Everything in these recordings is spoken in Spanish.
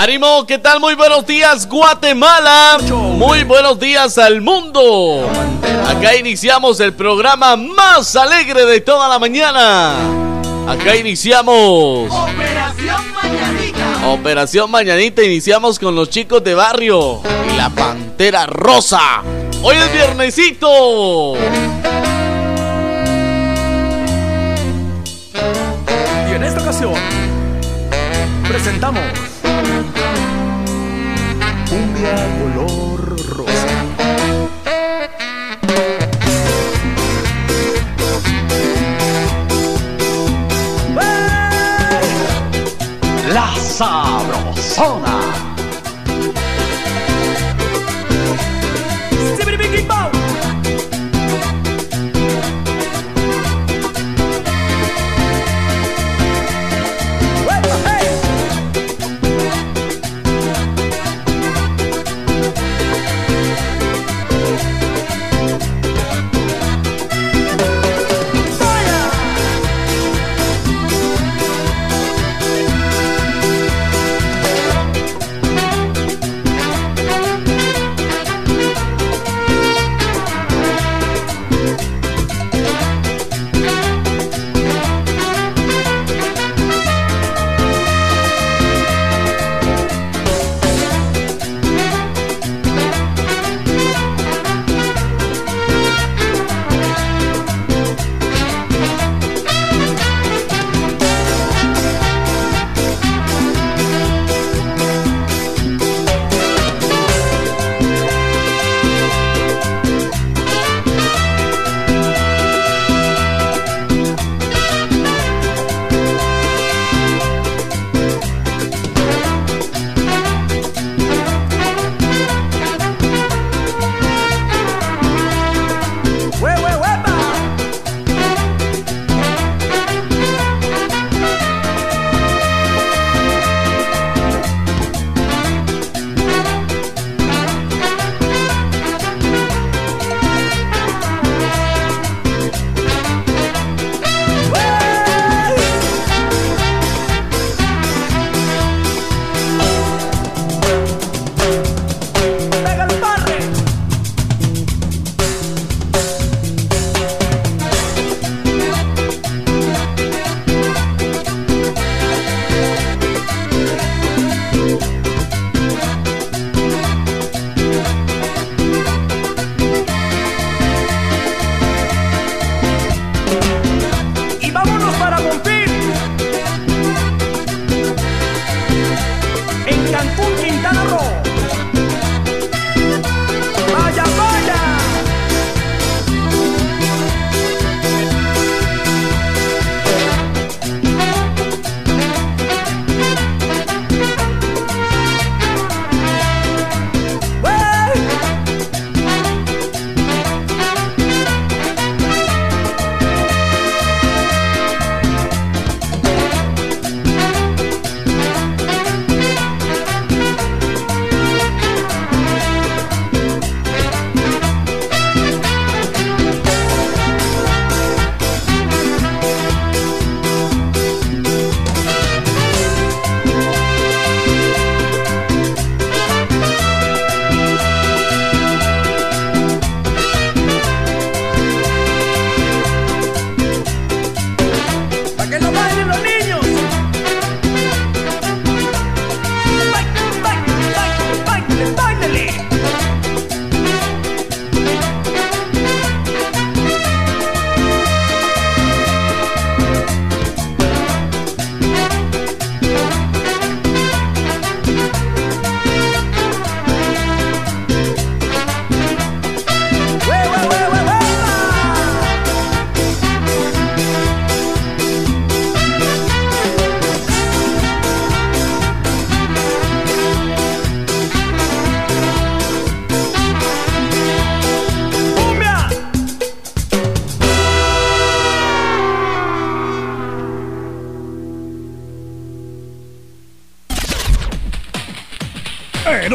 Ánimo, ¿qué tal? Muy buenos días, Guatemala. Muy buenos días al mundo. Acá iniciamos el programa más alegre de toda la mañana. Acá iniciamos. Operación Mañanita. Operación Mañanita. Iniciamos con los chicos de barrio y la pantera rosa. Hoy es viernesito. Y en esta ocasión presentamos Cumbia color rosa. La sabrosona.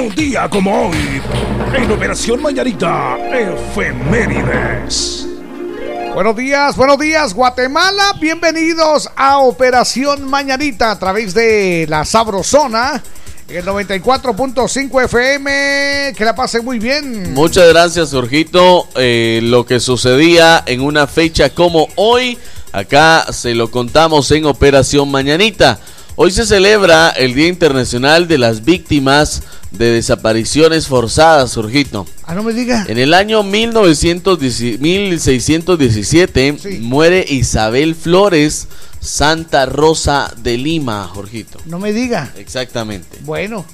Un día como hoy, en Operación Mañanita, Efemérides. Buenos días, buenos días Guatemala, bienvenidos a Operación Mañanita a través de la Sabrosona, el 94.5 FM, que la pasen muy bien. Muchas gracias, Jorgito. Eh, lo que sucedía en una fecha como hoy, acá se lo contamos en Operación Mañanita. Hoy se celebra el Día Internacional de las Víctimas de Desapariciones Forzadas, Jorgito. Ah, no me diga. En el año 1910 1617 Sí. muere Isabel Flores Santa Rosa de Lima, Jorgito. No me diga. Exactamente. Bueno,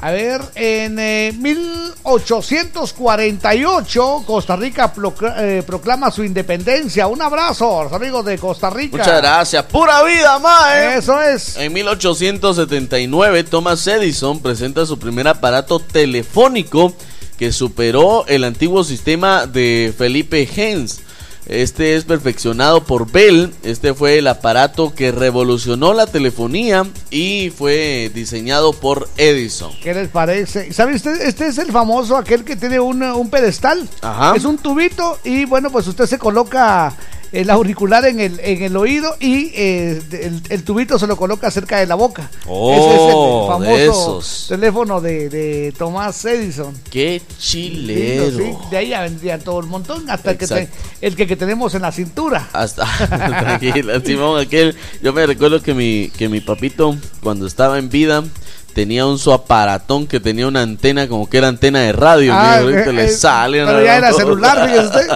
a ver, en eh, 1848 Costa Rica procla- eh, proclama su independencia. Un abrazo, a los amigos de Costa Rica. Muchas gracias. Pura vida, mae. Eso es. En 1879, Thomas Edison presenta su primer aparato telefónico que superó el antiguo sistema de Felipe Hens. Este es perfeccionado por Bell. Este fue el aparato que revolucionó la telefonía y fue diseñado por Edison. ¿Qué les parece? ¿Sabe usted? Este es el famoso, aquel que tiene un, un pedestal. Ajá. Es un tubito y bueno, pues usted se coloca el auricular en el, en el oído y eh, el, el tubito se lo coloca cerca de la boca. Oh, Ese es el de famoso esos. teléfono de, de Tomás Edison. ¡Qué chilero! Sí. De ahí ya vendría todo el montón, hasta el que, te- el que, que tenemos en la cintura. Hasta tranquila, Simón, aquel. Yo me recuerdo que mi, que mi papito, cuando estaba en vida, tenía un su aparatón que tenía una antena como que era antena de radio. Ah, mira, eh, le eh, sale. Pero ya era celular, fíjese usted.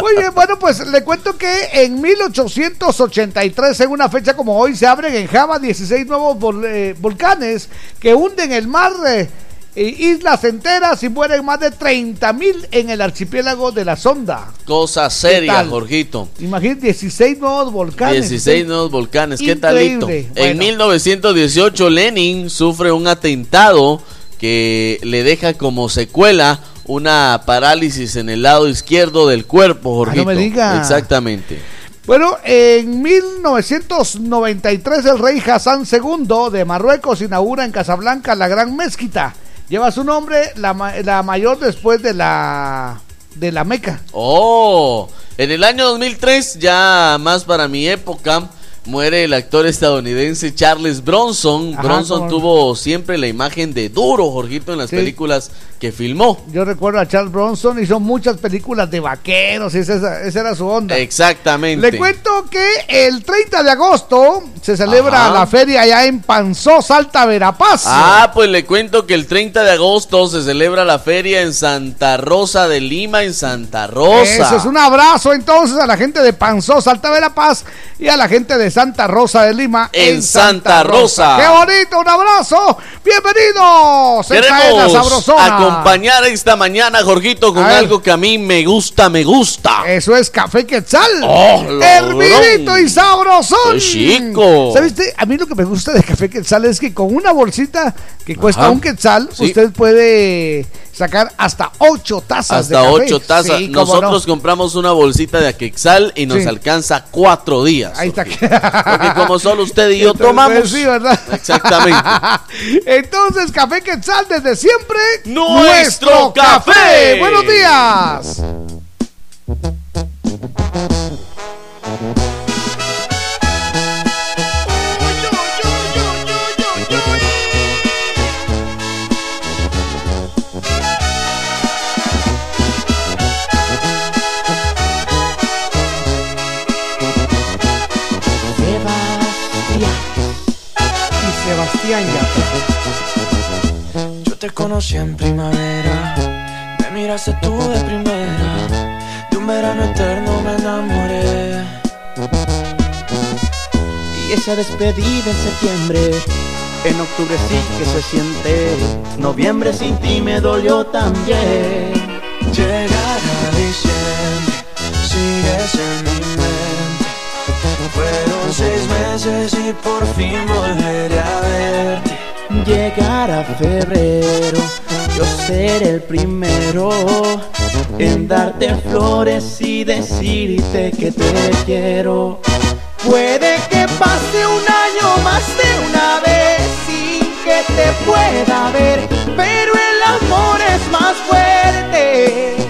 Muy bien, bueno, pues le cuento que en 1883, en una fecha como hoy, se abren en Java 16 nuevos vol- eh, volcanes que hunden el mar. eh, eh, islas enteras y mueren más de 30 mil en el archipiélago de la Sonda. Cosa seria? Jorgito. Imagínate, 16 nuevos volcanes. 16 nuevos volcanes, ¿qué talito? En Bueno. 1918 Lenin sufre un atentado que le deja como secuela una parálisis en el lado izquierdo del cuerpo, Jorgito. Ah, me diga. Exactamente. Bueno, en 1993 el rey Hassan II de Marruecos inaugura en Casablanca la Gran Mezquita. Lleva su nombre, la, la mayor después de la de la Meca. Oh, en el año 2003, ya más para mi época, muere el actor estadounidense Charles Bronson. Ajá, Bronson tuvo siempre la imagen de duro, Jorgito, en las Sí. películas que filmó. Yo recuerdo a Charles Bronson, hizo muchas películas de vaqueros, y esa, esa era su onda. Exactamente. Le cuento que el 30 de agosto se celebra Ajá. la feria allá en Panzó, Salta, Verapaz. Ah, pues le cuento que el 30 de agosto se celebra la feria en Santa Rosa de Lima, en Santa Rosa. Eso es un abrazo entonces a la gente de Panzó, Salta Verapaz y a la gente de Santa Rosa de Lima En Santa Rosa. ¡Qué bonito! ¡Un abrazo! ¡Bienvenidos! Queremos acompañar esta mañana, Jorgito, con algo que a mí me gusta, me gusta. Eso es Café Quetzal. ¡Oh! Hervidito y sabrosón. ¡Qué chico! ¿Sabes? A mí lo que me gusta de Café Quetzal es que con una bolsita que cuesta Ajá. un quetzal, Sí. usted puede sacar hasta ocho tazas de Hasta café. ocho tazas. Sí, Nosotros no. compramos una bolsita de Aquexal y nos Sí. alcanza cuatro días. Ahí está. Porque como solo usted y yo Entonces, tomamos. Sí, ¿verdad? Exactamente. Entonces, Café Quetzal desde siempre. ¡Nuestro café! Buenos días. Te conocí en primavera, me miraste tú de primera, de un verano eterno me enamoré. Y esa despedida en septiembre, en octubre sí que se siente, noviembre sin ti me dolió también. Llegará diciembre, sigues en mi mente. Fueron seis meses y por fin volveré a verte. Llegará febrero, yo seré el primero en darte flores y decirte que te quiero. Puede que pase un año más de una vez sin que te pueda ver, pero el amor es más fuerte.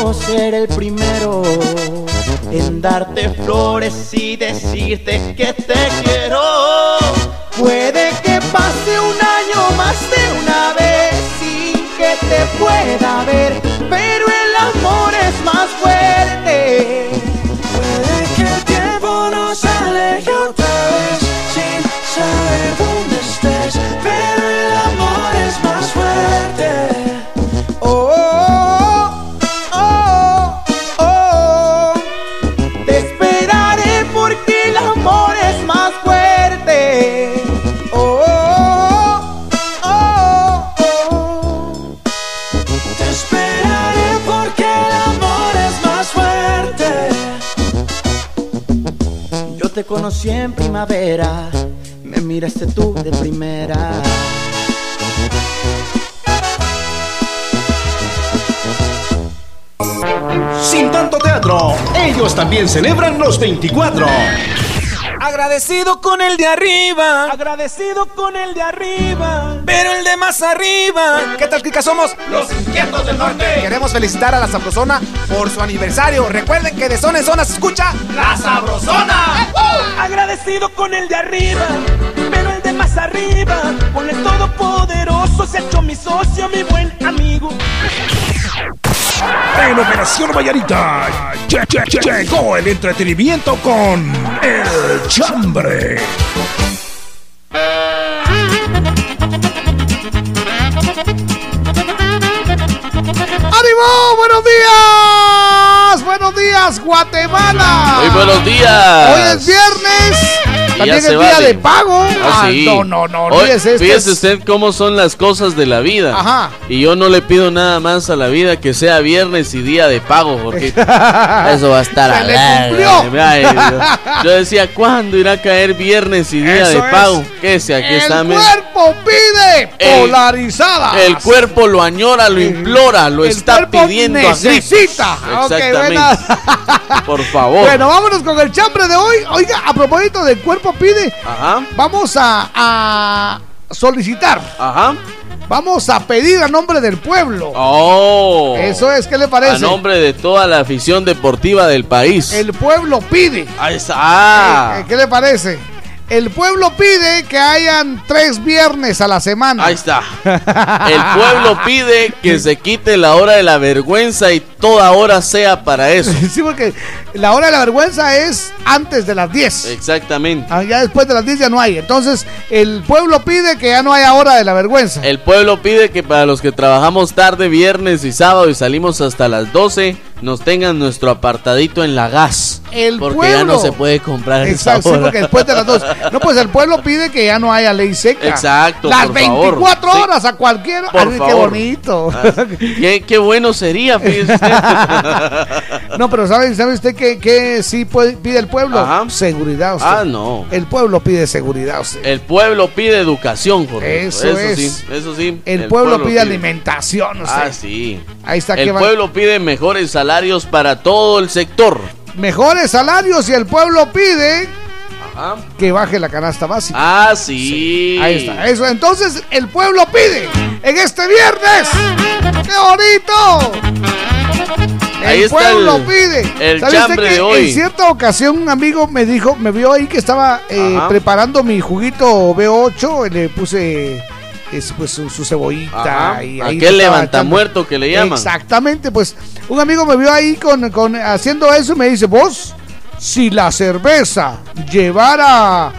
yo seré el primero en darte flores y decirte que te quiero. Puede conocí en primavera, me miraste tú de primera. Sin tanto teatro, ellos también celebran los 24. Agradecido con el de arriba, agradecido con el de arriba, pero el de más arriba. ¿Qué tal, Kika? Somos Los inquietos del norte. Queremos felicitar a la Sabrosona por su aniversario. Recuerden que de zona en zona se escucha La sabrosona. Agradecido con el de arriba, pero el de más arriba, con el todopoderoso se ha hecho mi socio, mi buen amigo. En Operación Vallarita che- che- che- llegó el entretenimiento con El Chambre. ¡Ánimo! ¡Buenos días! ¡Buenos días, Guatemala! Muy buenos días. Hoy es viernes. También es día vale. de pago. Ah, sí. no, no, no. Hoy, olvídese, este fíjese es- usted cómo son las cosas de la vida. Ajá. Y yo no le pido nada más a la vida que sea viernes y día de pago, porque eso va a estar Se a le ver. Yo decía, ¿cuándo irá a caer viernes y día Eso de pago? Que si aquí El está. cuerpo pide El- polarizada. El cuerpo lo añora, lo implora, lo El está pidiendo necesita. Ok, Exactamente. Por favor. Bueno, vámonos con el chambre de hoy. Oiga, a propósito del cuerpo pide, Ajá, vamos a, a solicitar, ajá. vamos a pedir a nombre del pueblo. Oh. Eso es, ¿qué le A parece? nombre de toda la afición deportiva del país. El pueblo pide. Ahí está. Ah. Eh, ¿Qué le parece? El pueblo pide que hayan tres viernes a la semana. Ahí está. El pueblo pide que se quite la hora de la vergüenza y toda hora sea para eso. Sí, porque la hora de la vergüenza es antes de las 10. Exactamente. Ah, Ya después de las 10 ya no hay. Entonces, el pueblo pide que ya no haya hora de la vergüenza. El pueblo pide que para los que trabajamos tarde, viernes y sábado y salimos hasta las 12, nos tengan nuestro apartadito en la gas. El porque ya no se puede comprar en esa Exacto, sí, hora. porque después de las 2. No, pues el pueblo pide que ya no haya ley seca. Exacto, Las por 24 favor. Sí. horas a cualquier. Por Ay, qué favor. bonito. Ah, qué, qué bueno sería, fíjese usted. no, pero ¿sabe, sabe usted qué, qué sí puede- pide el pueblo? Ajá. Seguridad. usted. ah, no. El pueblo pide seguridad. usted. El pueblo pide educación, Jorge. Eso es. sí, eso sí. El, pueblo, pide, alimentación. usted. Ah, sí. Ahí está. El que va- pueblo pide mejores salarios para todo el sector. Mejores salarios y el pueblo pide Que baje la canasta básica. Ah, sí. Ahí está, eso. Entonces el pueblo pide en este viernes. ¡Qué bonito! Ahí el está pueblo el- pide. el ¿Sabe usted chambre que de hoy? En cierta ocasión un amigo me dijo, me vio ahí que estaba eh, preparando mi juguito B8, le puse es, pues, su, su cebollita Ajá. y ahí Aquel le estaba levanta echando- muerto que le llaman. Exactamente, pues un amigo me vio ahí con, con haciendo eso y me dice, vos si la cerveza llevara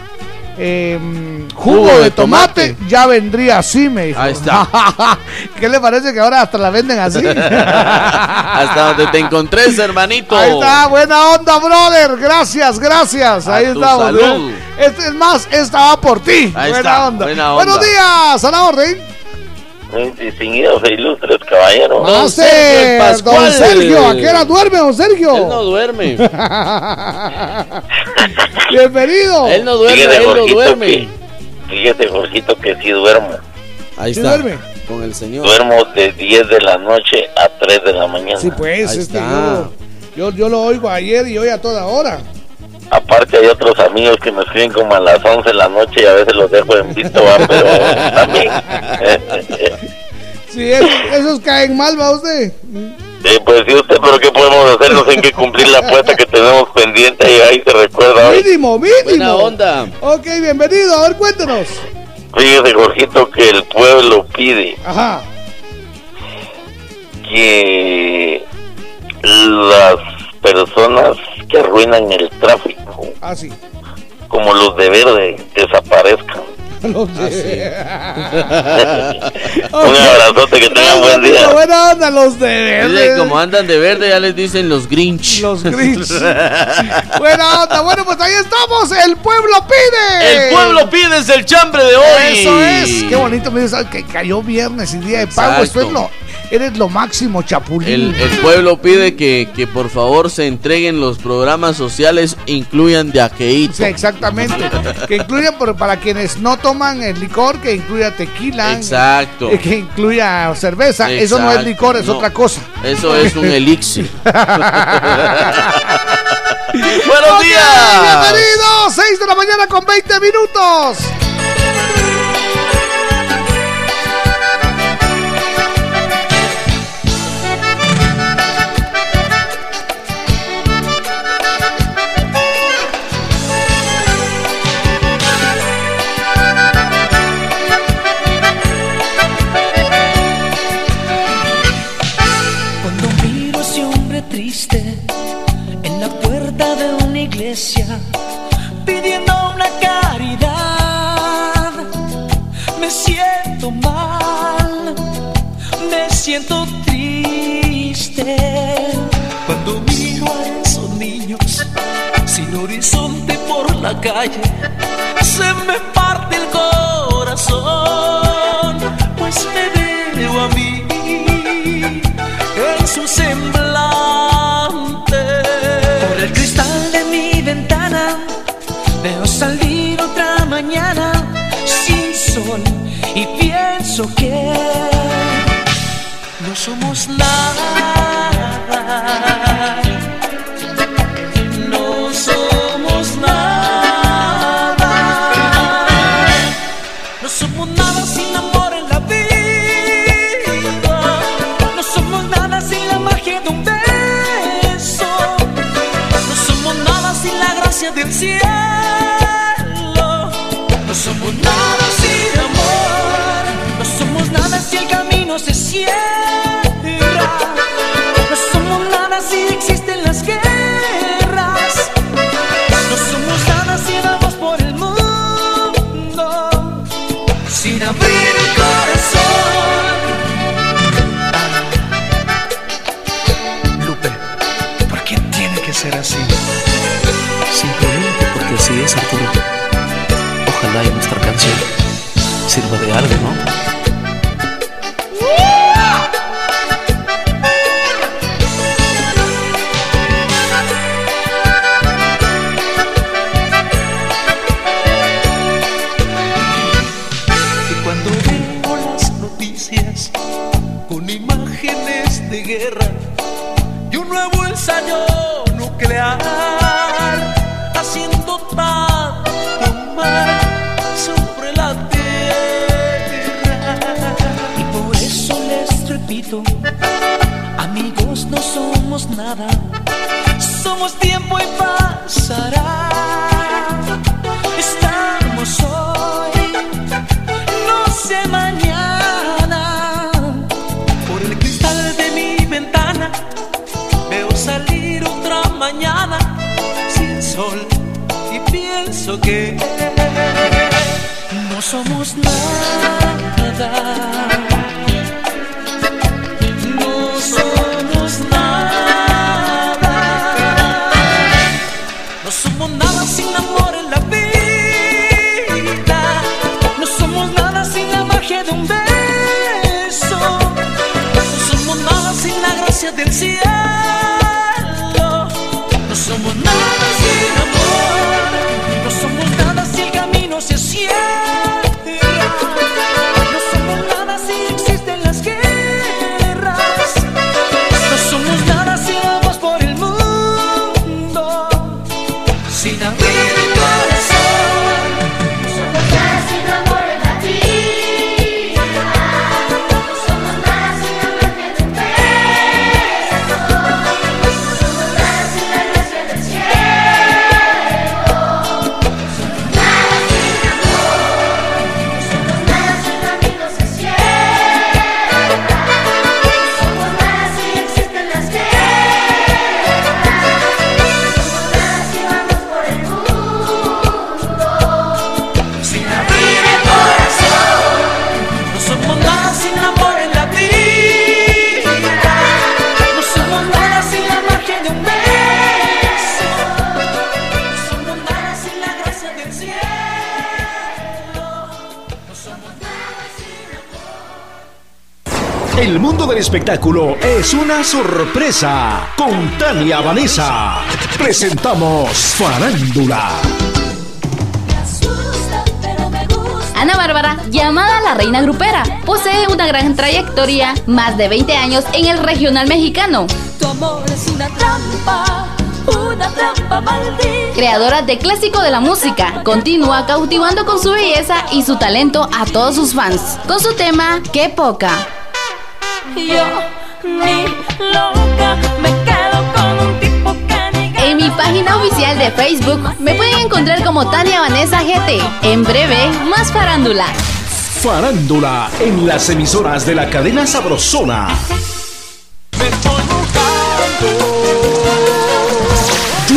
em, jugo, de, tomate, ya vendría así, me dijo. Ahí está. ¿Qué le parece que ahora hasta la venden así? Hasta donde te encontrés, hermanito. Ahí está, buena onda, brother. Gracias, gracias. A Ahí estamos. salud. ¿eh? Este, es más, esta va por ti. Ahí buena, está, onda. buena onda. Buenos días, a la orden. Distinguidos e ilustres caballeros. Master, Pascual. Don Sergio, ¿a qué hora duerme, don Sergio? Él no duerme. Bienvenido. Él no duerme, Fíjate, él no duerme. que- Fíjate, Jorgito, que sí duermo. Ahí ¿Sí está. duerme? Con el señor. Duermo de 10 de la noche a 3 de la mañana. Sí, pues, Ahí está. yo, yo, yo lo oigo ayer y hoy a toda hora. Aparte hay otros amigos que me escriben como a las 11 de la noche y a veces los dejo en visto, ¿va? pero también. Sí, esos, esos caen mal, ¿va usted? Sí, pues sí, usted, pero ¿qué podemos hacer? No sé en qué cumplir la apuesta que tenemos pendiente y ahí se recuerda hoy. Mínimo, mínimo. Buena onda. Ok, bienvenido. A ver, cuéntenos. Fíjese, Jorgito, que el pueblo pide Ajá. que las personas que arruinan el tráfico, Así. como los de verde, desaparezcan. Lo sé. Un abrazote, que tengan buen día. Buena onda, los de Dice, verde. como andan de verde, ya les dicen los Grinch. Los Grinch. Buena onda. Bueno, pues ahí estamos. El pueblo pide. El pueblo pide es el chambre de hoy. Eso es. Qué bonito. Me dices que cayó viernes y día de pago. Esto es lo. Eres lo máximo, Chapulín. El, el pueblo pide que, que por favor se entreguen los programas sociales, incluyan de aqueíto. Sí, exactamente. que incluyan por- para quienes no toman el licor, que incluya tequila. Exacto. Que incluya cerveza. Eso no es licor, es no. otra cosa. Eso es un elixir. ¡Buenos días! Bienvenidos, 6 de la mañana con 20 minutos. Siento triste. Cuando miro a esos niños sin horizonte por la calle, se me parte el corazón, pues me veo a mí en su semblante. Por el cristal de mi ventana veo salir otra mañana sin sol y pienso que no somos nada. No somos nada. No somos nada sin amor en la vida. No somos nada sin la magia de un beso. No somos nada sin la gracia del cielo. No somos nada sin amor. No somos nada si el camino se cierra. Sirva de algo, somos tiempo y pasará. Estamos hoy no sé mañana. Por el cristal de mi ventana veo salir otra mañana sin que no somos nada. Del cielo. Espectáculo es una sorpresa. Con Tania Vanessa. Presentamos Farándula. Ana Bárbara, llamada la reina grupera, posee una gran trayectoria, más de 20 años en el regional mexicano. Tu amor es una trampa, una trampa maldita. Creadora de clásico de la música, continúa cautivando con su belleza y su talento a todos sus fans, con su tema Qué poca. Yo ni loca me quedo con un tipo que En mi página oficial de Facebook me pueden encontrar como Tania Vanessa GT. En breve, más farándula. Farándula en las emisoras de la cadena Sabrosona.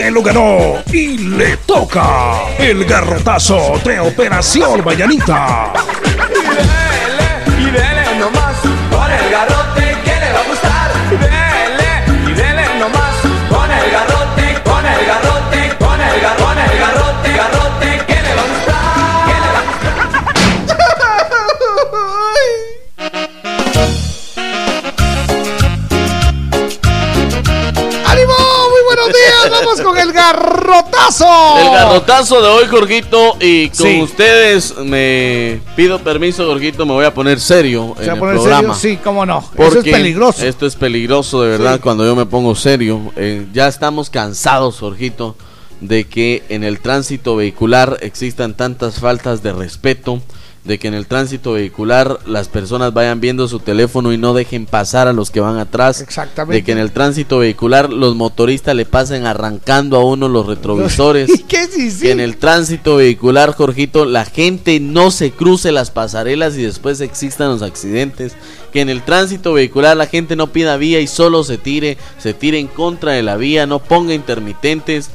Se lo ganó y le toca el garrotazo de Operación Mayanita. Garrotazo. El garrotazo de hoy, Jorgito, y con Sí. ustedes me pido permiso, Jorgito, me voy a poner serio ¿Se en va a el poner programa. serio? Sí, cómo no. Eso es Porque peligroso. Esto es peligroso, de verdad, Sí. cuando yo me pongo serio. Eh, ya estamos cansados, Jorgito, de que en el tránsito vehicular existan tantas faltas de respeto, de que en el tránsito vehicular las personas vayan viendo su teléfono y no dejen pasar a los que van atrás. Exactamente. De que en el tránsito vehicular los motoristas le pasen arrancando a uno los retrovisores. ¿Y qué sí, sí? Que en el tránsito vehicular, Jorgito, la gente no se cruce las pasarelas y después existan los accidentes. Que en el tránsito vehicular la gente no pida vía y solo se tire, se tire en contra de la vía, no ponga intermitentes.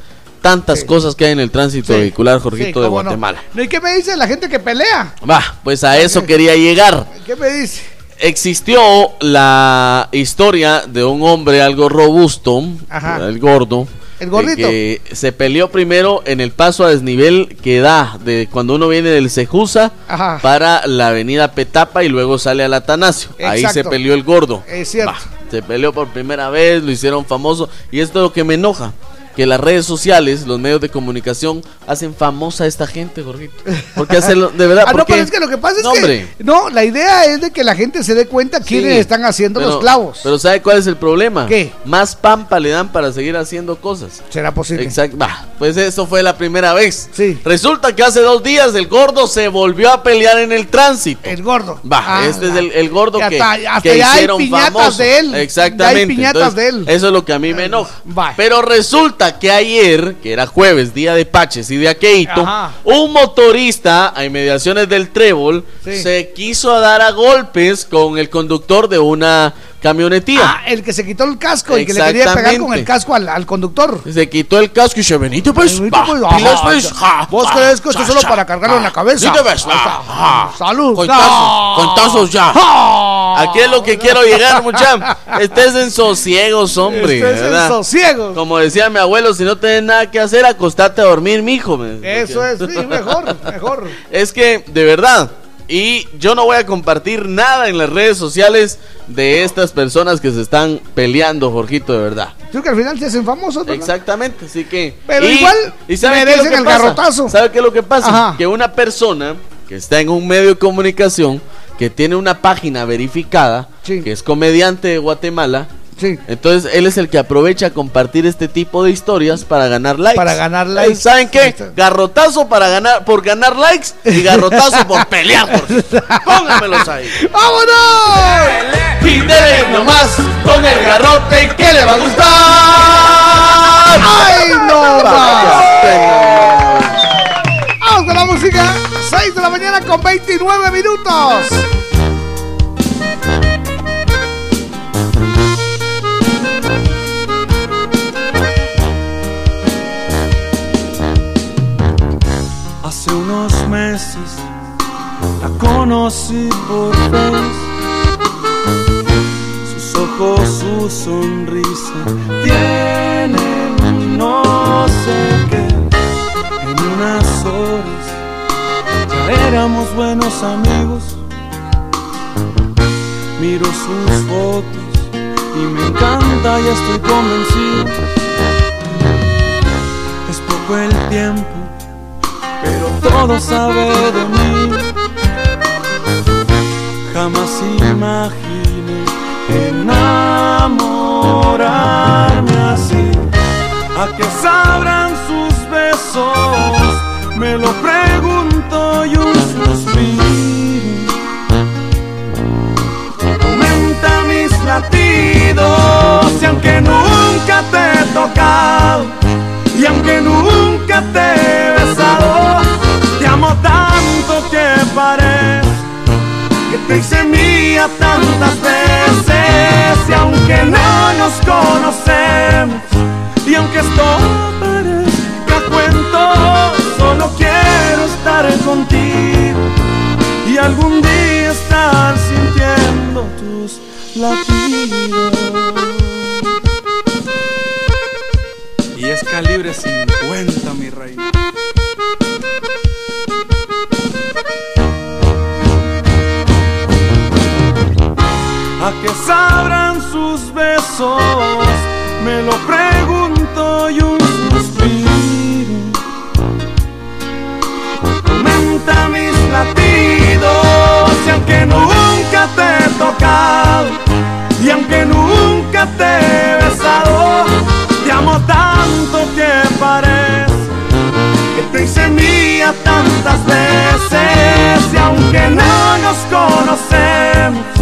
Tantas cosas que hay en el tránsito Sí. vehicular, Jorgito, de. Guatemala. No, ¿Y qué me dice la gente que pelea? Va, pues a eso quería llegar. ¿Qué me dice? Existió la historia de un hombre algo robusto, Ajá. el gordo, El gordito. que se peleó primero en el paso a desnivel que da de cuando uno viene del Cejusa Ajá. para la avenida Petapa y luego sale al Atanasio. Ahí se peleó el gordo. Es cierto. Se peleó por primera vez, lo hicieron famoso y esto es lo que me enoja. Que las redes sociales, los medios de comunicación hacen famosa a esta gente, Jorgito. Porque hacerlo, de verdad, Ah, no, pero es que lo que pasa es No, que. hombre. No, la idea es de que la gente se dé cuenta quiénes Sí, están haciendo pero- los clavos. Pero ¿sabe cuál es el problema? ¿Qué? Más pampa le dan para seguir haciendo cosas. ¿Será posible? Exacto. Bah, pues eso fue la primera vez. Sí. Resulta que hace dos días el gordo se volvió a pelear en el tránsito. El gordo. Va, Ah, este es el, el gordo que hasta- hasta que hay hicieron piñatas famoso. de él. Exactamente. Ya hay piñatas Entonces, de él. Eso es lo que a mí me enoja. Va. Pero resulta que ayer, que era jueves, día de Paches y de Aqueito, Ajá. un motorista a inmediaciones del Trébol Sí. se quiso dar a golpes con el conductor de una camionetía. Ah, el que se quitó el casco y que le quería pegar con el casco al, al conductor. Se quitó el casco y se venite pues. Venite, pues, ajá, pues, ¿Vos crees que esto es solo para cargarlo en la cabeza? Sí te ves, Ahí está. va, ja. Salud. Contazos, ya. Aquí es lo que quiero llegar, muchachos. Estés en sosiegos, hombre. Estés en sosiegos. Como decía mi abuelo, si no tenés nada que hacer, acostate a dormir, mijo. Eso es, sí, mejor, mejor. Es que, de verdad, y yo no voy a compartir nada en las redes sociales de estas personas que se están peleando, Jorgito, de verdad. Creo que al final se hacen famosos, ¿verdad? Exactamente, así que. Pero igual ¿sabe qué es lo merecen que el pasa? garrotazo. ¿Sabe qué es lo que pasa? Ajá. Que una persona que está en un medio de comunicación, que tiene una página verificada, Sí. que es comediante de Guatemala, Sí. entonces él es el que aprovecha a compartir este tipo de historias para ganar likes. Para ganar likes. ¿Saben qué? Garrotazo para ganar, por ganar likes y garrotazo por pelear. Jorge. Póngamelos ahí. ¡Vámonos! Y dele nomás con el garrote que le va a gustar. ¡Ay, no más! Vamos con la música. 6 de la mañana con 29 minutos. Unos meses la conocí por vez. Sus ojos, su sonrisa tienen no sé qué. En unas horas ya éramos buenos amigos. Miro sus fotos y me encanta, ya estoy convencido. Es poco el tiempo pero todo sabe de mí. Jamás imaginé enamorarme así. ¿A qué sabrán sus besos? Me lo pregunto y un suspiro. Aumenta mis latidos y aunque nunca te he tocado y aunque nunca te he tantas veces. Y aunque no nos conocemos, y aunque esto parezca cuento, solo quiero estar contigo y algún día estar sintiendo tus latidos. Y es calibre 50, mi reina. ¿A qué sabrán sus besos? Me lo pregunto y un suspiro. Aumenta mis latidos y aunque nunca te he tocado y aunque nunca te he besado, te amo tanto que parece que te hice mía tantas veces y aunque no nos conocemos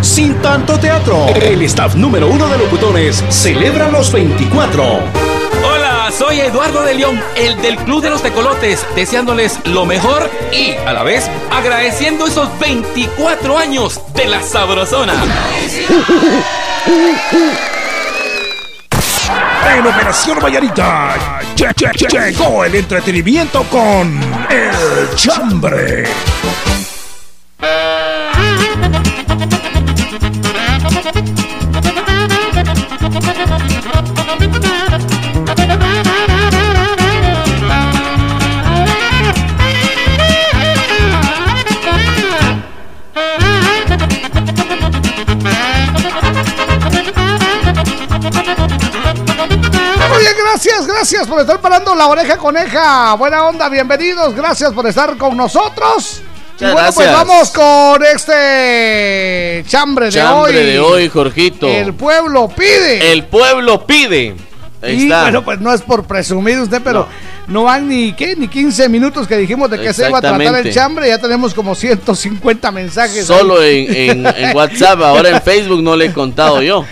Sin tanto teatro, el staff número uno de locutores celebra los 24. Soy Eduardo de León, el del Club de los Tecolotes, deseándoles lo mejor y a la vez agradeciendo esos 24 años de la Sabrosona. En Operación Vallarita lle- lle- lle- llegó el entretenimiento con El Chambre. Gracias, por estar parando la oreja coneja. Buena onda, bienvenidos, gracias por estar con nosotros. Y bueno, pues vamos con este chambre de Chambre hoy. de hoy, Jorgito. El pueblo pide. El pueblo pide. Ahí y está. bueno, pues no es por presumir usted, pero no, van ni qué, ni 15 minutos que dijimos de que se iba a tratar el chambre. Ya tenemos como 150 mensajes. Solo en, en- en WhatsApp, ahora en Facebook no le he contado yo.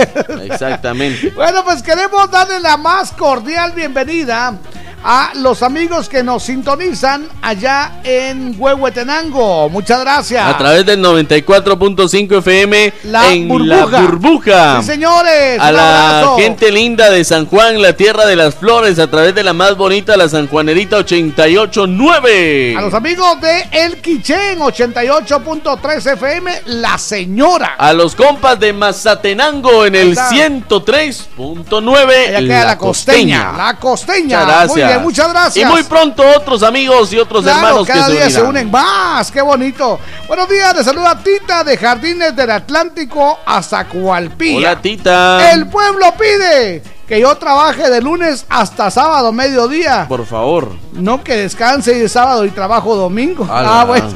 Exactamente. Bueno, pues queremos darle la más cordial bienvenida a los amigos que nos sintonizan allá en Huehuetenango. Muchas gracias. A través del 94.5 FM La en burbuja. La Burbuja. Sí, señores. A la abrazo. gente linda de San Juan, la tierra de las flores, a través de la más bonita, la Sanjuanerita 889. A los amigos de El Quichén 88.3 FM, La Señora. A los compas de Mazatenango en el está. 103.9. Allá queda la, costeña. La costeña. Muchas gracias. Bien, muchas gracias. Y muy pronto otros amigos y otros Claro, hermanos cada que se día se unen más. Qué bonito. Buenos días, le saluda Tita de Jardines del Atlántico hasta Cualpía. Hola, Tita. El pueblo pide que yo trabaje de lunes hasta sábado, mediodía. Por favor. No que descanse y de sábado y trabajo domingo. Ala, Ah, bueno.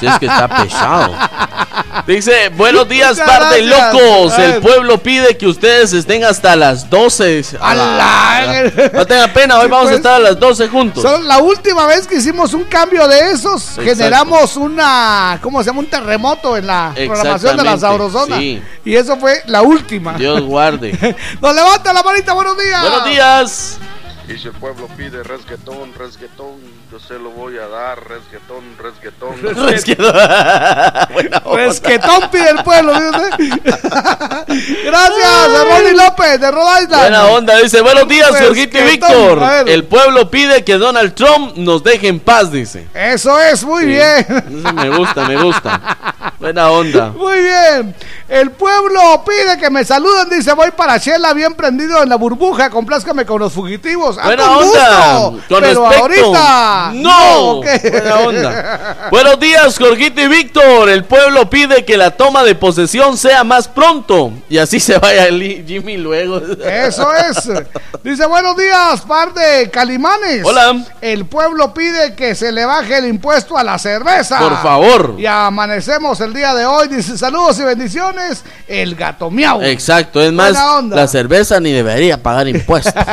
Si es que está pesado. Dice, buenos días, par de locos. El ver. pueblo pide que ustedes estén hasta las 12. Ala. No tenga pena, hoy Sí, vamos a pues. estar a las 12 juntos. Son la última vez que hicimos un cambio de esos, Exacto. generamos una, ¿cómo se llama? Un terremoto en la programación de la Sabrosona. sí. Y eso fue la última. Dios guarde. Nos levanta la manita, buenos días. Buenos días. Y si el pueblo pide resguetón, resguetón, yo se lo voy a dar, resguetón, resguetón. Resquetón pide el pueblo. Gracias, a Ronnie López de Rhode Island. Buena onda, dice, buenos días, Jorgito y Resquetón. Víctor. El pueblo pide que Donald Trump nos deje en paz, dice. Eso es, muy Sí. bien. Eso me gusta, me gusta. Buena onda. Muy bien. El pueblo pide que me saluden. Dice, voy para Shela bien prendido en la burbuja. Complázcame con los fugitivos. Ah, Buena con onda. gusto. Con Pero respecto. ahorita. No. Buena onda. Buenos días, Jorgito y Víctor. El pueblo pide que la toma de posesión sea más pronto. Y así se vaya el Jimmy luego. Eso es. Dice, buenos días, par de calimanes. Hola. El pueblo pide que se le baje el impuesto a la cerveza. Por favor. Y amanecemos el día de hoy. Dice, saludos y bendiciones. El gato miau. Exacto, es más, onda. la cerveza ni debería pagar impuestos.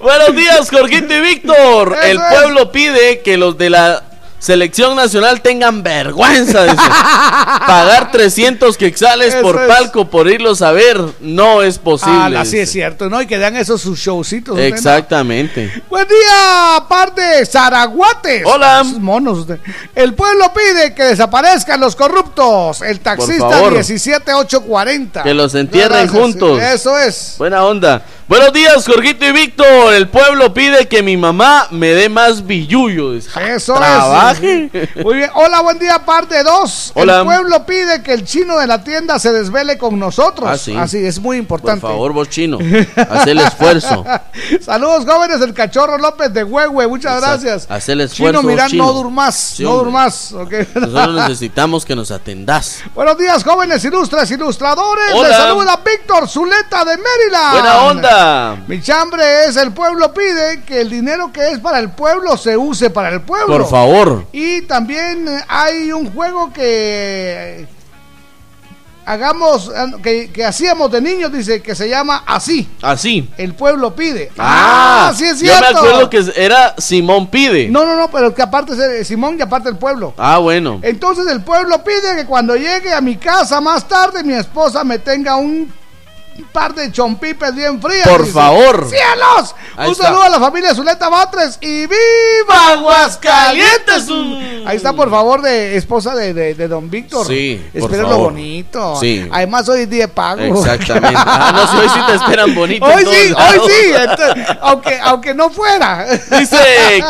Buenos días, Jorgito y Víctor. El es. pueblo pide que los de la selección nacional tengan vergüenza. Dice. Pagar 300 quexales Eso por es. palco por irlos a ver no es posible. Ah, así es cierto, ¿no? Y que dan esos sus showcitos. usted, ¿no? Exactamente. Buen día, par de Zaraguates. Hola. Monos. usted. El pueblo pide que desaparezcan los corruptos. El taxista favor. 17840. Que los entierren juntos. Eso es. Buena onda. Buenos días, Jorgito y Víctor. El pueblo pide que mi mamá me dé más billuyo. dice. Eso Trabaje. es. Muy bien. Hola, buen día, parte 2. Hola. El pueblo pide que el chino de la tienda se desvele con nosotros. Ah, sí. Así es muy Por importante. favor, vos chino. Haz el esfuerzo. Saludos jóvenes del cachorro López de Huehue, muchas Exacto. gracias. Haz el esfuerzo, Chino, chino. no durmas, Sí, no hombre. durmas. ok. Nosotros necesitamos que nos atendás. Buenos días, jóvenes ilustres ilustradores. Hola. Les saluda Víctor Zuleta de Maryland. Buena onda. Mi chambre es el pueblo pide que el dinero que es para el pueblo se use para el pueblo. Por favor. Y también hay un juego que hagamos, eh, que, que hacíamos de niños, dice, que se llama así. Así. El pueblo pide. Ah, sí es Yo cierto. me acuerdo que era Simón Pide. No, no, no, pero que aparte es eh, Simón y aparte el pueblo. Ah, bueno. Entonces el pueblo pide que cuando llegue a mi casa más tarde mi esposa me tenga un un par de chompipes bien frías. Por dice. favor. ¡Cielos! Ahí un está. saludo a la familia Zuleta Batres y ¡Viva Aguascalientes! Ahí está, por favor, de esposa de, de- de don Víctor. Sí, por Espero lo favor. bonito. Sí. Además, hoy es día de pago. Exactamente. Ah, no, si hoy sí te esperan bonito. Hoy sí, hoy sí. entonces, aunque, aunque no fuera. Dice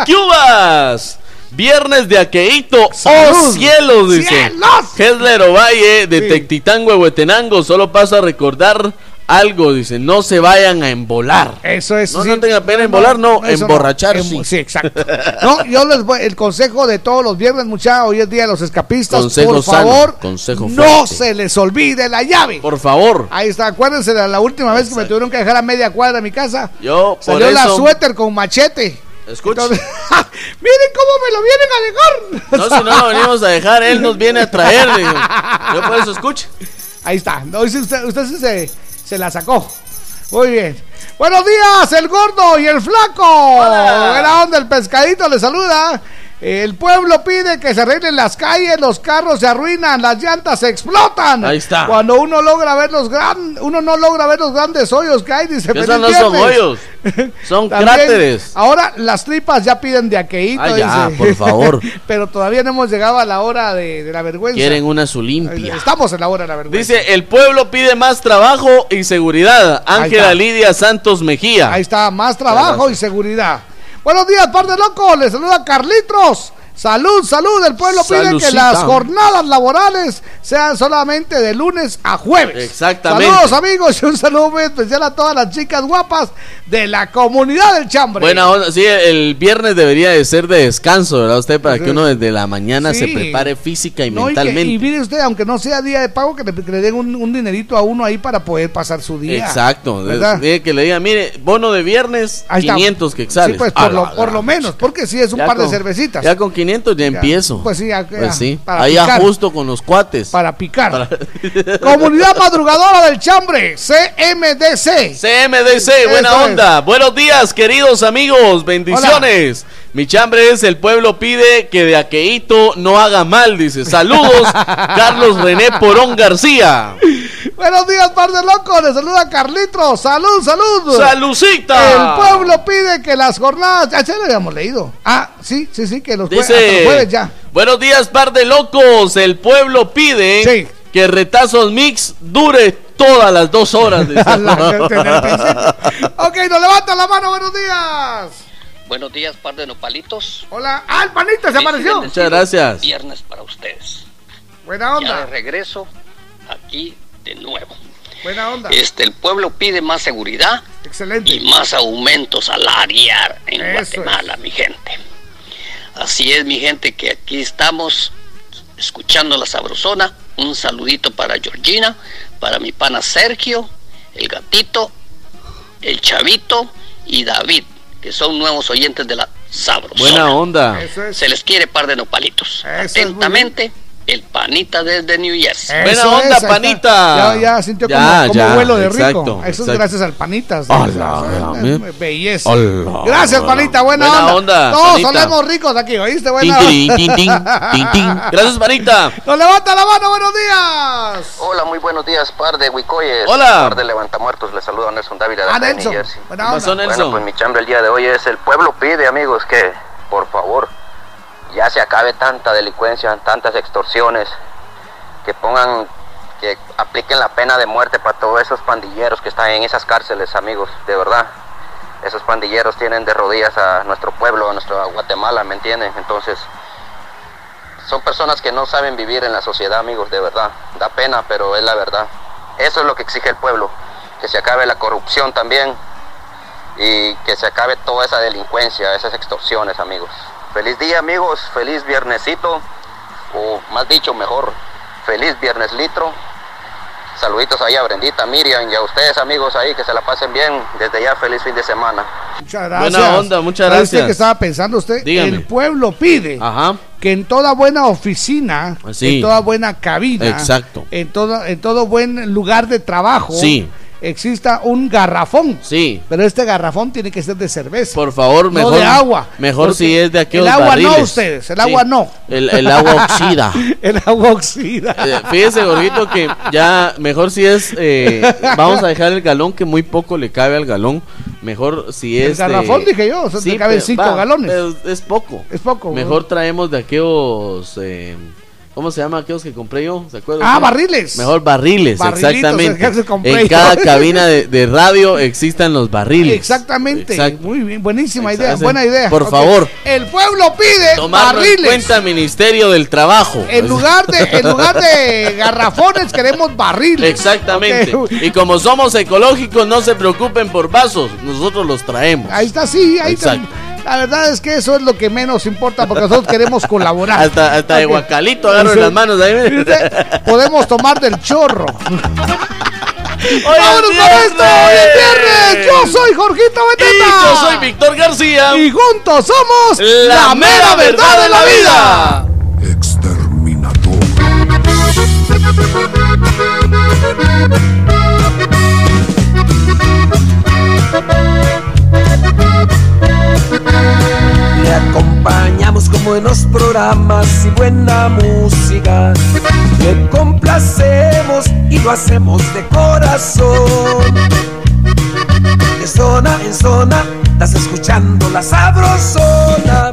Cubas. Viernes de Aqueito. ¡Oh, cielos! Dice. ¡Cielos! Hedler Ovalle de Tectitango, Huehuetenango. Solo paso a recordar algo. Dice: No se vayan a embolar. Eso es. No, sí. no tenga pena embolar, no. eso emborrachar, Em- sí. Exacto. No, yo les voy, el consejo de todos los viernes, muchachos, hoy es día de los escapistas. Consejo por sano, favor, consejo no fuerte. se les olvide la llave. Por favor. Ahí está, acuérdense de la última vez que me tuvieron que dejar a media cuadra de mi casa. Yo, por Salió la eso. suéter con machete. Escuche. Entonces, miren cómo me lo vienen a dejar. No, si no lo venimos a dejar, él nos viene a traer. digo. Yo por eso escuche. Ahí está. Sí usted, usted sí se, se la sacó. Muy bien. Buenos días, el gordo y el flaco. Onda, el pescadito le saluda. El pueblo pide que se arreglen las calles, los carros se arruinan, las llantas se explotan. Ahí está. Cuando uno logra ver los gran, uno no logra ver los grandes hoyos que hay, dice. Que "Feliz esos no son viernes". hoyos. Son También, cráteres. Ahora las tripas ya piden de aqueíto. Ah, ya, dice. por favor. Pero todavía no hemos llegado a la hora de, de la vergüenza. Quieren una su limpia. Estamos en la hora de la vergüenza. Dice, el pueblo pide más trabajo y seguridad. Ángela. Lidia Santos Mejía. Ahí está, más trabajo y seguridad. Buenos días, par de locos. Les saluda Carlitos. Salud, salud. El pueblo pide que las jornadas laborales sean solamente de lunes a jueves. Exactamente. Saludos, amigos, y un saludo muy especial a todas las chicas guapas de la comunidad del chambre. Buena onda, sí, el viernes debería de ser de descanso, ¿verdad? Usted, para que uno desde la mañana se prepare física y No, y, que- mentalmente. y mire usted, aunque no sea día de pago, que le, que le den un, un dinerito a uno ahí para poder pasar su día. Exacto, ¿verdad? que le diga, mire, bono de viernes, Ahí está. 500 quetzales. Sí, pues por lo, por lo menos, porque sí es un Ya par de cervecitas. Ya con 500 ya, empiezo. Pues sí, Pues ya, sí. para Ahí picar. ajusto con los cuates. Para picar. Comunidad Madrugadora del Chambre, CMDC. CMDC, buena Eso es. onda. Buenos días, queridos amigos. Bendiciones. Mi chambre es el pueblo pide que de aqueíto no haga mal, dice. Saludos, Carlos René Porón García. Buenos días, par de locos. Les saluda Carlitos. Salud, salud. ¡Salucita! El pueblo pide que las jornadas. Ya se lo habíamos leído. Ah, sí, sí, sí, que los, jue- los Dice, jueves ya. buenos días, par de locos. El pueblo pide que Retazos Mix dure todas las dos horas. dice. Ok, nos levanta la mano. Buenos días. Buenos días, par de nopalitos. Hola. Ah, el panita se apareció. Muchas gracias. Viernes para ustedes. Buena Ya de onda. regreso aquí de nuevo. Buena onda. Este, el pueblo pide más seguridad Excelente. y más aumento salarial en Eso Guatemala, mi gente. Así es, mi gente, que aquí estamos escuchando la sabrosona. Un saludito para Georgina, para mi pana Sergio, el gatito, el chavito y David, que son nuevos oyentes de la sabrosona. Buena onda. Se les quiere par de nopalitos. Atentamente, el panita desde New Jersey. Buena onda, es, panita. Ya, ya sintió Ya, como, como ya, vuelo de exacto, rico. Eso es exacto. gracias al panitas. Hola, Eh, hola, Belleza. Hola, Gracias, hola. panita. Buena, Buena onda. onda, Todos panita. solemos ricos aquí, ¿oíste? Buena tin, onda. tin, tin, tin, tin. Gracias, panita. Nos levanta la mano, buenos días. Hola, muy buenos días, par de Huicoyes. Hola. Par de levantamuertos, les saluda Nelson Dávila de Ah, Nelson. New Jersey. Buena onda. Bueno, pues mi chambre el día de hoy es el pueblo pide, amigos, que por favor ya se acabe tanta delincuencia, tantas extorsiones, que pongan, que apliquen la pena de muerte para todos esos pandilleros que están en esas cárceles, amigos, de verdad. Esos pandilleros tienen de rodillas a nuestro pueblo, a nuestra Guatemala, ¿me entienden? Entonces, son personas que no saben vivir en la sociedad, amigos, de verdad. Da pena, pero es la verdad. Eso es lo que exige el pueblo, que se acabe la corrupción también y que se acabe toda esa delincuencia, esas extorsiones, amigos. Feliz día, amigos, feliz viernesito, o más dicho, mejor, feliz viernes litro. Saluditos ahí a Brendita, Miriam y a ustedes, amigos, ahí, que se la pasen bien. Desde ya, feliz fin de semana. Muchas gracias. Buena onda, muchas ¿Sabe usted gracias. que estaba pensando usted? Dígame. El pueblo pide Ajá. que en toda buena oficina, Sí. en toda buena cabina, Exacto. en todo, en todo buen lugar de trabajo, Sí. Exista un garrafón. Sí. Pero este garrafón tiene que ser de cerveza. Por favor, No mejor. de agua. Mejor si es de aquellos El agua barriles. no ustedes, el agua no. El, el agua oxida. el agua oxida. Eh, fíjese, Gorguito, que ya mejor si es. eh, vamos a dejar el galón que muy poco le cabe al galón. Mejor si El es. de- garrafón, dije yo, o sea, te caben pero- cinco va, galones. pero es poco. Es poco. Mejor traemos de aquellos. eh, ¿Cómo se llama aquellos que compré yo? ¿Se acuerdan? Ah, barriles. Mejor barriles, Barrilitos, exactamente. En yo. cada cabina de, de radio existan los barriles. Exactamente. Exacto. Muy bien, buenísima Exacto. idea, buena idea. por favor. El pueblo pide Tomarlo en barriles. cuenta, Ministerio del Trabajo. En lugar de, en lugar de garrafones queremos barriles. Exactamente. Y como somos ecológicos, no se preocupen por vasos, nosotros los traemos. Ahí está, sí, ahí está. La verdad es que eso es lo que menos importa porque nosotros queremos colaborar. Hasta, hasta de guacalito agarro las manos ahí. Podemos tomar del chorro. ¡Vámonos con esto! ¡Hoy es viernes! Yo soy Jorgito Beteta. Y yo soy Víctor García. Y juntos somos La mera verdad de la vida. Le acompañamos con buenos programas y buena música. Le complacemos y lo hacemos de corazón. De zona en zona, estás escuchando la sabrosona.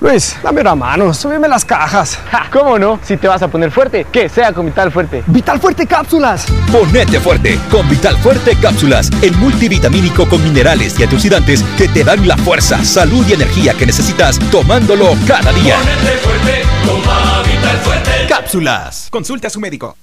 Luis, dame una mano, súbeme las cajas. ¿Cómo no? Si te vas a poner fuerte, que sea con Vital Fuerte. ¡Vital Fuerte Cápsulas! Ponete fuerte con Vital Fuerte Cápsulas, el multivitamínico con minerales y antioxidantes que te dan la fuerza, salud y energía que necesitas tomándolo cada día. fuerte, toma Vital Fuerte. Cápsulas. Consulte a su médico.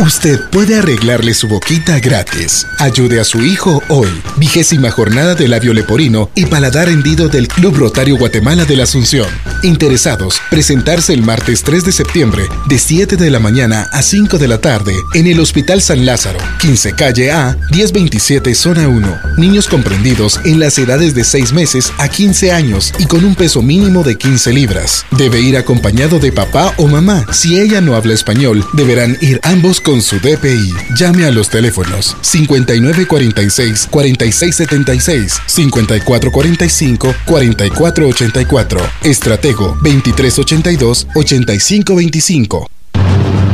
Usted puede arreglarle su boquita gratis. Ayude a su hijo hoy. Vigésima jornada de labio leporino y paladar hendido del Club Rotario Guatemala de la Asunción. Interesados, presentarse el martes 3 de septiembre de 7 de la mañana a 5 de la tarde en el Hospital San Lázaro, 15 calle A, 1027 zona 1. Niños comprendidos en las edades de 6 meses a 15 años y con un peso mínimo de 15 libras. Debe ir acompañado de papá o mamá. Si ella no habla español, deberán ir ambos con su DPI. Llame a los teléfonos 5946-4676, 5445-4484, Estratego 2382-8525.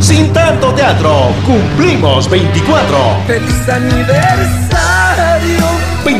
Sin tanto teatro, cumplimos 24. ¡Feliz aniversario!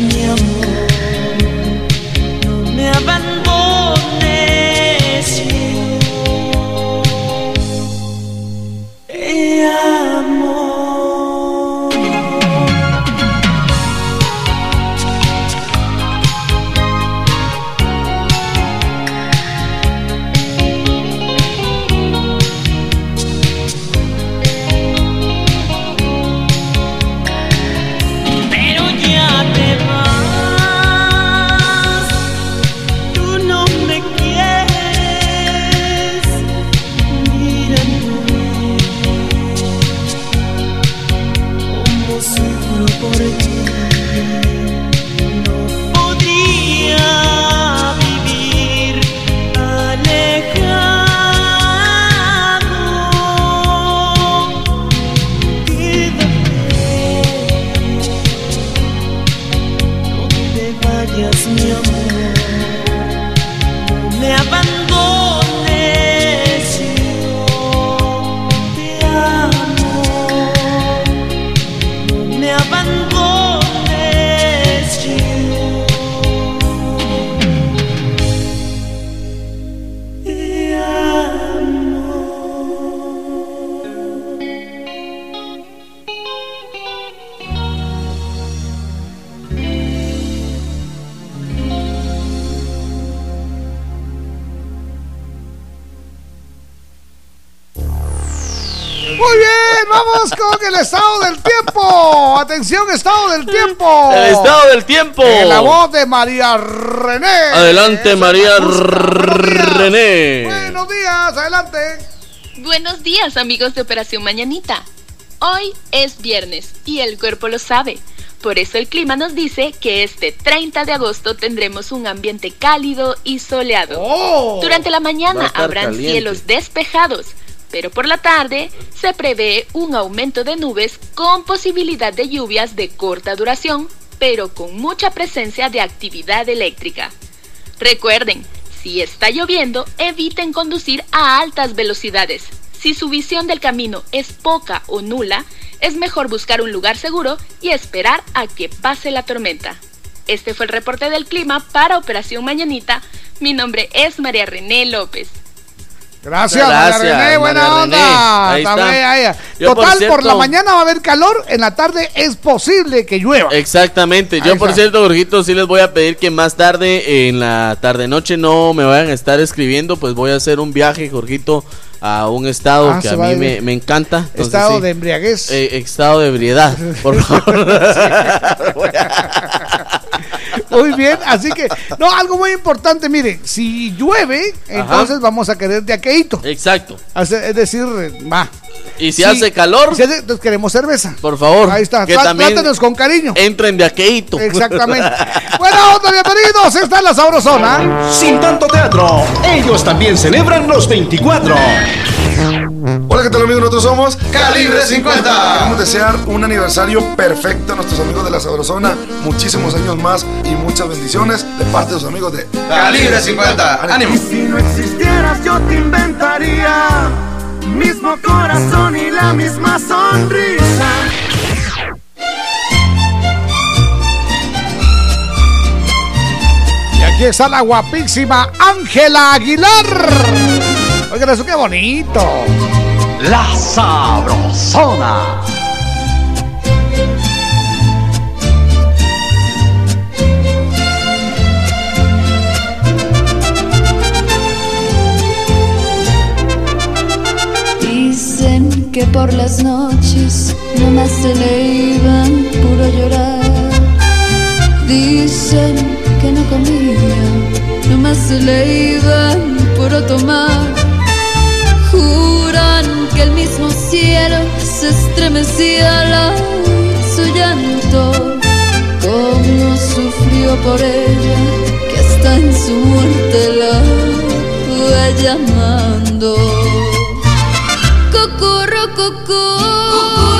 мне del tiempo. En la voz de María René. Adelante, María René. Buenos días, adelante. Buenos días amigos de Operación Mañanita. Hoy es viernes y el cuerpo lo sabe. Por eso el clima nos dice que este 30 de agosto tendremos un ambiente cálido y soleado. Durante la mañana habrán caliente. cielos despejados, pero por la tarde se prevé un aumento de nubes con posibilidad de lluvias de corta duración, pero con mucha presencia de actividad eléctrica. Recuerden, si está lloviendo, eviten conducir a altas velocidades. Si su visión del camino es poca o nula, es mejor buscar un lugar seguro y esperar a que pase la tormenta. Este fue el reporte del clima para Operación Mañanita. Mi nombre es María René López. Gracias, María René, buena María onda. René. Ahí Está está. bien, ahí. Yo, por Total, por, cierto- la mañana va a haber calor, en la tarde es posible que llueva. Exactamente. Yo, por cierto, Jorgito, sí les voy a pedir que más tarde, en la tarde-noche, no me vayan a estar escribiendo. Pues voy a hacer un viaje, Jorgito, a un estado Ah, que a mí me, me encanta. Entonces, Estado sí. de embriaguez. Eh, estado de ebriedad, por favor. Muy bien, así que, no, algo muy importante, miren, si llueve, entonces vamos a querer de aqueíto. Exacto. Es decir, va. Y si hace calor, si hace- queremos cerveza. por favor. Ahí está, que trá- también trátanos con cariño. entren de aqueíto. Exactamente. Buena onda, bienvenidos, esta es la Sabrosona. Sin tanto teatro, ellos también celebran los 24. Hola, ¿qué tal amigos? Nosotros somos Calibre 50. Queremos desear un aniversario perfecto a nuestros amigos de la Sabrosona. Muchísimos años más y muchas bendiciones de parte de sus amigos de Calibre 50. ¡Ánimo! Si no existieras yo te inventaría mismo corazón y la misma sonrisa. Y aquí está la guapísima Ángela Aguilar. Oigan, eso qué bonito. La Sabrosona. Dicen que por las noches nomás se le iban puro llorar. Dicen que no comía, nomás se le iban puro tomar. El mismo cielo se estremecía al su llanto. Como sufrió por ella, que hasta en su muerte la fue llamando. Cucurru, cucú.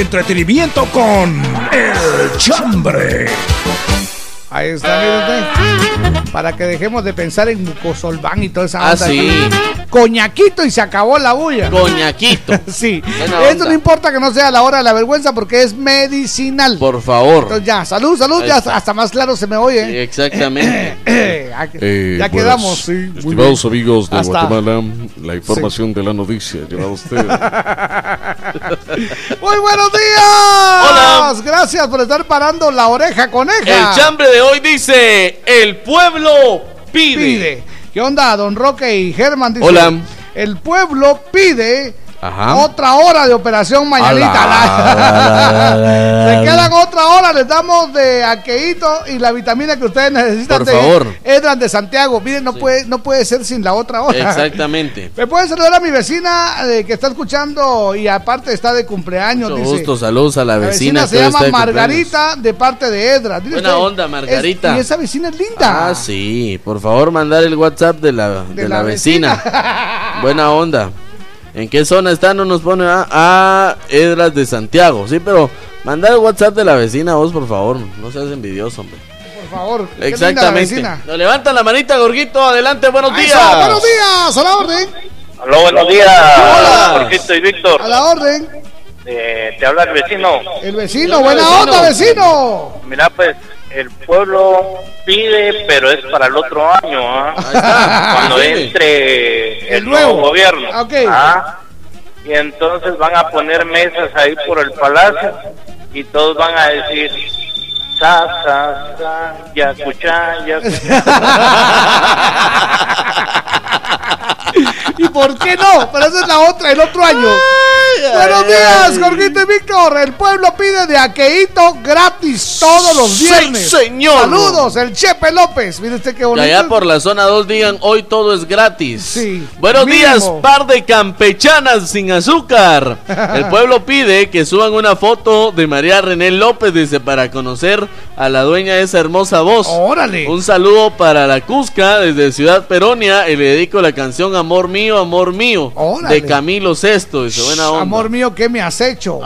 Entretenimiento con El Chambre. Ahí está, mire usted. Para que dejemos de pensar en mucosolván y toda esa Ah, onda. sí. Coñaquito y se acabó la bulla. Coñaquito. sí. Esto no importa que no sea la hora de la vergüenza porque es medicinal. Por favor. Entonces ya, salud, salud, ya hasta más claro se me oye. Sí, exactamente. ya Eh, ya quedamos, sí. Estimados amigos de Hasta- Guatemala, la información de la noticia lleva a usted. Muy buenos días. Hola. Gracias por estar parando la oreja coneja. El chambre de hoy dice: El pueblo pide. pide. ¿Qué onda, don Roque y Germán? Dice, Hola. El pueblo pide Ajá. otra hora de operación mañanita. Se quedan otra hora, les damos de aqueíto y la vitamina que ustedes necesitan Por de favor. Edran de Santiago. Miren, no, puede, no puede ser sin la otra hora. Exactamente. Me pueden saludar a mi vecina eh, que está escuchando y aparte está de cumpleaños. Mucho dice. gusto, saludos a la La vecina. vecina se llama cumpleaños. Margarita de parte de Edra. Dile Buena usted, onda, es- Margarita. y esa vecina es linda. Ah, sí. Por favor, mandar el WhatsApp de la, de la la vecina. Buena onda. ¿En qué zona está? No nos pone a, a Edras de Santiago. Sí, pero mandar el WhatsApp de la vecina vos, por favor. No seas envidioso, hombre. Por favor. Exactamente. Nos levanta la manita, Gorguito. Adelante, buenos Ahí días. está, Buenos días, a la orden. Aló, buenos días. Hola. Jorgito y Víctor. A la orden. Eh, te habla el vecino. El vecino, buena onda, vecino. Mira, pues, el pueblo pide, pero es para el otro año, ¿ah? Cuando Pide. entre el, nuevo. nuevo gobierno. ¿ah? Y entonces van a poner mesas ahí por el palacio y todos van a decir. Sa, sa, sa, ya escuchá, ya ¿Y por qué no? Pero esa es la otra, el otro año. Buenos días, Jorgito y Víctor. El pueblo pide de aqueíto gratis todos los Sí, viernes. señor. Saludos, el Chepe López. Mire usted qué Que bonito. allá por la zona 2 digan hoy todo es gratis. Sí. Buenos Mínimo. días, par de campechanas sin azúcar. El pueblo pide que suban una foto de María René López, dice, para conocer a la dueña de esa hermosa voz. Órale. Un saludo para la Cusca desde Ciudad Peronia y le dedico la canción Amor mío, amor mío Órale. de Camilo Sesto. Dice, buena onda. Amor mío, ¿qué me has hecho?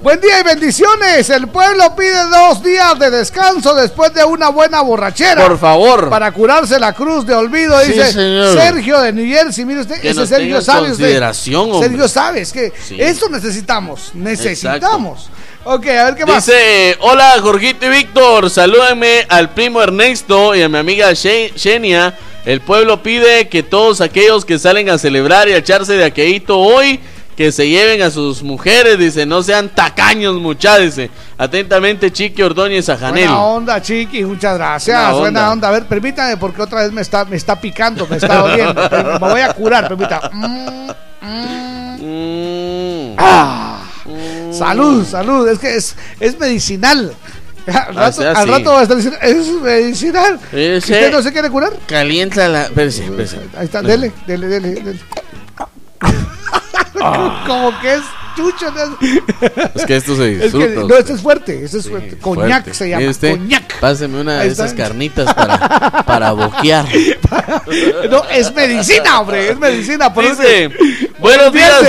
Buen día y bendiciones. El pueblo pide dos días de descanso después de una buena borrachera. Por favor. Para curarse la cruz de olvido, Sí, dice señor. Sergio de New Jersey. Mire usted, Que ese Sergio sabe usted. Sergio sabe, es que Sí. eso necesitamos. Necesitamos. Ok, a ver qué más. Dice, hola Jorgito y Víctor, salúdenme al primo Ernesto y a mi amiga She-. El pueblo pide que todos aquellos que salen a celebrar y a echarse de aqueíto hoy, que se lleven a sus mujeres, dice, no sean tacaños muchachos, dice. Atentamente Chiqui Ordóñez a Janel. Buena onda, Chiqui, muchas gracias. Buena Buena onda. A ver, permítame, porque otra vez me está, me está picando, me está doliendo. me voy a curar, permítame. Mm. Ah, salud, salud. Es que es, es medicinal. Al rato, sea, al sí. rato va a estar diciendo, es medicinal. Ese- ¿Usted no se quiere curar? Calienta la... espérese, espérese. Ahí está, dele, dele, dele. dele. Como que es chucho. Es que esto se Es disfruta. que, no, este es fuerte, este es fuerte. Coñac Fuerte. se llama. Usted, Coñac. Páseme una de esas carnitas para, para boquear. No, es medicina, hombre, es medicina. Por eso Dice, buenos días.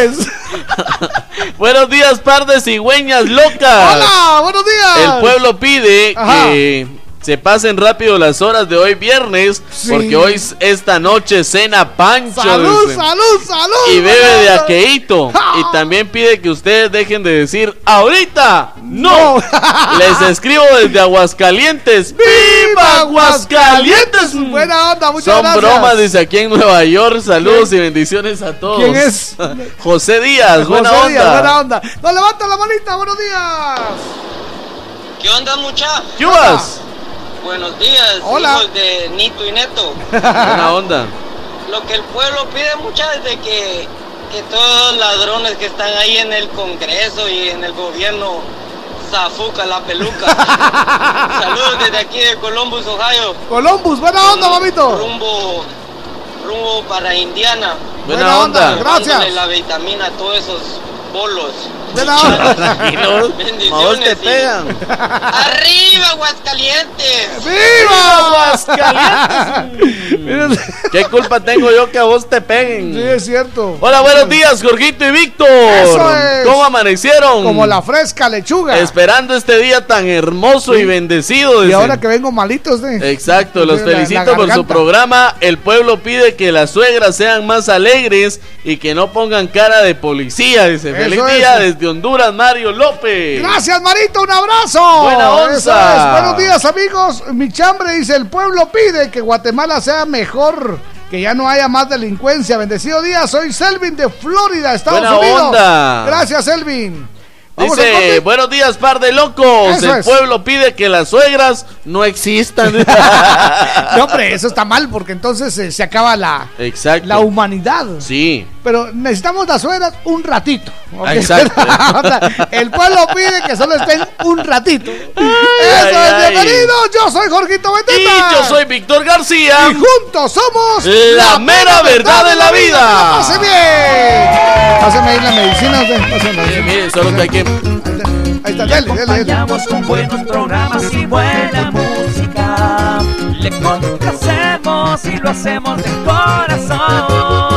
Buenos días, par de cigüeñas locas. Hola, buenos días. El pueblo pide Ajá. que se pasen rápido las horas de hoy viernes, Sí. porque hoy es esta noche cena pancho. Salud, dice. salud, salud. Y bebe de aqueíto. Y también pide que ustedes dejen de decir ahorita. No. Les escribo desde Aguascalientes. ¡Viva Aguascalientes! Buena onda, muchas Son gracias. bromas, dice aquí en Nueva York. Saludos y bendiciones a todos. ¿Quién es? José Díaz, José buena onda. Buena onda. No, levanta la manita, buenos días. ¿Qué onda, mucha? ¿Qué vas? Buenos días, Hola. hijos de Nito y Neto. Buena onda. Lo que el pueblo pide, mucha, es de que, que todos los ladrones que están ahí en el Congreso y en el gobierno zafuca la peluca. Saludos desde aquí de Columbus, Ohio. Columbus, buena onda, mamito. Rumbo, rumbo para Indiana. Buena onda. gracias. La vitamina a todos esos bolos. De nada. Tranquilos, a vos te pegan. ¡Arriba, Aguascalientes! ¡Viva Aguascalientes! ¿Qué culpa tengo yo que a vos te peguen? Sí, es cierto. Hola, buenos días, Jorgito y Víctor. Eso es. ¿Cómo amanecieron? Como la fresca lechuga. Esperando este día tan hermoso y bendecido. Y ahora que vengo malitos de. Exacto, los de la- la felicito por su programa. El pueblo pide que las suegras sean más alegres y que no pongan cara de policía. Dice, Eso feliz es. día desde Honduras, Mario López. Gracias, Marito, un abrazo. Buena onza. Es. Buenos días, amigos. Mi chambre dice: el pueblo pide que Guatemala sea mejor. Que ya no haya más delincuencia. Bendecido día, soy Selvin de Florida, Estados Buena Unidos. onda. Gracias, Selvin. Dice, buenos días, par de locos. Eso el es. pueblo pide que las suegras no existan. No, hombre, eso está mal porque entonces eh, se acaba la, Exacto. la humanidad. Sí. Pero necesitamos las suegras un ratito. ¿ok? Exacto. El pueblo pide que solo estén un ratito. Eso ay, es, ay. bienvenidos. Yo soy Jorgito Beteta. Y yo soy Víctor García. Y juntos somos La mera verdad de la vida. ¡Pase bien! Pásame ahí la medicina. Mire, mire, solo que hay que. Ahí está, dale, dale, dale. acompañamos con buenos programas y buena música. Le complacemos y lo hacemos de corazón.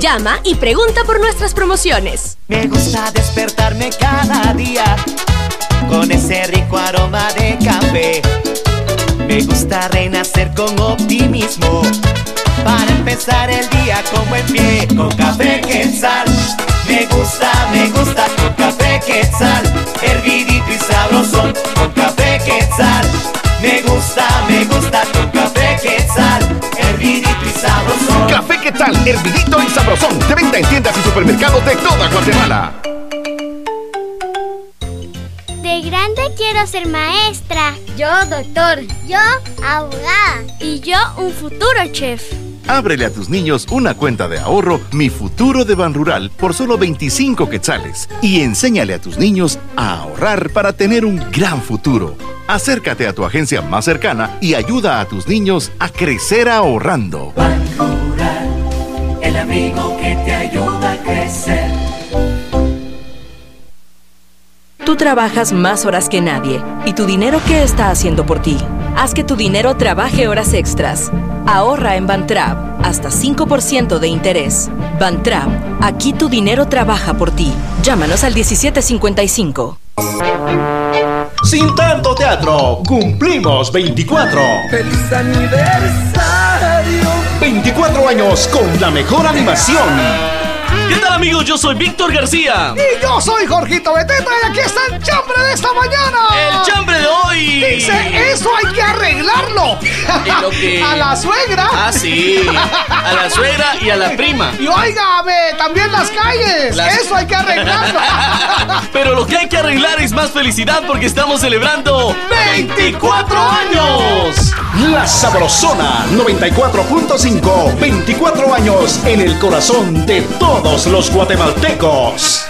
Llama y pregunta por nuestras promociones. Me gusta despertarme cada día con ese rico aroma de café. Me gusta renacer con optimismo para empezar el día con buen pie. Con café quetzal, me gusta, me gusta con café quetzal, hervidito y sabrosón. Con café quetzal, me gusta, me gusta con café quetzal, Café Quetzal, hervidito y sabrosón. De venta en tiendas y supermercados de toda Guatemala. De grande quiero ser maestra. Yo doctor. Yo abogada. Y yo un futuro chef. Ábrele a tus niños una cuenta de ahorro Mi Futuro de Banrural por solo 25 quetzales y enséñale a tus niños a ahorrar para tener un gran futuro. Acércate a tu agencia más cercana y ayuda a tus niños a crecer ahorrando. El amigo que te ayuda a crecer. Tú trabajas más horas que nadie. ¿Y tu dinero qué está haciendo por ti? Haz que tu dinero trabaje horas extras. Ahorra en Bantrap hasta 5% de interés. Bantrap, aquí tu dinero trabaja por ti. Llámanos al 1755. Sin tanto teatro, cumplimos 24. ¡Feliz aniversario! 24 años con la mejor animación. ¿Qué tal amigos? Yo soy Víctor García. Y yo soy Jorgito Beteta y aquí está el chambre de esta mañana. El chambre de hoy. Dice, eso hay que arreglarlo. Lo que- A la suegra. Ah, sí. A la suegra y a la prima. Y óigame, también las calles. Las- Eso hay que arreglarlo. Pero lo que hay que arreglar es más felicidad porque estamos celebrando 24 años. La Sabrosona 94.5. 24 años en el corazón de todos los guatemaltecos.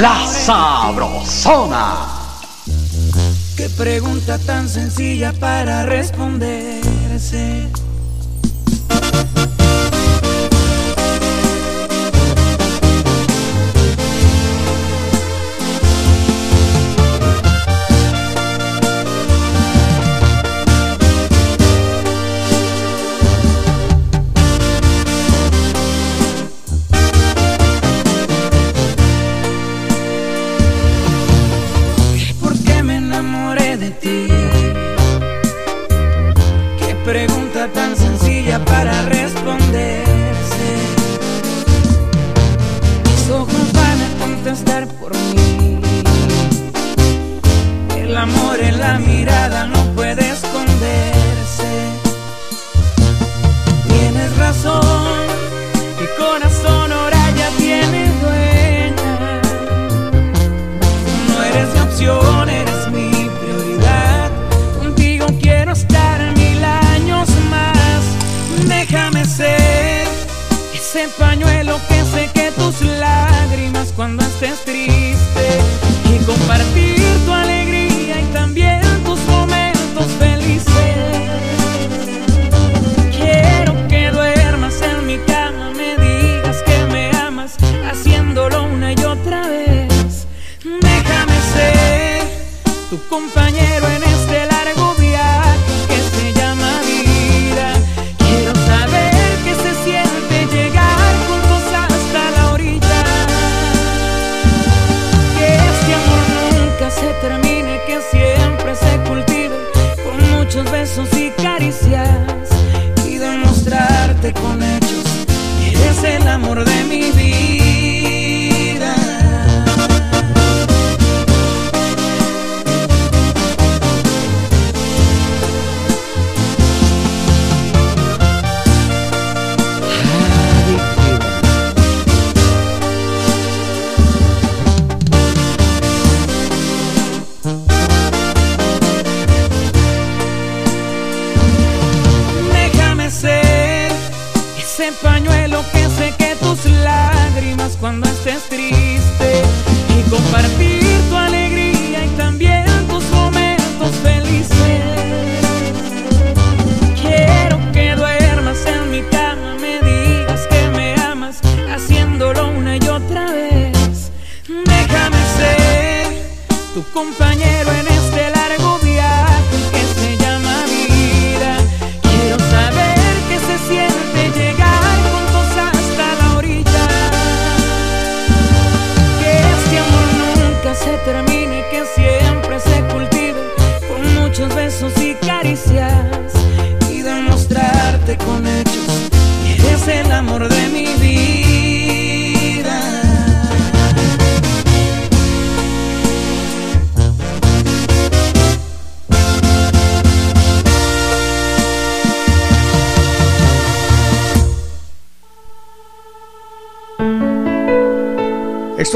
La Sabrosona. Qué pregunta tan sencilla para responderse.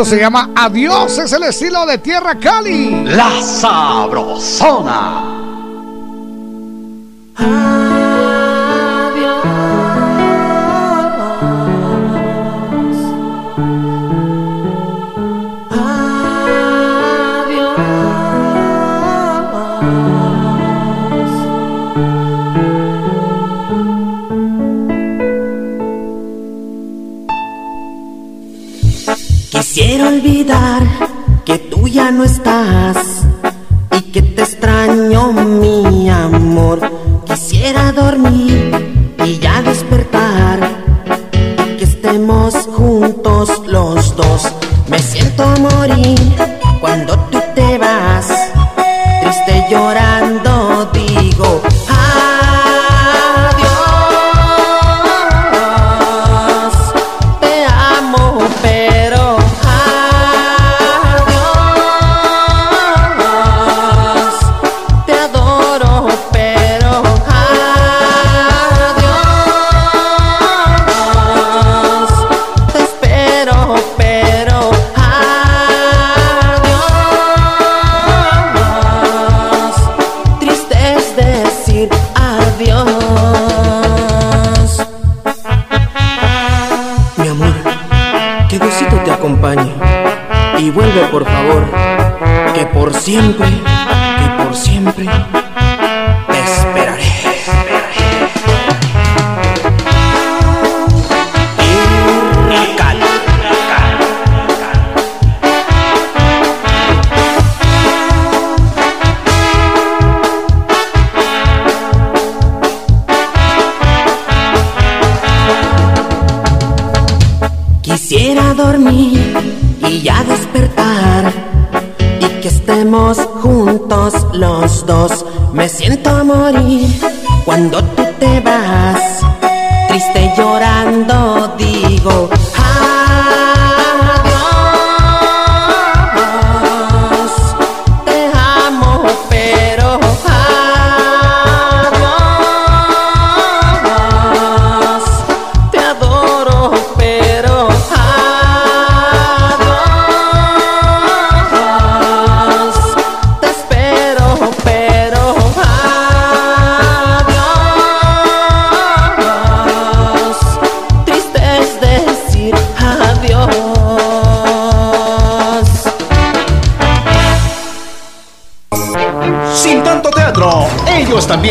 Se llama Adiós es el estilo de Tierra Cali. La Sabrosona. no está. por siempre. Te esperaré. Quisiera dormir y ya despertar y que estemos juntos juntos los dos. Me siento a morir cuando tú te vas.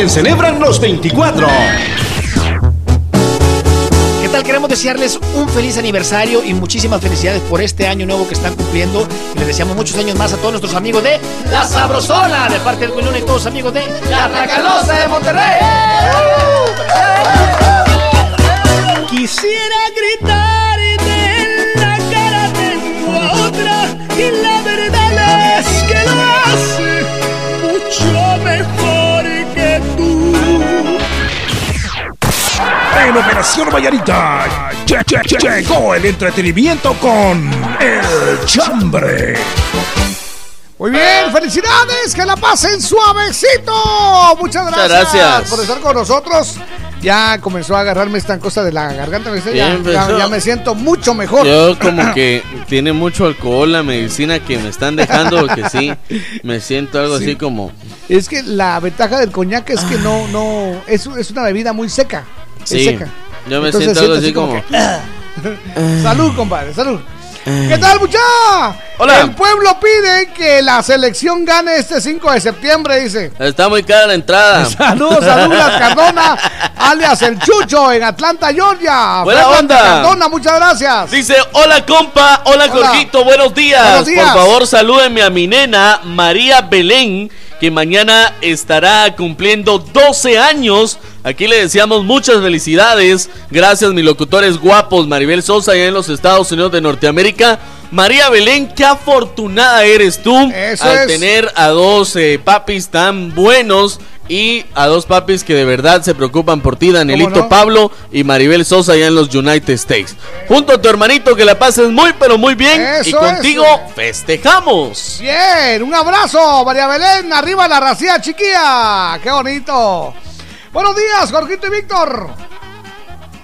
También celebran los 24. ¿Qué tal? Queremos desearles un feliz aniversario y muchísimas felicidades por este año nuevo que están cumpliendo. Y les deseamos muchos años más a todos nuestros amigos de La Sabrosona, de parte del Wilón y todos amigos de La Tracalosa de Monterrey. Quisiera En Operación Vallarita lle- lle- lle- llegó el entretenimiento con El Chambre. Muy bien, felicidades, que la pasen suavecito. Muchas gracias, gracias. por estar con nosotros. Ya comenzó a agarrarme esta cosa de la garganta. Ya, Bien, ya- me siento mucho mejor. Yo como que tiene mucho alcohol la medicina que me están dejando, que sí, me siento algo Sí. así como... Es que la ventaja del coñac es que no, no, es, es una bebida muy seca. Es Sí, seca. yo me Entonces siento algo así como... que, ah. salud, compadre, salud. ¿Qué tal, mucha? Hola. El pueblo pide que la selección gane este 5 de septiembre, dice. Está muy cara la entrada. Saludos a Douglas Cardona, alias el Chucho, en Atlanta, Georgia. Buena Fernando onda. Cardona, muchas gracias. Dice, hola compa, hola, Hola. Jorgito, buenos días. Buenos días. Por favor, salúdenme a mi nena María Belén, que mañana estará cumpliendo 12 años. Aquí le deseamos muchas felicidades. Gracias, mis locutores guapos, Maribel Sosa, allá en los Estados Unidos de Norteamérica. María Belén, qué afortunada eres tú Eso al es. tener a dos eh, papis tan buenos y a dos papis que de verdad se preocupan por ti, Danielito no? Pablo y Maribel Sosa allá en los United States. Junto a tu hermanito que la pases muy pero muy bien y contigo eso. festejamos. Bien, un abrazo, María Belén, arriba la racía chiquilla, qué bonito. Buenos días, Jorgito y Víctor.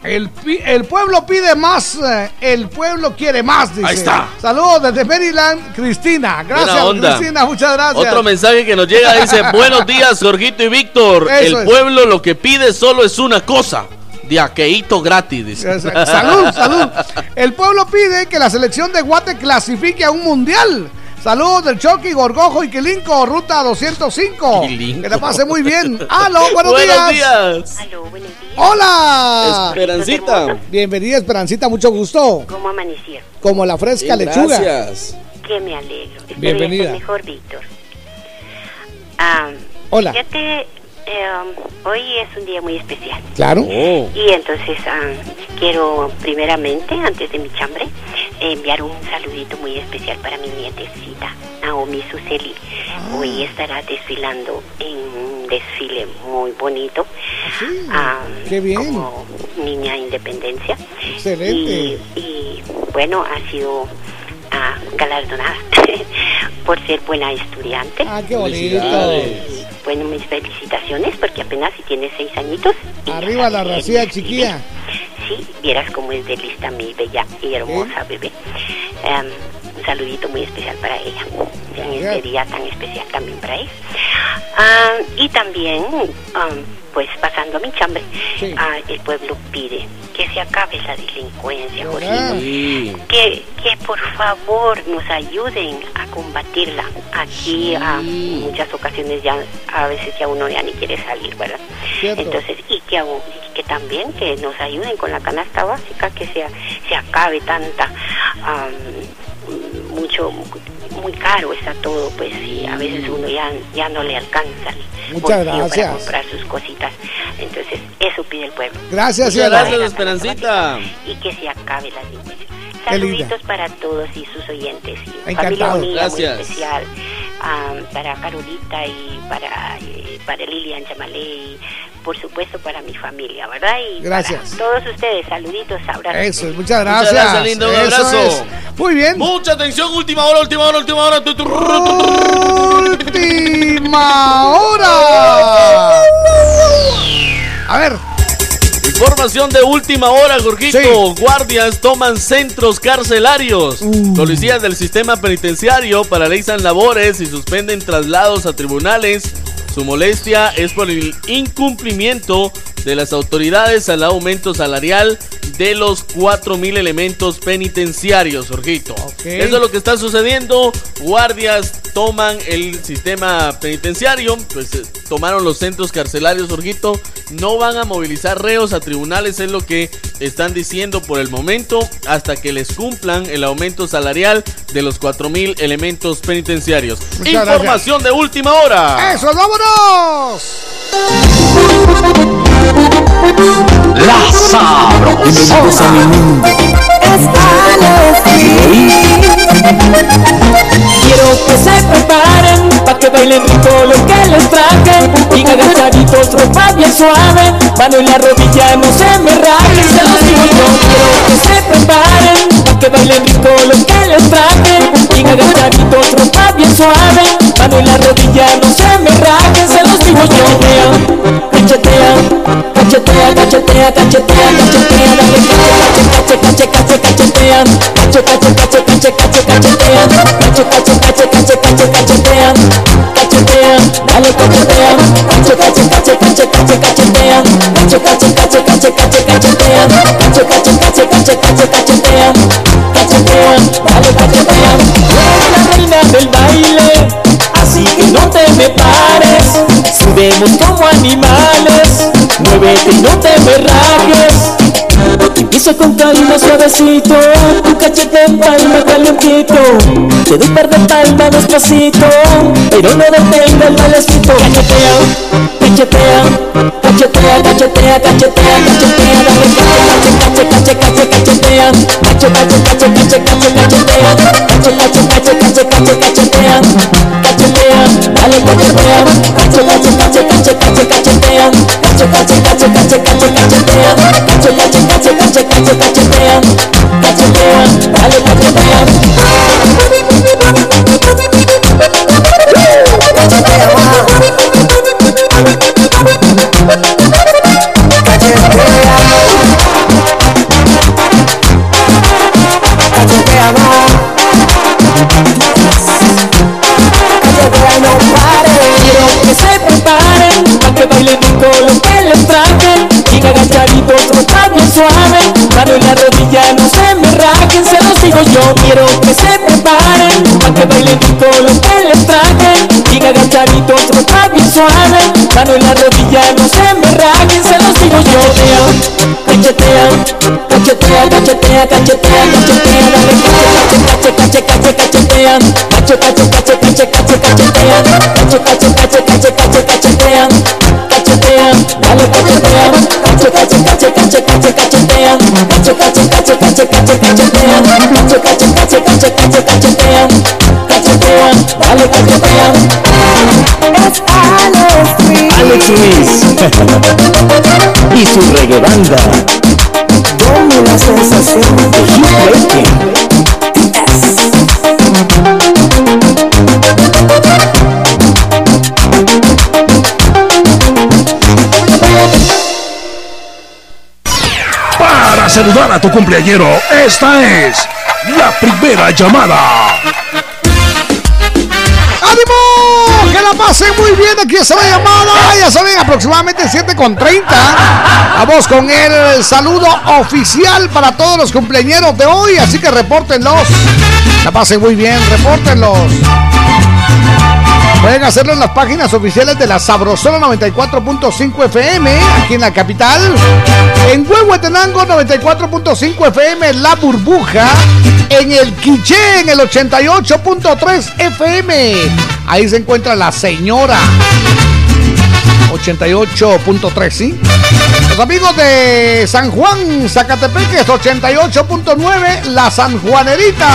El, el pueblo pide más, eh, el pueblo quiere más, dice. Ahí está. Saludos desde Maryland, Cristina. Gracias. Cristina, muchas gracias. Otro mensaje que nos llega dice, buenos días Jorgito y Víctor. Eso El es. pueblo lo que pide solo es una cosa. Diaqueíto gratis, dice. Salud, salud. El pueblo pide que la selección de Guate clasifique a un mundial. Saludos del Chucky, Gorgojo y Quilinco, ruta 205. Quilinco. Que la pase muy bien. Aló, buenos, Buenos días. días. Hola. Esperancita. Bienvenida, Esperancita, mucho gusto. ¿Cómo amanecieron? Como la fresca Bien, lechuga. gracias. Que me alegro. Espero Bienvenida. mejor, Víctor. Ah, Hola. Fíjate, eh, hoy es un día muy especial. Claro. Y entonces ah, quiero primeramente, antes de mi chambre, enviar un saludito muy especial para mi nietecita, Naomi Suseli. Hoy estará desfilando en un desfile muy bonito. Ah, Qué bien. Como niña independencia. Excelente. Y, y, bueno, ha sido ah, galardonada por ser buena estudiante. Ah, qué bonito. Y, bueno, mis felicitaciones porque apenas si tiene seis añitos. Arriba la racía chiquilla. Sí, vieras cómo es de lista mi bella y hermosa bebé. Em, un saludito muy especial para ella. En este día tan especial también para ella. Ah, y también, am, pues pasando a mi chambre, ah, el pueblo pide que se acabe la delincuencia. Sí. Que, que por favor nos ayuden a combatirla. Aquí a muchas ocasiones ya, a veces ya uno ya ni quiere salir, ¿verdad? Cierto. Entonces, y que, aún- y que también que nos ayuden con la canasta básica, que se, se acabe tanta, am, mucho, muy caro está todo, pues, y a veces uno ya, ya no le alcanza el Muchas bolsillo gracias. para comprar sus cositas. Entonces, eso pide el pueblo. Gracias, Muchas gracias, Esperancita. Y que se acabe la delincuencia. Qué linda. Saluditos para todos y sus oyentes. Y Encantado. familia unida Gracias. muy especial. para Carolita y para, eh, para Lilian Chamalé y por supuesto para mi familia, ¿verdad? Y Gracias. para todos ustedes, saluditos, abrazos. Eso es, muchas gracias. Muchas gracias, lindo. Un abrazo. es. Muy bien. Mucha atención, última hora, última hora, última hora. Última hora. A ver. Información de última hora, Jorgito. Guardias toman centros carcelarios. Uh. Policías del sistema penitenciario paralizan labores y suspenden traslados a tribunales. Su molestia es por el incumplimiento de las autoridades al aumento salarial de los 4.000 elementos penitenciarios, Jorgito. Eso es lo que está sucediendo. Guardias toman el sistema penitenciario, pues eh, tomaron los centros carcelarios, Jorgito, no van a movilizar reos a tribunales, es lo que están diciendo por el momento, hasta que les cumplan el aumento salarial de los 4 mil elementos penitenciarios. Muchas Información de última hora. ¡Eso, vámonos! La Sabrosona. Quiero que se preparen pa' que bailen rico lo que les traje Y agachaditos, ropa bien suave Mano en la rodilla, no se me rajen Se los digo yo Quiero que se preparen pa' que bailen rico lo que les traje Y agachaditos, ropa bien suave Mano en la rodilla, no se me rajen Se los digo yo Cachetea, cachetea, cachetea, cachetea, cachetea, Dale cache, cache, cache, cache, cachetea Cache, cache, cache, cache, cache, cachetea Cache, cache, cache, cache, cache, cachetea cachetea Cache, cache, cache, cache, cache, cachetea Cache, cache, cache, cache, cache, cachetea Cache, cache, cache, cache, cache, cachetea Cachetea, dale cachetea Eres la reina del baile Así que no te me pares Sudemos como animales. Muévete y no te me rajes. Empieza con calma suavecito. Tu cachete en palma calientito. Te doy par de palmas despacito. Pero no detenga el mal espíritu Cachetea, cachetea Cachetea, cachetea, cachetea, cachetea Dale cache, cache, cache, cache, cachetea. Cache, cache, cache, cache, cache, cachetea. Cache, cache, cache, cache, cache, cachetea. Cachetea, dale cachetea. Cache, cache, cache, cache, cache, cachetea Cache, cache, cache, cache, cache, cachetea Cache, cache, cache, cache, cache, cachetea Cachetea, dale cachetea Cachetea, ropa bien suave Mano en la rodilla, no se me rajen Se los digo yo Quiero que se preparen Pa' que bailen rico lo que les traje Y agachaditos, ropa bien suave Mano en la rodilla, no se me rajen Se los digo yo Cachetea, cachetea, cachetea, cachetea, cachetea Dale cache, cache, cache, cache, cachetea Cache, cache, cache, cache, cache, cachetea Cache, cache, cache, cache, cache, cachetea Cachetea, cachetea Cachetea, dale cachetea Es Alex Alex Ruiz y su reggae. Dame la sensación de Hugh Saludar a tu cumpleañero, esta es la primera llamada. ¡Ánimo! Que la pasen muy bien. Aquí está la llamada. Ya saben, aproximadamente 7 con 30. Vamos con el saludo oficial para todos los cumpleañeros de hoy. Así que repórtenlos. La pasen muy bien, repórtenlos. Pueden hacerlo en las páginas oficiales de la Sabrosona 94.5 FM, aquí en la capital. En Huehuetenango 94.5 FM, La Burbuja. En el Quiché, en el 88.3 FM. Ahí se encuentra la señora. 88.3, ¿sí? Los amigos de San Juan, Zacatepeques, 88.9, La San Juanerita.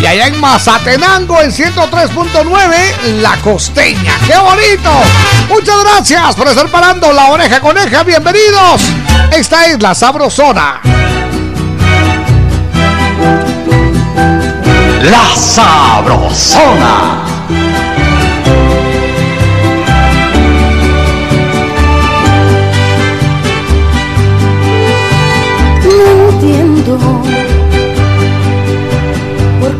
Y allá en Mazatenango, en 103.9, La Costeña. ¡Qué bonito! Muchas gracias por estar parando la oreja coneja. Bienvenidos. Esta es La Sabrosona. La Sabrosona. No entiendo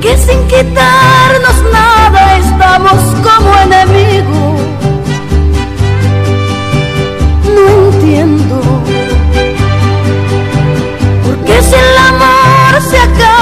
qué sin quitarnos nada estamos como enemigos. No entiendo por qué si el amor se acaba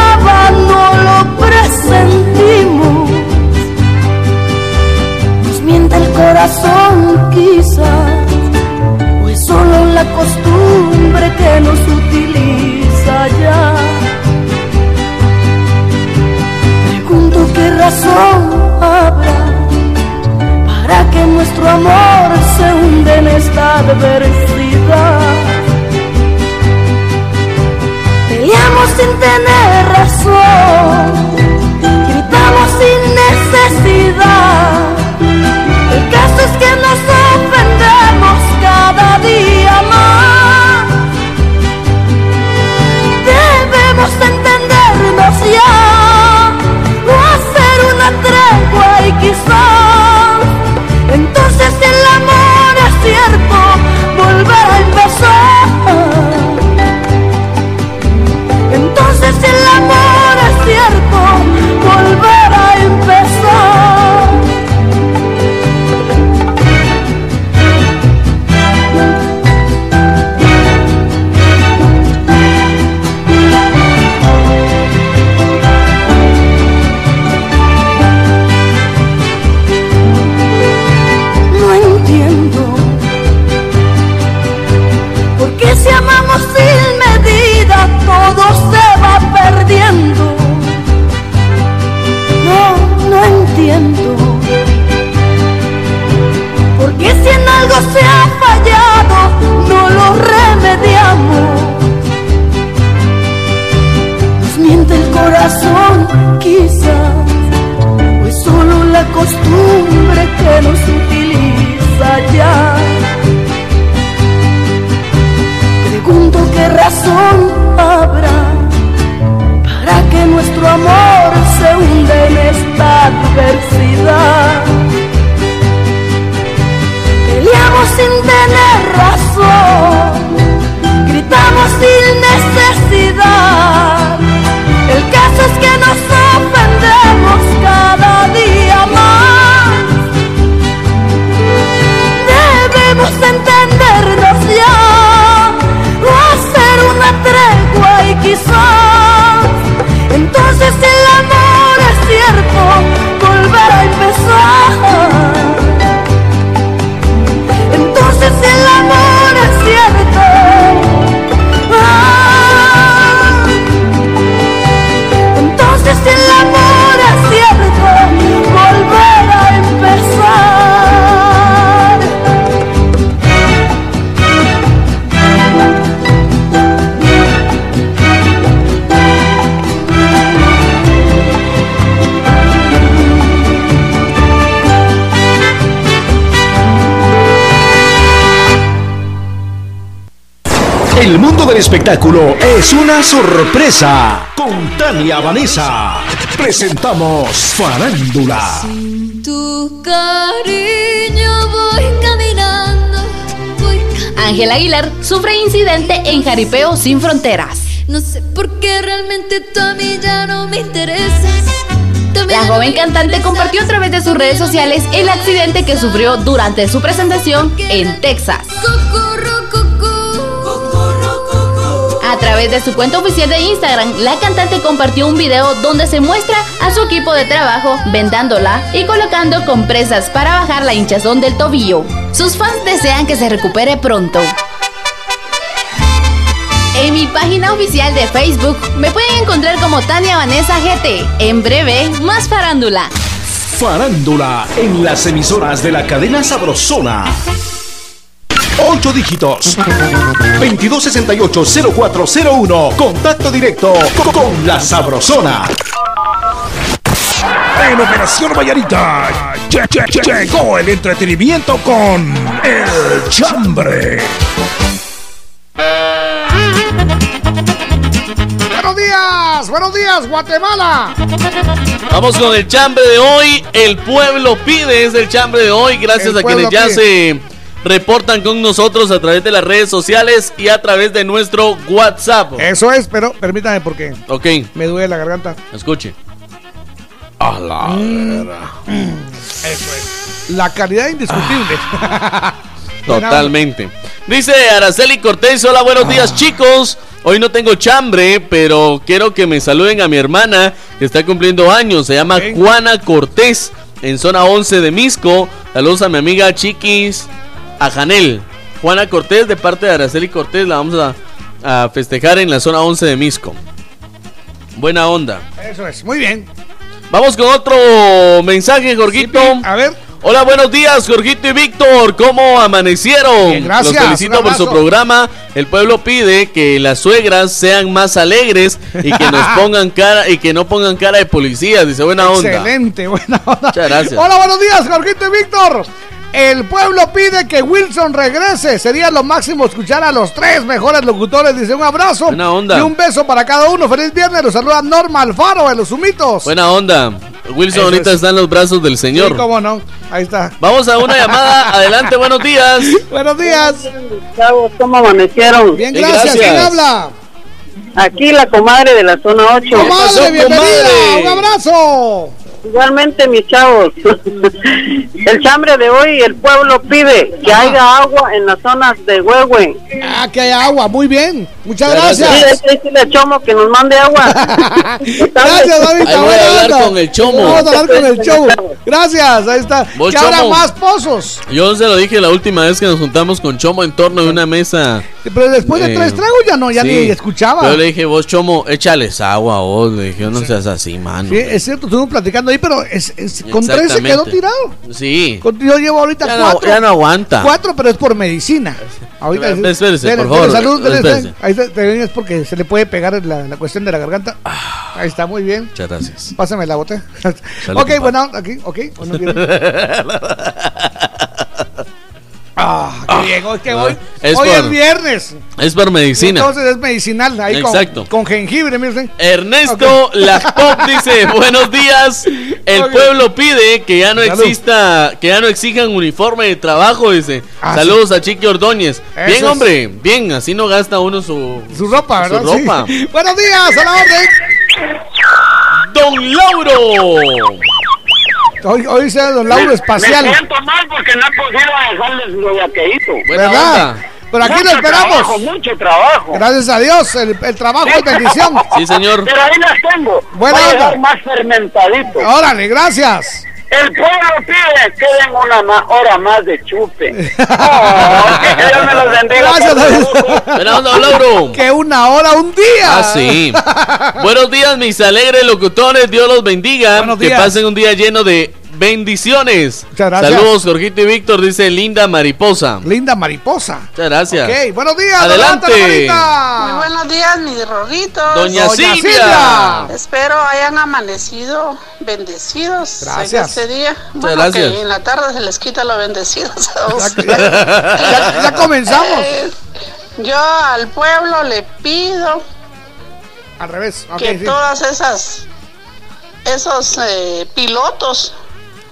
costumbre que nos utiliza ya. Pregunto qué razón habrá para que nuestro amor se hunda en esta adversidad. Peleamos sin tener razón, gritamos sin necesidad. Mundo del espectáculo es una sorpresa. Con Tania Vanessa presentamos Farándula. Tu cariño voy caminando. Voy Ángel Aguilar sufre incidente en Jaripeo sin fronteras. No sé por qué realmente tú a mí ya no me interesas. La joven cantante compartió a través de sus redes sociales el accidente que sufrió durante su presentación en Texas. Través de su cuenta oficial de Instagram, la cantante compartió un video donde se muestra a su equipo de trabajo vendándola y colocando compresas para bajar la hinchazón del tobillo. Sus fans desean que se recupere pronto. En mi página oficial de Facebook me pueden encontrar como Tania Vanessa GT. En breve, más farándula. Farándula en las emisoras de la cadena Sabrosona. Ocho dígitos. 2268-0401. Contacto directo con- la Sabrosona. En Operación Vallarita lle- lle- lle- llegó el entretenimiento con El Chambre. Buenos días, buenos días, Guatemala. Vamos con el chambre de hoy. El pueblo pide, es el chambre de hoy. Gracias El a quienes ya pide. se reportan con nosotros a través de las redes sociales y a través de nuestro WhatsApp. Eso es, pero permítame porque Ok, me duele la garganta. escuche. A la Eso es. La calidad indiscutible. Totalmente. Dice Araceli Cortés, hola, buenos Ah. días chicos. Hoy no tengo chambre, pero quiero que me saluden a mi hermana que está cumpliendo años. Se llama Juana Cortés, en zona 11 de Misco. Saludos a mi amiga Chiquis, a Janel. Juana Cortés, de parte de Araceli Cortés, la vamos a, a festejar en la zona 11 de Misco. Buena onda. Eso es, muy bien. Vamos con otro mensaje, Jorgito. a ver. Hola, buenos días, Jorgito y Víctor. ¿Cómo amanecieron? Bien, gracias, Los felicito por su programa. El pueblo pide que las suegras sean más alegres y que nos pongan cara y que no pongan cara de policías. Dice buena onda. Excelente, buena onda. Muchas gracias. Hola, buenos días, Jorgito y Víctor. El pueblo pide que Wilson regrese. Sería lo máximo escuchar a los tres mejores locutores. Dice un abrazo Buena onda. y un beso para cada uno. Feliz viernes. Los saluda Norma Alfaro de los Humitos. Buena onda. Wilson Eso ahorita es. está en los brazos del Señor. Sí, cómo no. Ahí está. Vamos a una llamada. Adelante, buenos días. Buenos días. Chavos, ¿cómo amanecieron? Bien, gracias. ¿Quién habla? Aquí la comadre de la zona 8. Comadre, bienvenida. Un abrazo. Igualmente, mis chavos. el chambre de hoy, el pueblo pide que haya agua en las zonas de Huehue. Ah, que hay agua. Muy bien. Muchas Sí, gracias. que decirle a Chomo que nos mande agua. Gracias, David. Ahí voy a hablar con el Chomo. Vamos a hablar con el Chomo. Gracias. Ahí está. Vos, que habrá Chomo. más pozos. Yo se lo dije la última vez que nos juntamos con Chomo en torno de una mesa. Pero después de Eh, tres tragos ya no, ya sí. ni escuchaba. Yo le dije, vos, Chomo, échales agua, vos. Le dije, no seas así, mano. Sí, es cierto, estuvimos platicando ahí, pero es, es- con tres se quedó tirado. Sí. Con- Yo llevo ahorita Ya no- cuatro. ya no aguanta. Cuatro, pero es por medicina. Ahorita Espérese, espérese, por favor, salud, espérese. Ahí está, te- es porque se le puede pegar la, la cuestión de la garganta. Ahí está, muy bien. Muchas gracias. Pásame la botella. Salud, ok, bueno, aquí, ok. bien. Ah, qué bien, hoy, que Ah, hoy, es hoy por- es viernes. Es por medicina. Entonces es medicinal, ahí Exacto. Con, jengibre, miren. Ernesto Ok. Lacpop dice, buenos días. El pueblo pide que ya no Salud. exista, que ya no exijan uniforme de trabajo, dice. Ah, Saludos a Chiqui Ordóñez. Eso bien, es. hombre, bien, así no gasta uno su, Su ropa, ¿verdad? Su ropa. Sí. Buenos días, a la orden. Don Lauro. Hoy, hoy sea Don Lauro Espacial. Me siento mal porque no he podido dejarles lo vaqueíto. ¿Verdad? Pero aquí lo Mucho esperamos. trabajo, mucho trabajo. Gracias a Dios, el, el trabajo es bendición. Sí, señor. Pero ahí las tengo. Dejar más fermentadito. Órale, gracias. El pueblo pide que den una ma- hora más de chupe. Oh, que Dios me los bendiga. Gracias, Don Lauro. Que una hora, un día. Ah, sí. Buenos días, mis alegres locutores. Dios los bendiga. Buenos que días. pasen un día lleno de bendiciones. Muchas gracias. Saludos, Jorgito y Víctor, dice Linda Mariposa. Linda mariposa. Muchas gracias. Ok, buenos días. Adelante. Muy buenos días, mis rorritos. Doña Doña Silvia. Silvia. Espero hayan amanecido bendecidos Gracias. en este día. Bueno, gracias. que en la tarde se les quita lo bendecidos a ustedes. Ya, ya comenzamos. Eh, Yo al pueblo le pido Al revés. Que sí. todas esas esos eh, pilotos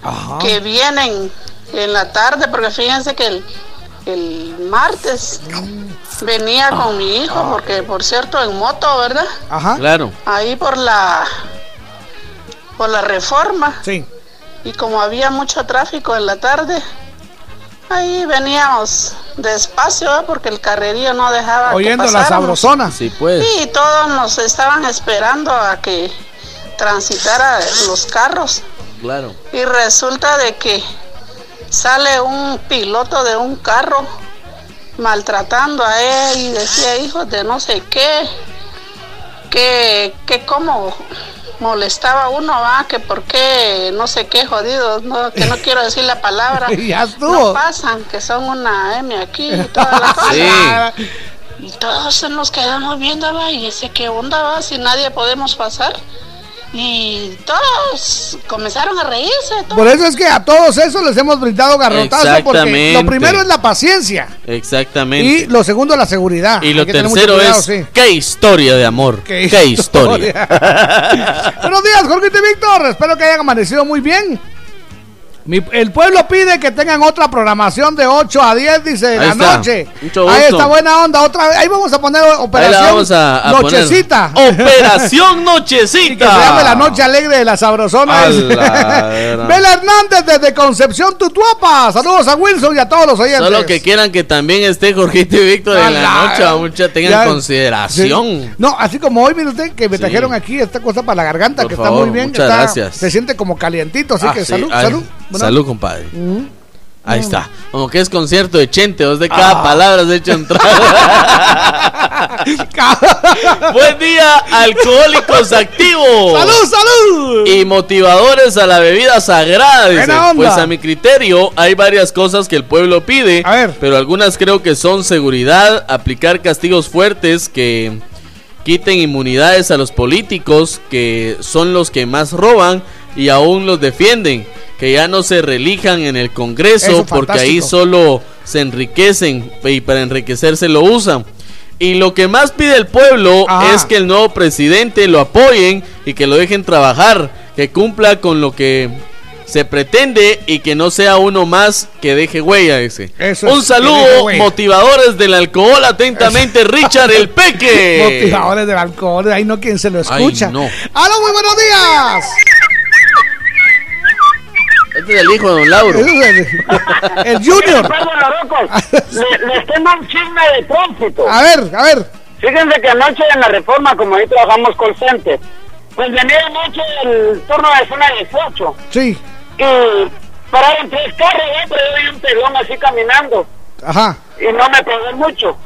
Ajá. que vienen en la tarde, porque fíjense que el, el martes venía con mi hijo, porque por cierto en moto, ¿verdad? Ajá. Claro. Ahí por la por la reforma Sí. y como había mucho tráfico en la tarde, ahí veníamos despacio ¿eh? porque el carrerío no dejaba que Oyendo la pasáramos. sabrosona. Sí, pues. Sí, todos nos estaban esperando a que transitara los carros Claro. y resulta de que sale un piloto de un carro maltratando a él y decía hijos de no sé qué, que, que como molestaba uno, va, que por qué no sé qué jodidos, no, que no quiero decir la palabra, Ya estuvo. no pasan, que son una M aquí y todas las cosas. Sí. Y todos nos quedamos viendo, va, y ese qué onda, va, si nadie podemos pasar. Y todos comenzaron a reírse. todos. Por eso es que a todos esos les hemos brindado garrotazo. Porque Exactamente. lo primero es la paciencia. Exactamente. Y lo segundo, la seguridad. Y lo tercero cuidado, es sí. qué historia de amor. Qué Qué, historia. Buenos días, Jorge y Víctor. Espero que hayan amanecido muy bien. Mi- el pueblo pide que tengan otra programación de 8 a 10, dice, de Ahí la está. noche. Mucho Ahí gusto. está buena onda. Otra vez. Ahí vamos a poner Ahí operación vamos a, a Nochecita. poner. Operación Y Nochecita. que se llame la noche alegre de la sabrosona. A dice. la Hernández desde Concepción, Tutuapa. Saludos a Wilson y a todos los oyentes. Solo que quieran que también esté Jorgito y Víctor en la noche, mucha tengan Ya. consideración. Sí. No, así como hoy, mire usted, que me Sí. trajeron aquí esta cosa para la garganta, Por que favor, está muy bien. muchas está- gracias. Se siente como calientito, así Ah, que sí. salud, Ay, salud. Bueno. Salud, compadre. Mm. Ahí está. Como que es concierto de Chente, dos de cada Ah. palabra has hecho entrar. Buen día, alcohólicos activos. ¡Salud, salud! Y motivadores a la bebida sagrada. dice. Buena onda. Pues a mi criterio hay varias cosas que el pueblo pide, pero algunas creo que son seguridad, aplicar castigos fuertes que quiten inmunidades a los políticos que son los que más roban y aún los defienden, que ya no se relijan en el Congreso Eso, porque ahí solo se enriquecen y para enriquecerse lo usan. Y lo que más pide el pueblo Ajá. es que el nuevo presidente lo apoyen y que lo dejen trabajar, que cumpla con lo que se pretende y que no sea uno más que deje huella ese. Eso Un saludo, motivadores del alcohol, atentamente Richard el Peque. Motivadores del alcohol, ahí no quien se lo Ay, escucha. no. ¡Aló, muy buenos días! Este es el hijo de Don Lauro. El, el Junior. Le- Les tengo un chisme de tránsito. A ver, a ver. Fíjense que anoche en la reforma, como ahí trabajamos call center, pues venía anoche el turno de zona 18 Sí, y pararon tres carros, ¿eh? pero yo vi un pelón así caminando ajá. y no me pegó mucho.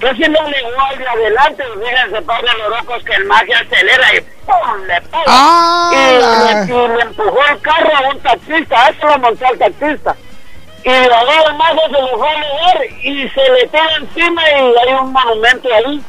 Casi no le al de adelante fíjense, padre locos que el magia acelera y ¡pum! le pega. Ah. y, le, y le empujó el carro a un taxista, a eso lo montó el taxista. Y ahí el mago se lo fue a leer y se le tira encima y hay un monumento ahí.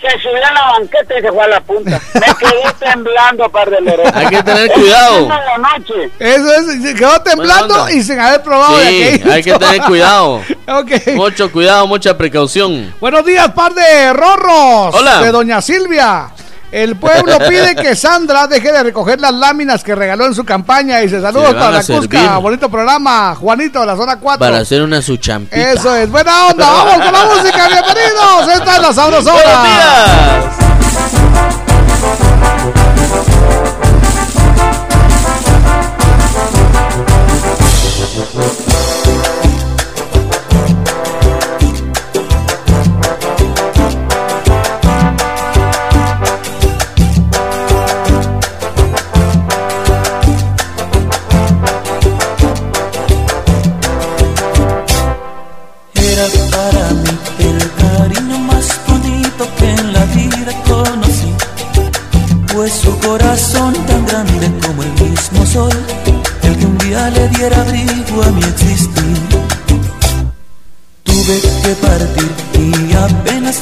Se subió a la banqueta y se fue a la punta. Me quedé temblando, par de lorocos. Hay que tener cuidado. la noche. Eso es, se quedó temblando y sin haber probado Sí, hay que tener cuidado. Ok. Mucho cuidado, mucha precaución. Buenos días, par de rorros. Hola. De Doña Silvia. El pueblo pide que Sandra deje de recoger las láminas que regaló en su campaña. Y se saludos para a la Cusca. Bonito programa. Juanito de la zona 4. Para hacer una su champita. Eso es, buena onda. Vamos con la música. Bienvenidos. Esta es la sabrosona. Buenos días.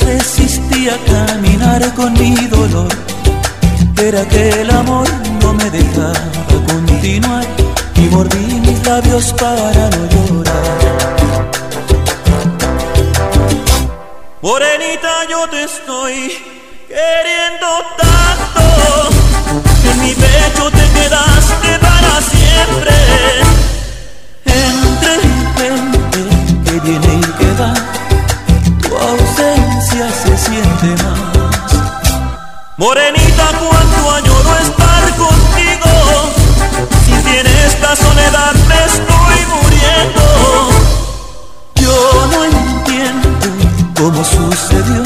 Resistí a caminar con mi dolor. Era que el amor no me dejaba continuar y mordí mis labios para no llorar. Morenita, yo te estoy queriendo tanto. En mi pecho te quedaste para siempre. Entre gente que viene y que va, se siente más. Morenita, cuánto añoro estar contigo. Si tienes esta soledad, me estoy muriendo. Yo no entiendo cómo sucedió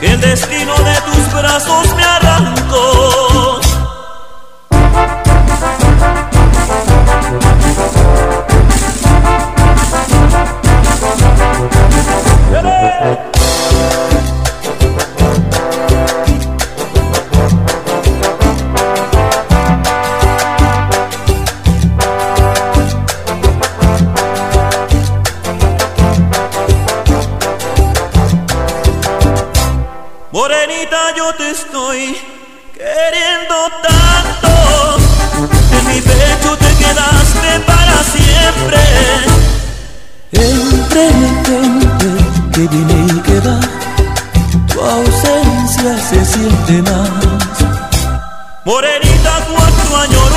que el destino de tus brazos me arrancó. Morenita, cuánto añoro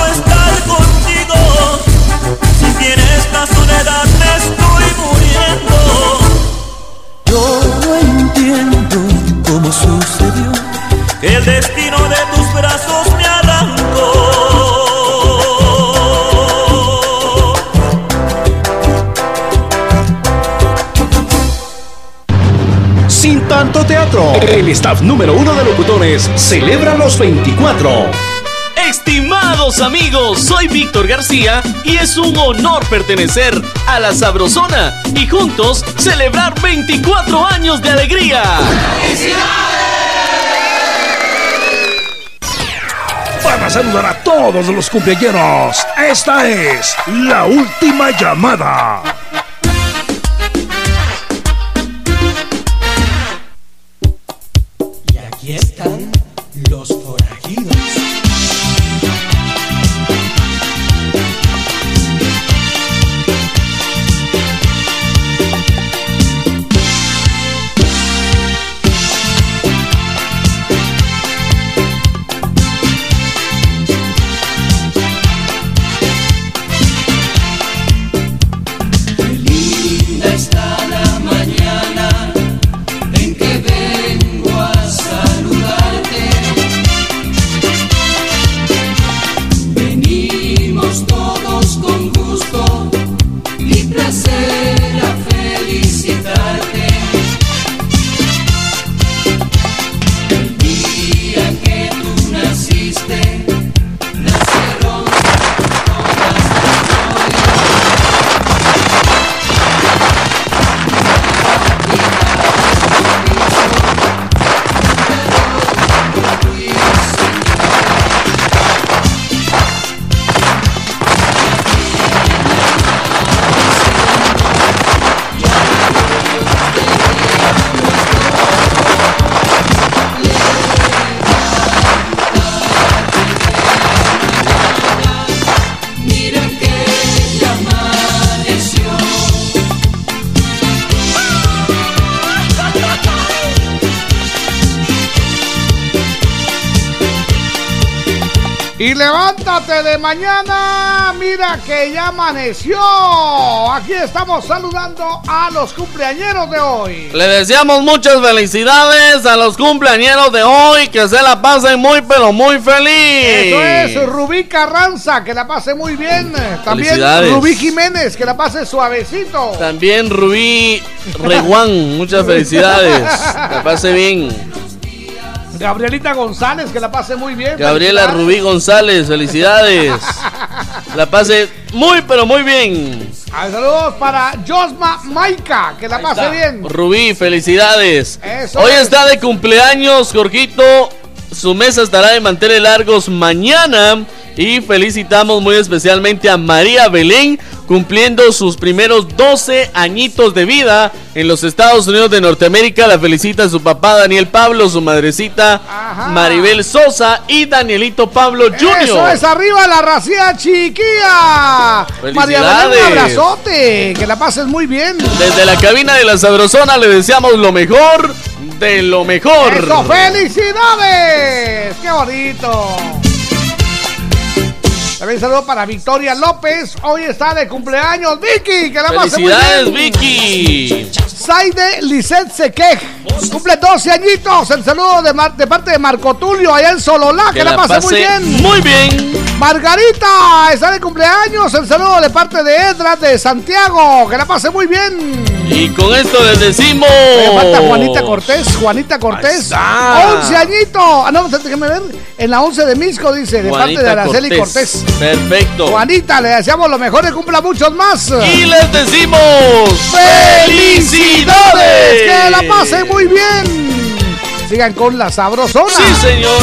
el staff número uno de locutores celebra los 24. Estimado Estimados amigos, soy Víctor García y es un honor pertenecer a la Sabrosona y juntos celebrar 24 años de alegría. Van a saludar a todos los cumpleaños. Esta es la última llamada. Y levántate de mañana, mira que ya amaneció. Aquí estamos saludando a los cumpleañeros de hoy. Le deseamos muchas felicidades a los cumpleañeros de hoy, que se la pasen muy pero muy feliz. Eso es Rubí Carranza, que la pase muy bien. También. Rubí Jiménez, que la pase suavecito. También Rubí Reguán, muchas felicidades. La pase bien. Gabrielita González, que la pase muy bien. Gabriela. Rubí González, felicidades. La pase muy pero muy bien. Ah, Saludos para Josma Maika, que la pase bien. Rubí, felicidades. Eso Hoy es. está de cumpleaños, Jorgito. Su mesa estará de manteles largos mañana. Y felicitamos muy especialmente a María Belén, cumpliendo sus primeros 12 añitos de vida en los Estados Unidos de Norteamérica. La felicita su papá Daniel Pablo, su madrecita Maribel Sosa y Danielito Pablo Jr. Eso es arriba la racía chiquilla. María Belén, un abrazote. Que la pases muy bien. Desde la cabina de la Sabrosona le deseamos lo mejor de lo mejor. Eso, felicidades. Qué bonito. También saludo para Victoria López. Hoy está de cumpleaños. Vicky, que la pase muy Felicidades. Vicky. Saide Lisset Sequej. Cumple 12 añitos. El saludo de, Mar- de parte de Marco Tulio allá en Sololá. Que, la, pase, muy bien. Muy bien. Margarita está de cumpleaños. El saludo de parte de Edra de Santiago. Que la pase muy bien. Y con esto les decimos. Me falta Juanita Cortés, Juanita Cortés. está. 11 añitos. Ah, no, déjeme ver. En la 11 de Misco dice, de parte de Araceli Cortés. Perfecto. Juanita, le deseamos lo mejor y cumpla muchos más. Y les decimos. ¡Felicidades! Que la pasen muy bien. Sigan con la sabrosona. Sí, señor.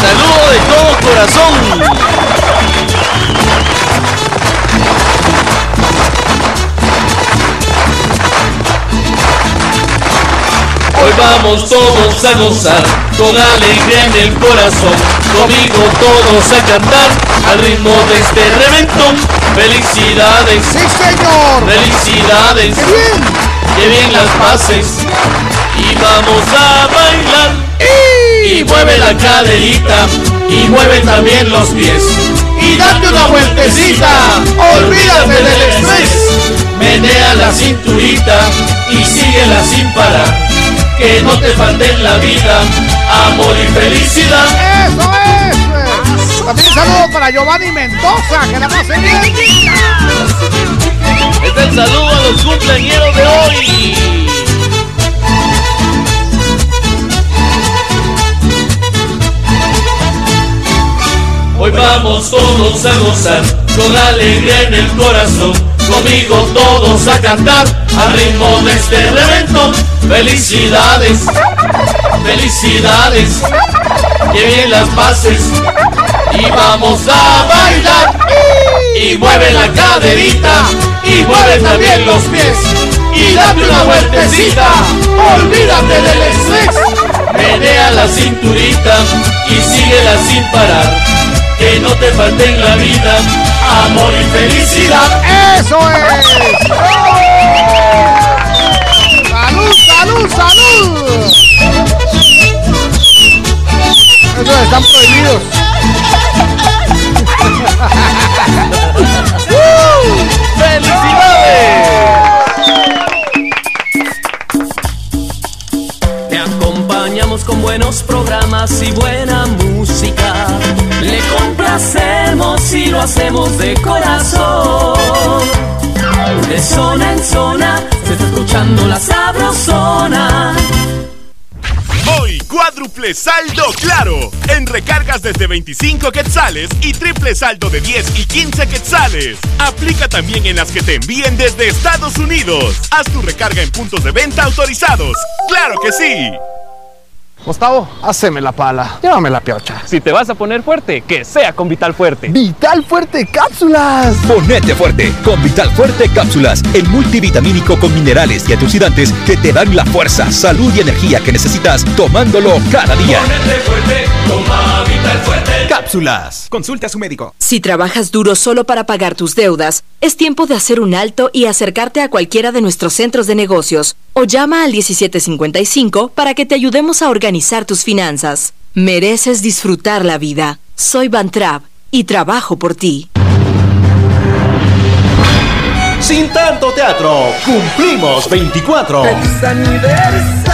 Saludo de todo corazón. Hoy vamos todos a gozar con alegría en el corazón. Conmigo todos a cantar al ritmo de este reventón. Felicidades. Sí, señor. Felicidades. ¡Qué bien! Que bien las pases. Y vamos a bailar. Y mueve la caderita. Y mueve también los pies. Y date una vueltecita. Olvídate del estrés. Menea la cinturita. Y síguela sin parar que no te falten la vida, amor y felicidad. Eso es. Pues. Ah. También un saludo para Giovanni Mendoza, que la pasen bien. Este es el saludo a los cumpleañeros de hoy. Hoy vamos todos a gozar con alegría en el corazón Conmigo todos a cantar al ritmo de este reventón. Felicidades, felicidades, que bien las pases y vamos a bailar. Y mueve la caderita y mueve también los pies y date una vueltecita. Olvídate del estrés, menea la cinturita y síguela sin parar. Que no te falte en la vida amor y felicidad. ¡Eso es! ¡Salud, salud, salud! Esos están prohibidos. Te acompañamos con buenos programas y buena música. Complacemos y lo hacemos de corazón. De zona en zona se está escuchando la sabrosona. Hoy, cuádruple saldo claro. En recargas desde 25 quetzales y triple saldo de 10 y 15 quetzales. Aplica también en las que te envíen desde Estados Unidos. Haz tu recarga en puntos de venta autorizados. ¡Claro que sí! Gustavo, haceme la pala. Llévame la piocha. Si te vas a poner fuerte, que sea con Vital Fuerte. ¡Vital Fuerte Cápsulas! Ponete fuerte con Vital Fuerte Cápsulas, el multivitamínico con minerales y antioxidantes que te dan la fuerza, salud y energía que necesitas tomándolo cada día. Ponete fuerte, toma Vital Fuerte. Cápsulas. Consulte a su médico. Si trabajas duro solo para pagar tus deudas, es tiempo de hacer un alto y acercarte a cualquiera de nuestros centros de negocios o llama al 1755 para que te ayudemos a organizar tus finanzas. Mereces disfrutar la vida. Soy Van Trapp y trabajo por ti. Sin tanto teatro, cumplimos 24. aniversario.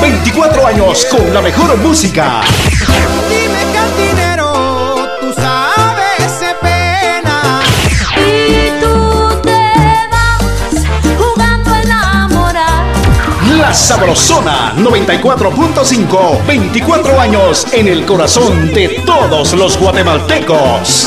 24 años con la mejor música. La Sabrosona 94.5. 24 años en el corazón de todos los guatemaltecos.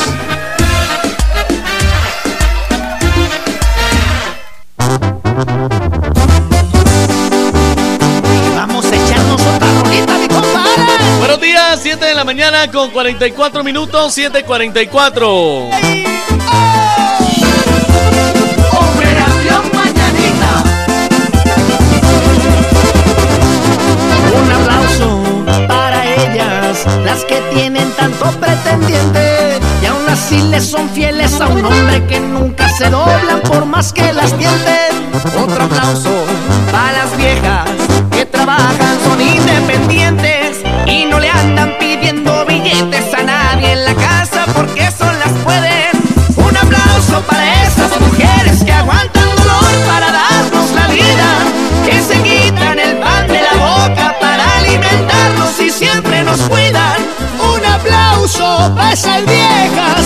Vamos a echarnos otra rolita, mi compadre. Buenos días, 7 de la mañana con 44 minutos, 7.44. las que tienen tanto pretendiente y aún así le son fieles a un hombre que nunca se doblan por más que las tienten. Otro aplauso para las viejas que trabajan, son independientes y no le andan pidiendo billetes a nadie en la casa porque son las pueden. Un aplauso para esas viejas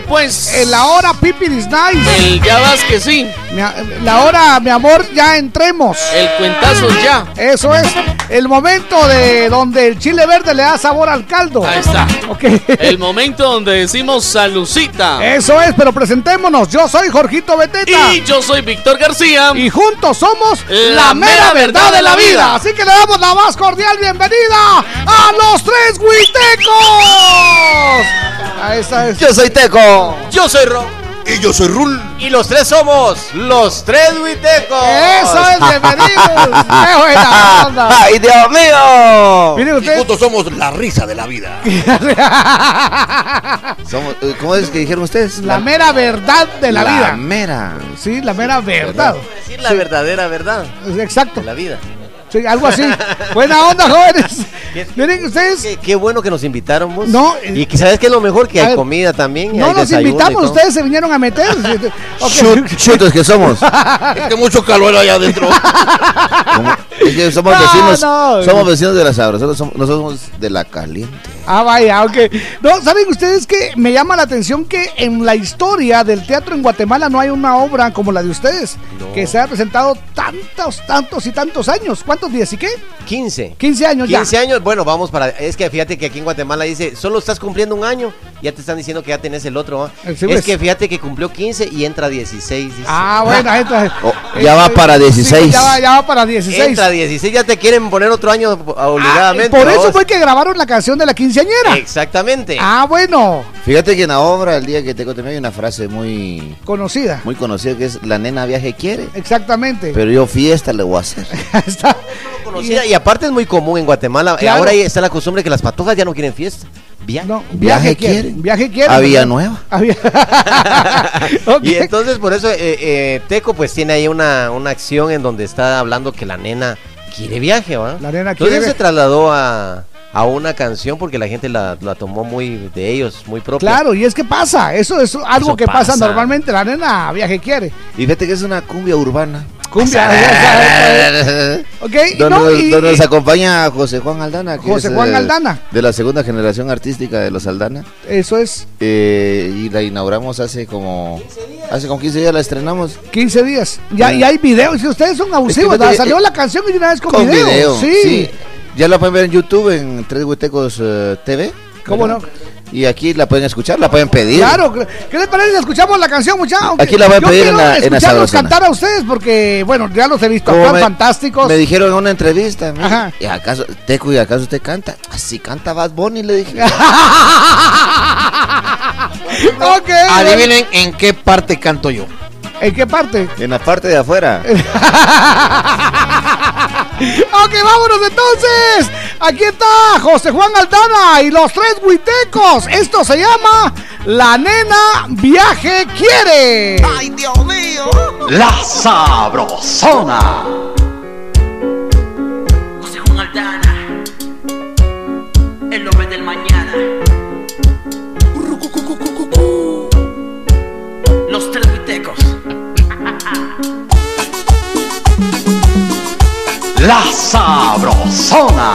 pues. En la hora, pipi is nice. El ya vas que sí. La hora, mi amor, ya entremos. El cuentazo ya. Eso es el momento de donde el chile verde le da sabor al caldo. Ahí está. Ok. El momento donde decimos salucita. Eso es, pero presentémonos. Yo soy Jorgito Beteta. Y yo soy Víctor García. Y juntos somos La mera verdad de la vida. Así que le damos la más cordial bienvenida a los tres huitecos. A esa es. Yo soy Teco. Yo soy Ro. Y yo soy Rul. Y los tres somos los tres huitecos. Eso es, bienvenidos. ¡Qué buena onda! ¡Ay, Dios mío! Miren Y ustedes. juntos somos la risa de la vida. Somos, eh, ¿Cómo es que dijeron ustedes? La mera verdad de la, La vida. mera. Sí, la mera verdad. Decir la verdadera verdad Exacto. de la vida. Sí, algo así. Buena onda, jóvenes. Miren ustedes. Qué, qué bueno que nos invitaron, vos. No, Y que sabes que es lo mejor que hay ver, comida también. No hay nos invitamos, ustedes se vinieron a meter. Ok. Chut- chutos que somos. Es que mucho calor allá adentro. Como- Es que somos No, vecinos. no. Somos vecinos de la Sabra. Nosotros somos, nosotros somos de la caliente. Ah, vaya, ok. No, ¿saben ustedes que me llama la atención que en la historia del teatro en Guatemala no hay una obra como la de ustedes? Que se ha presentado tantos, tantos y tantos años. ¿Cuántos días y qué? 15. 15 años ya. 15 años, bueno, vamos para. Es que fíjate que aquí en Guatemala dice, solo estás cumpliendo un año, ya te están diciendo que ya tenés el otro. ¿ah? Es pues. que fíjate que cumplió 15 y entra 16. dice. Ah, bueno, entra. Oh, ya va para 16. Sí, ya, va, ya va para 16. Entra 16, ya te quieren poner otro año obligadamente. Ah, Por eso fue que grabaron la canción de la quinceañera. Exactamente. Ah, bueno, Fíjate que en la obra, el día que te conté, hay una frase muy, conocida. muy conocida que es: La nena viaje quiere. Exactamente. Pero yo fiesta le voy a hacer. Conocida, y aparte es muy común en Guatemala. Claro. Ahora ahí está la costumbre que las patojas ya no quieren fiesta. Viaje. No, viaje, Viaje quiere. Viaje quiere. Había ¿verdad? nueva. Había. Ok. Y entonces por eso eh, eh, Teco pues tiene ahí una, una acción en donde está hablando que la nena quiere viaje, ¿va? La nena Entonces quiere se trasladó a, a una canción porque la gente la, la tomó muy de ellos, muy propia. Claro, y es que pasa, eso es algo Eso que pasa. pasa. normalmente, la nena viaje quiere. Y fíjate que es una cumbia urbana. Cumbia. ok, y Donde, no, y- nos acompaña José Juan Aldana. Que José es, Juan eh, Aldana. De la segunda generación artística de los Aldana. eso es Eh, y la inauguramos hace como hace como 15 días la estrenamos 15 días. Ya, y hay videos, y ustedes son abusivos. ¿verdad? Salió eh, la canción y una vez con, con video. video, Sí. sí. ya la pueden ver en YouTube en Tres Huitecos eh, TV ¿Cómo ¿verdad? no? Y aquí la pueden escuchar la pueden pedir Claro, ¿qué les parece si escuchamos la canción, muchachos? Aquí la voy a pedir en la- en la cantar a ustedes porque, bueno, ya los he visto Como me- fantásticos. me dijeron en una entrevista mire, Ajá. y acaso Teco y acaso usted canta así canta Bad Bunny le dije Ok. Adivinen en qué parte canto yo. ¿En qué parte? en la parte de afuera Ok, vámonos entonces. Aquí está José Juan Aldana y los tres huitecos. Esto se llama La Nena Viaje Quiere. Ay, Dios mío. La Sabrosona. José Juan Aldana, el hombre del mañana. Los tres huitecos. La Sabrosona.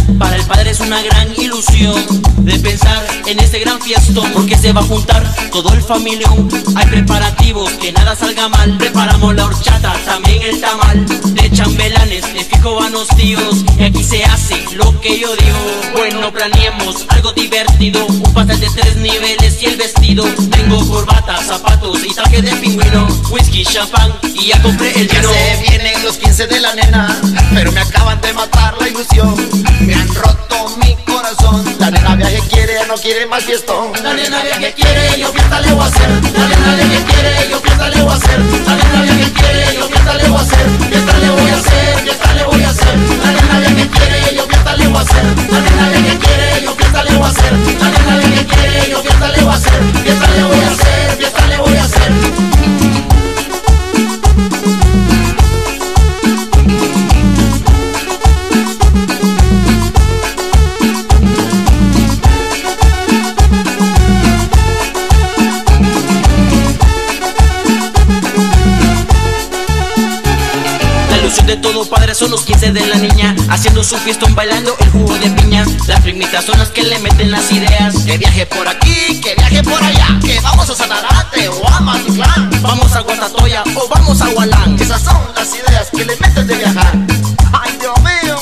Para el padre es una gran ilusión de pensar en este gran fiestón. Porque se va a juntar todo el familión. Hay preparativos, que nada salga mal. Preparamos la horchata, también el tamal. De chambelanes, de fijo van los tíos. Y aquí se hace lo que yo digo. Bueno, planeemos algo divertido. Un pastel de tres niveles y el vestido. Tengo corbata, zapatos y traje de pingüino. Whisky, champán y ya compré el Ya vino. se vienen los 15 de la nena, pero me acaban de matar la ilusión. Me han roto mi corazón. La nena viaje quiere, no quiere más fiestón. La nena viaje quiere, yo fiesta le voy a hacer. La nena viaje quiere, yo fiesta le voy a hacer. La nena viaje quiere, yo fiesta le voy a hacer. Fiesta le voy a hacer, fiesta le voy a hacer. La nena viaje quiere, yo fiesta le voy a hacer. La nena viaje quiere, yo fiesta le voy a hacer. La nena viaje quiere, yo fiesta le voy a hacer. De todo padre son los 15 de la niña. Haciendo su fiestón bailando el jugo de piña. Las primitas son las que le meten las ideas. Que viaje por aquí, que viaje por allá. Que vamos a Sanarate o a Matitlán Vamos a Guatatoya o vamos a Hualán. Esas son las ideas que le meten de viajar. Ay Dios mío.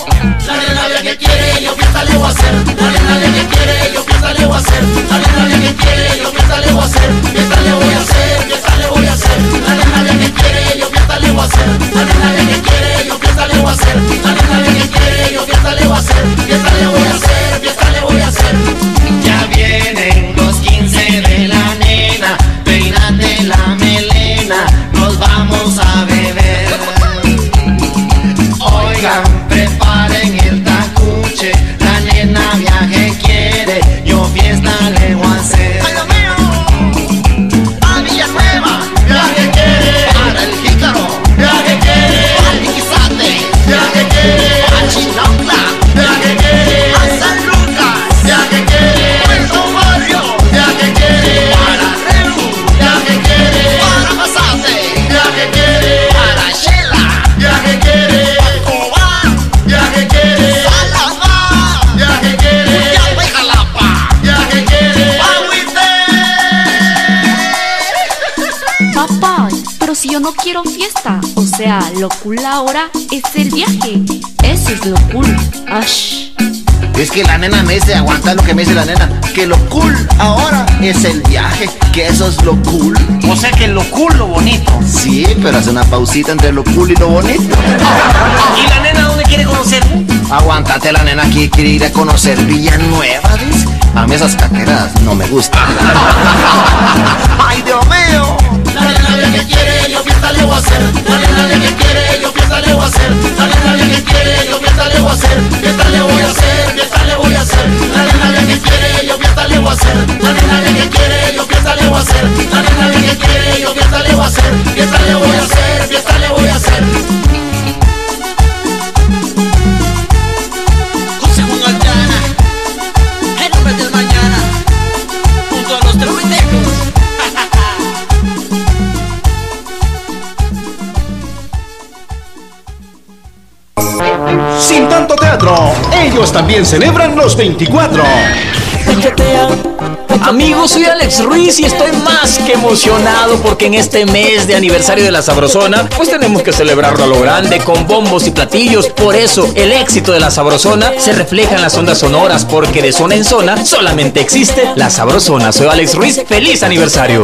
La nena que quiere, yo fiesta le voy a hacer. La nena que quiere, yo fiesta le voy a hacer. La nena que quiere, yo fiesta le voy a hacer. Fiesta le voy a hacer, voy a hacer. Que quiere, yo fiesta le voy a hacer. Que quiero fiesta, o sea, lo cool ahora es el viaje. Eso es lo cool. Ash. Es que la nena me dice, aguanta lo que me dice la nena, que lo cool ahora es el viaje, que eso es lo cool. O sea que lo cool, lo bonito. Sí, pero hace una pausita entre lo cool y lo bonito. ¿Y la nena dónde quiere conocer? Aguántate, la nena aquí quiere ir a conocer Villanueva, dice. A mí esas caqueras no me gustan. ¡Ay, Dios mío! La nena que quiere, yo fiesta le voy a hacer La nena que quiere, yo fiesta le voy a hacer La nena que quiere, yo fiesta le voy a hacer Fiesta le voy a hacer, fiesta le voy a hacer La nena que quiere, yo fiesta le voy a hacer La nena que quiere, yo fiesta le voy a hacer La nena que quiere, yo fiesta le voy a hacer Fiesta le voy a hacer, fiesta le voy a hacer teatro, ellos también celebran los 24. Amigos, soy Alex Ruiz y estoy más que emocionado porque en este mes de aniversario de la Sabrosona, pues tenemos que celebrarlo a lo grande con bombos y platillos. Por eso, el éxito de la Sabrosona se refleja en las ondas sonoras porque de zona en zona solamente existe la Sabrosona. Soy Alex Ruiz, feliz aniversario.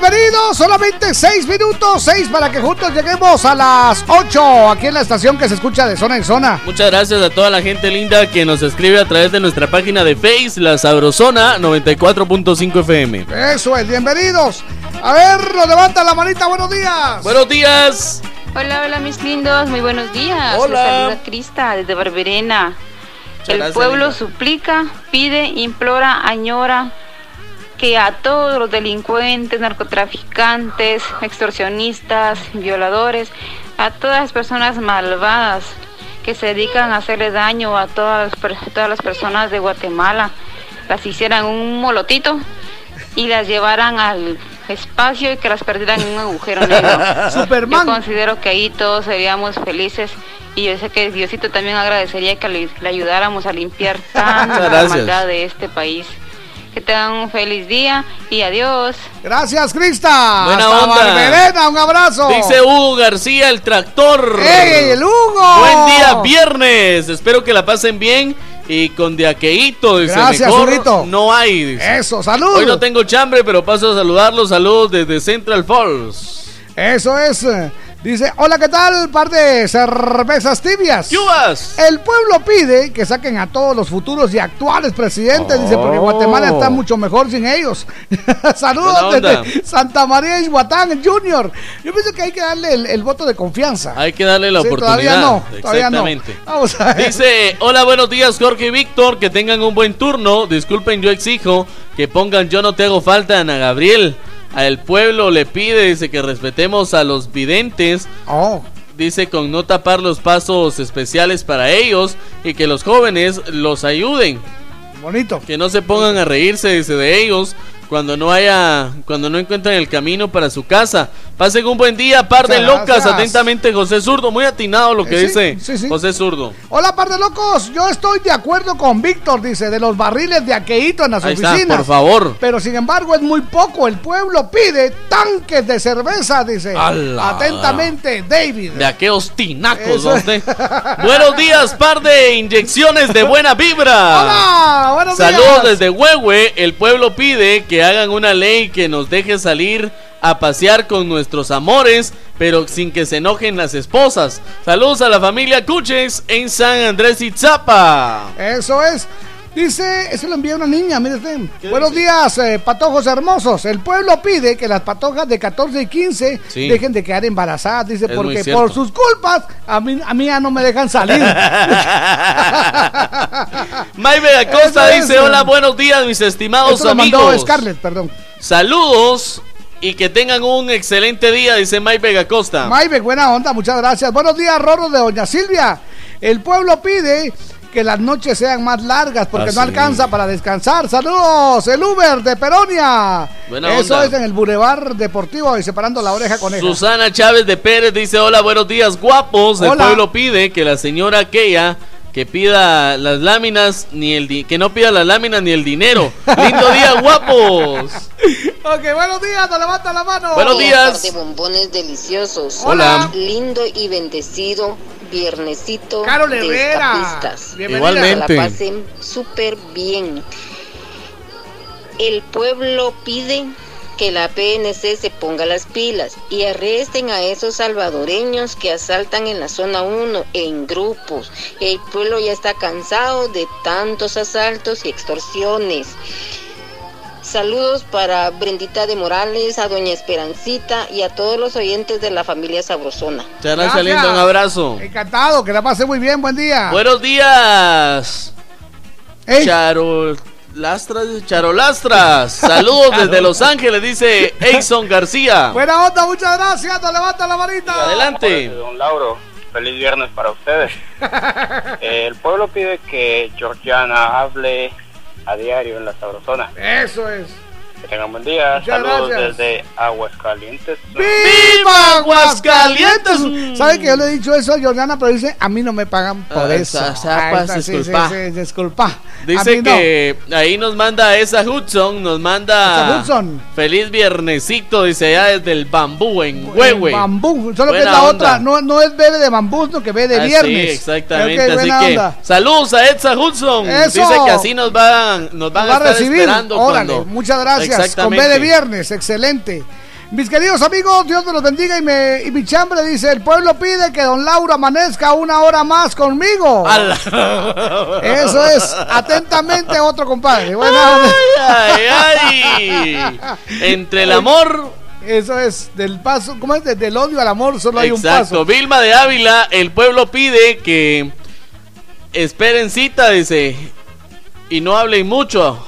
Bienvenidos. Solamente seis minutos, seis para que juntos lleguemos a las 8 aquí en la estación que se escucha de zona en zona. Muchas gracias a toda la gente linda que nos escribe a través de nuestra página de Face, La Sabrosona 94.5 FM. Eso es, bienvenidos. A ver, nos levanta la manita, buenos días. Buenos días. Hola, hola mis lindos, muy buenos días. Hola. Les saluda Crista desde Barberena. Muchas El gracias, pueblo linda. suplica, pide, implora, añora que a todos los delincuentes, narcotraficantes, extorsionistas, violadores, a todas las personas malvadas que se dedican a hacerle daño a todas, a todas las personas de Guatemala, las hicieran un molotito y las llevaran al espacio y que las perdieran en un agujero negro. Superman. Yo considero que ahí todos seríamos felices y yo sé que Diosito también agradecería que le, le ayudáramos a limpiar tanta maldad de este país. Que tengan un feliz día y adiós. Gracias, Crista. Buena Hasta onda. Barberena, un abrazo. Dice Hugo García, el tractor. ¡Ey, el Hugo! Buen día, viernes. Espero que la pasen bien y con de aqueíto. Dice, Gracias, mejor no hay. dice. Eso, salud. Hoy no tengo chambre, pero paso a saludarlos. Saludos desde Central Falls. Eso es. Dice, hola, ¿qué tal? Par de cervezas tibias. ¡Yubas! El pueblo pide que saquen a todos los futuros y actuales presidentes, dice, porque Oh. Guatemala está mucho mejor sin ellos. Saludos desde Santa María Ishuatán Junior. Yo pienso que hay que darle el, el voto de confianza. Hay que darle la Sí, oportunidad. Todavía no, todavía no. Exactamente. Vamos a ver. Dice, hola, buenos días, Jorge y Víctor, que tengan un buen turno. Disculpen, yo exijo que pongan Yo no te hago falta, Ana Gabriel. Al pueblo le pide, dice que respetemos a los videntes. Oh. Dice con no tapar los pasos especiales para ellos y que los jóvenes los ayuden. Bonito. Que no se pongan a reírse, dice, de ellos cuando no haya, cuando no encuentren el camino para su casa. Pasen un buen día, par de locas. gracias. Atentamente, José Zurdo. Muy atinado lo que Eh, sí, dice sí, sí. José Zurdo. Hola, par de locos. Yo estoy de acuerdo con Víctor, dice, de los barriles de aqueíto en las Ahí está, oficinas. por favor. Pero sin embargo es muy poco. El pueblo pide tanques de cerveza, dice. Atentamente, David. De aquellos tinacos, Eso ¿no es. usted? Buenos días, par de inyecciones de buena vibra. Hola, buenos Saludos días. desde Huehue. El pueblo pide que hagan una ley que nos deje salir a pasear con nuestros amores, pero sin que se enojen las esposas. Saludos a la familia Cuches en San Andrés Itzapa. Eso es. Dice, eso lo envía una niña, mire usted. Buenos días, eh, patojos hermosos. El pueblo pide que las patojas de 14 y 15 Sí. dejen de quedar embarazadas, dice, Es porque por sus culpas a mí, a mí ya no me dejan salir. Maybe Acosta es. dice: Hola, buenos días, mis estimados Esto lo amigos. mandó Scarlett, perdón. Saludos y que tengan un excelente día, dice Mike Vega Costa. Maybe, buena onda, muchas gracias. Buenos días, Rorro de Doña Silvia. El pueblo pide que las noches sean más largas porque Ah, no sí. alcanza para descansar. Saludos, el Uber de Peronia. Buena Eso onda. es en el Boulevard Deportivo y separando la oreja con Susana Chávez de Pérez dice: Hola, buenos días, guapos. El Hola. pueblo pide que la señora aquella que pida las láminas ni el di- que no pida las láminas ni el dinero. Lindo día, guapos. Ok, buenos días, nos levanta la mano. Buenos días. de bombones deliciosos. Hola. Lindo y bendecido viernesito Carol de Herrera. Igualmente. Que la pasen súper bien. El pueblo pide que la PNC se ponga las pilas y arresten a esos salvadoreños que asaltan en la zona 1 en grupos. El pueblo ya está cansado de tantos asaltos y extorsiones. Saludos para Brendita de Morales, a Doña Esperancita y a todos los oyentes de la familia Sabrosona. Muchas gracias. Un abrazo. Encantado, que la pase muy bien, buen día. Buenos días. Ey. Charolastras, Charolastras. Saludos desde Los Ángeles, dice Eison García. Buena onda, muchas gracias, nos levanta la manita. Adelante. Don Lauro, feliz viernes para ustedes. Eh, el pueblo pide que Georgiana hable a diario en la sabrosona. Eso es. Tengan buen día. Muchas Saludos gracias. desde Aguascalientes. ¡Viva Aguascalientes! ¿Sabe que yo le he dicho eso a Jordana? Pero dice, a mí no me pagan por Ah, eso. Ah, esa, disculpa. sí, sí, disculpa. Dice no. que ahí nos manda esa Hudson, nos manda Esa Hudson. feliz viernesito, dice allá desde el bambú en Huehue. bambú, solo que es la onda. otra, no, no es bebé de bambú, sino que bebe de Ah, viernes. Sí, exactamente. Así que onda. saludos a Edsa Hudson. Eso. Dice que así nos van, nos van Nos va a a estar recibir. esperando Órale, cuando- muchas gracias. Con. B de viernes, excelente. Mis queridos amigos, Dios me los bendiga y, me, y mi chambre dice, el pueblo pide que don Lauro amanezca una hora más conmigo. Eso es, atentamente otro compadre. Ay, ay. Entre el amor. Eso es, del paso, ¿cómo es? Desde el odio al amor solo hay un Exacto. paso. Vilma de Ávila, el pueblo pide que esperen cita, dice, y no hablen mucho.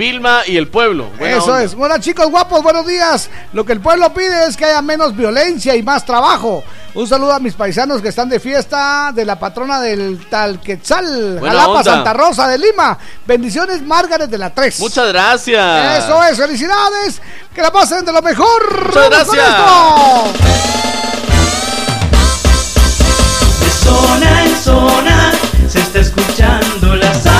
Vilma y el pueblo. Buena Eso onda. es. Bueno, chicos guapos, buenos días. Lo que el pueblo pide es que haya menos violencia y más trabajo. Un saludo a mis paisanos que están de fiesta de la patrona del Talquetzal, Buena Jalapa, onda. Santa Rosa de Lima. Bendiciones, Margaret de la 3. Muchas gracias. Eso es, felicidades. Que la pasen de lo mejor. Muchas gracias. De zona en zona se está escuchando la sabrosona.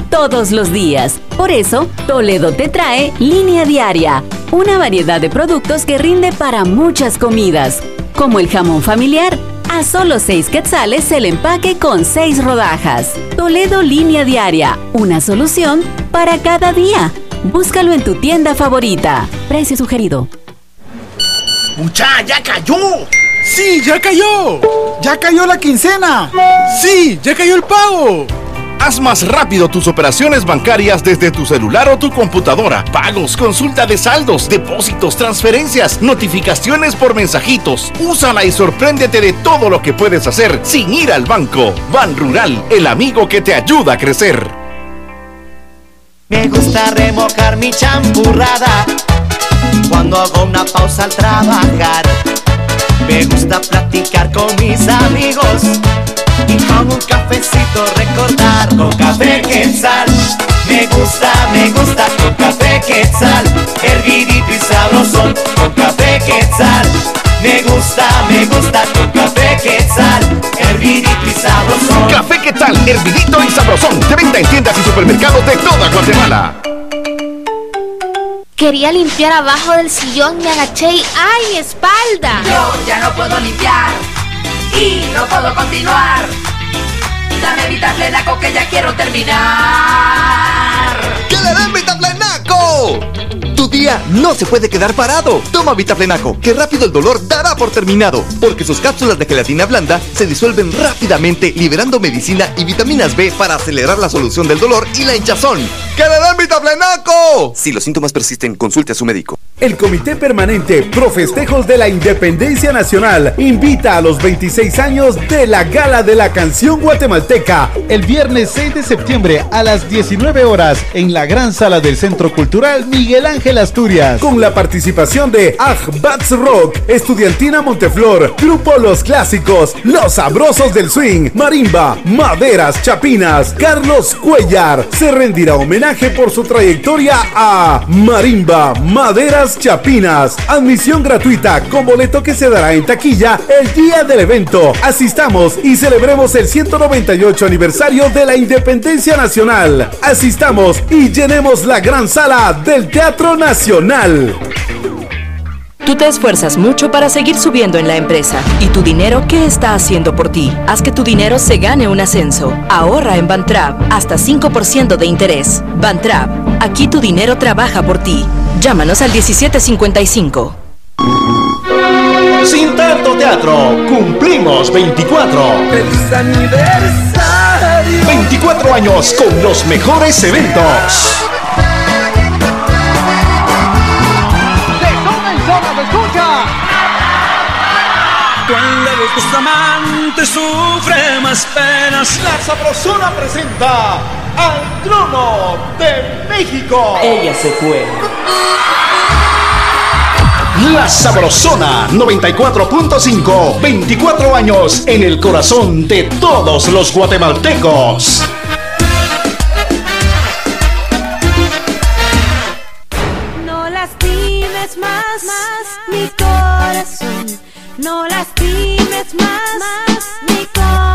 todos los días. Por eso, Toledo te trae Línea Diaria, una variedad de productos que rinde para muchas comidas, como el jamón familiar. A solo 6 quetzales el empaque con 6 rodajas. Toledo Línea Diaria, una solución para cada día. Búscalo en tu tienda favorita. Precio sugerido. ¡Mucha, ya cayó! ¡Sí, ya cayó! ¡Ya cayó la quincena! ¡Sí, ya cayó el pago! Haz más rápido tus operaciones bancarias desde tu celular o tu computadora. Pagos, consulta de saldos, depósitos, transferencias, notificaciones por mensajitos. Úsala y sorpréndete de todo lo que puedes hacer sin ir al banco. Ban Rural, el amigo que te ayuda a crecer. Me gusta remojar mi champurrada cuando hago una pausa al trabajar. Me gusta platicar con mis amigos y con un cafecito recordar con café quetzal. Me gusta, me gusta con café quetzal, hervidito y sabrosón con café quetzal. Me gusta, me gusta con café quetzal, hervidito y sabrosón. Café ¿qué tal? Hervidito y sabrosón. De venta en tiendas y supermercados de toda Guatemala. Quería limpiar abajo del sillón, me agaché y ¡ay, mi espalda! Yo ya no puedo limpiar y no puedo continuar. Dame Vitaplenaco que ya quiero terminar. ¡Que le den! Tu día no se puede quedar parado. Toma Vitaplenaco, que rápido el dolor dará por terminado, porque sus cápsulas de gelatina blanda se disuelven rápidamente, liberando medicina y vitaminas B para acelerar la solución del dolor y la hinchazón. ¡Que le den Vitaplenaco! Si los síntomas persisten, consulte a su médico. El Comité Permanente Pro Festejos de la Independencia Nacional invita a los 26 años de la Gala de la Canción Guatemalteca el viernes 6 de septiembre a las 19 horas en la gran sala del Centro Cultural Miguel Ángel Asturias con la participación de Bats Rock, Estudiantina Monteflor, Grupo Los Clásicos, Los Sabrosos del Swing, Marimba, Maderas Chapinas, Carlos Cuellar. Se rendirá homenaje por su trayectoria a Marimba, Maderas Chapinas. Admisión gratuita con boleto que se dará en taquilla el día del evento. Asistamos y celebremos el 198 aniversario de la Independencia Nacional. Asistamos y llenemos la gran sala del Teatro Nacional. Tú te esfuerzas mucho para seguir subiendo en la empresa. ¿Y tu dinero qué está haciendo por ti? Haz que tu dinero se gane un ascenso. Ahorra en Bantrap hasta 5% de interés. Bantrap, aquí tu dinero trabaja por ti. Llámanos al 1755. Sin tanto teatro, cumplimos 24. ¡Feliz aniversario! 24 años con los mejores eventos. Los amantes sufren más penas, La Sabrosona presenta al trono de México. Ella se fue. La Sabrosona 94.5, 24 años en el corazón de todos los guatemaltecos. No lastimes más, más mi corazón.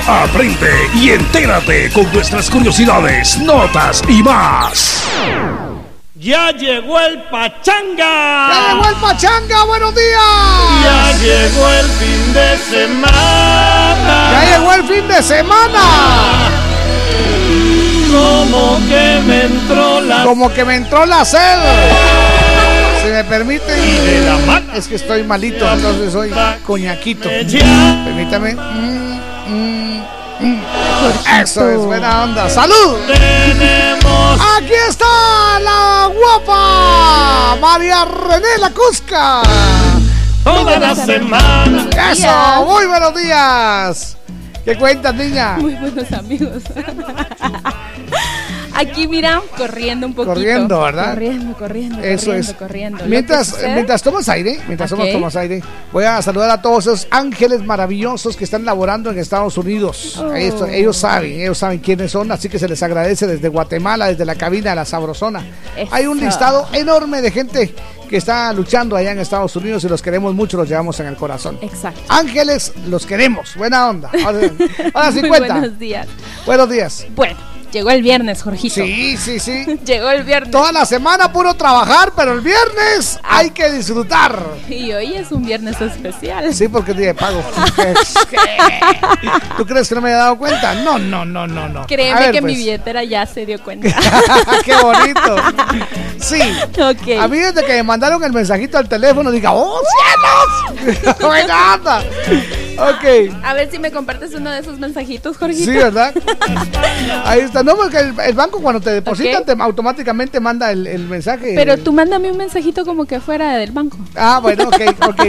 Conoce, aprende y entérate con nuestras curiosidades, notas y más. Ya llegó el pachanga. ¡Ya llegó el pachanga! ¡Buenos días! Ya llegó el fin de semana. ¡Ya llegó el fin de semana! Como que me entró la Como que me entró la sed. Si me permiten. Es que estoy malito, entonces soy coñaquito. Permítame. Mm, mm, Eso es buena onda. ¡Salud! Aquí está la guapa María René La Cusca. Toda la semana. Eso, muy buenos días. ¿Qué cuentas, niña? Muy buenos amigos. Aquí, mira, corriendo un poquito. Corriendo, ¿verdad? Corriendo, corriendo, Eso corriendo, es. corriendo. Mientras, mientras tomas aire, mientras Ok. tomas, aire, voy a saludar a todos esos ángeles maravillosos que están laborando en Estados Unidos. Oh. Ellos saben, ellos saben quiénes son, así que se les agradece desde Guatemala, desde la cabina de la Sabrosona. Hay un listado enorme de gente que está luchando allá en Estados Unidos y los queremos mucho, los llevamos en el corazón. Exacto. Ángeles, los queremos. Buena onda. Ahora, ahora sí Muy cuenta. Buenos días. Buenos días. Bueno, llegó el viernes, Jorgito. Sí, sí, sí. llegó el viernes. Toda la semana puro trabajar, pero el viernes hay que disfrutar. Y hoy es un viernes especial. Sí, porque de pago. ¿Tú crees que no me he dado cuenta? No, no, no, no, no. Créeme ver, que mi pues. billetera ya se dio cuenta. ¡Qué bonito! Sí. Ok. A mí desde que me mandaron el mensajito al teléfono, diga, ¡oh, cielos! ¡Buena onda! Ok. A ver si me compartes uno de esos mensajitos, Jorgito. Sí, ¿verdad? Ahí está. No, porque el, el banco cuando te depositan te automáticamente manda el, el mensaje. Pero tú mándame un mensajito como que fuera del banco. Ah, bueno, ok, ok.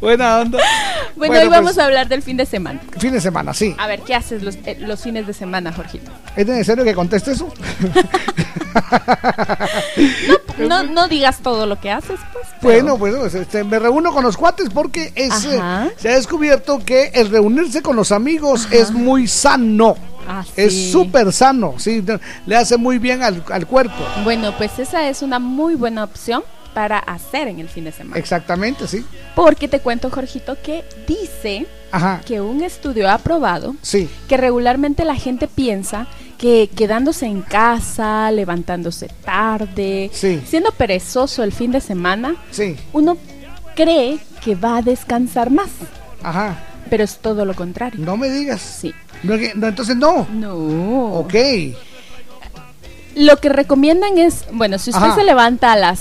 Buena onda. Bueno, Bueno, hoy vamos pues- a hablar del fin de semana. Fin de semana, sí. A ver, ¿qué haces los, eh, los fines de semana, Jorgito? ¿Es necesario que conteste eso? No, no digas todo lo que haces, pues. Bueno, bueno, pues, este, me reúno con los cuates porque es, eh, se ha descubierto que el reunirse con los amigos es muy sano. Ah, Es súper sano, sí, le hace muy bien al, al cuerpo. Bueno, pues esa es una muy buena opción para hacer en el fin de semana. Exactamente, sí. Porque te cuento, Jorgito, que dice Ajá. que un estudio ha probado Sí. que regularmente la gente piensa que quedándose en casa, levantándose tarde, Sí. siendo perezoso el fin de semana, Sí. uno cree que va a descansar más. Ajá. Pero es todo lo contrario. No me digas. Sí. No, entonces no. No. Ok. Lo que recomiendan es, bueno, si usted Ajá. se levanta a las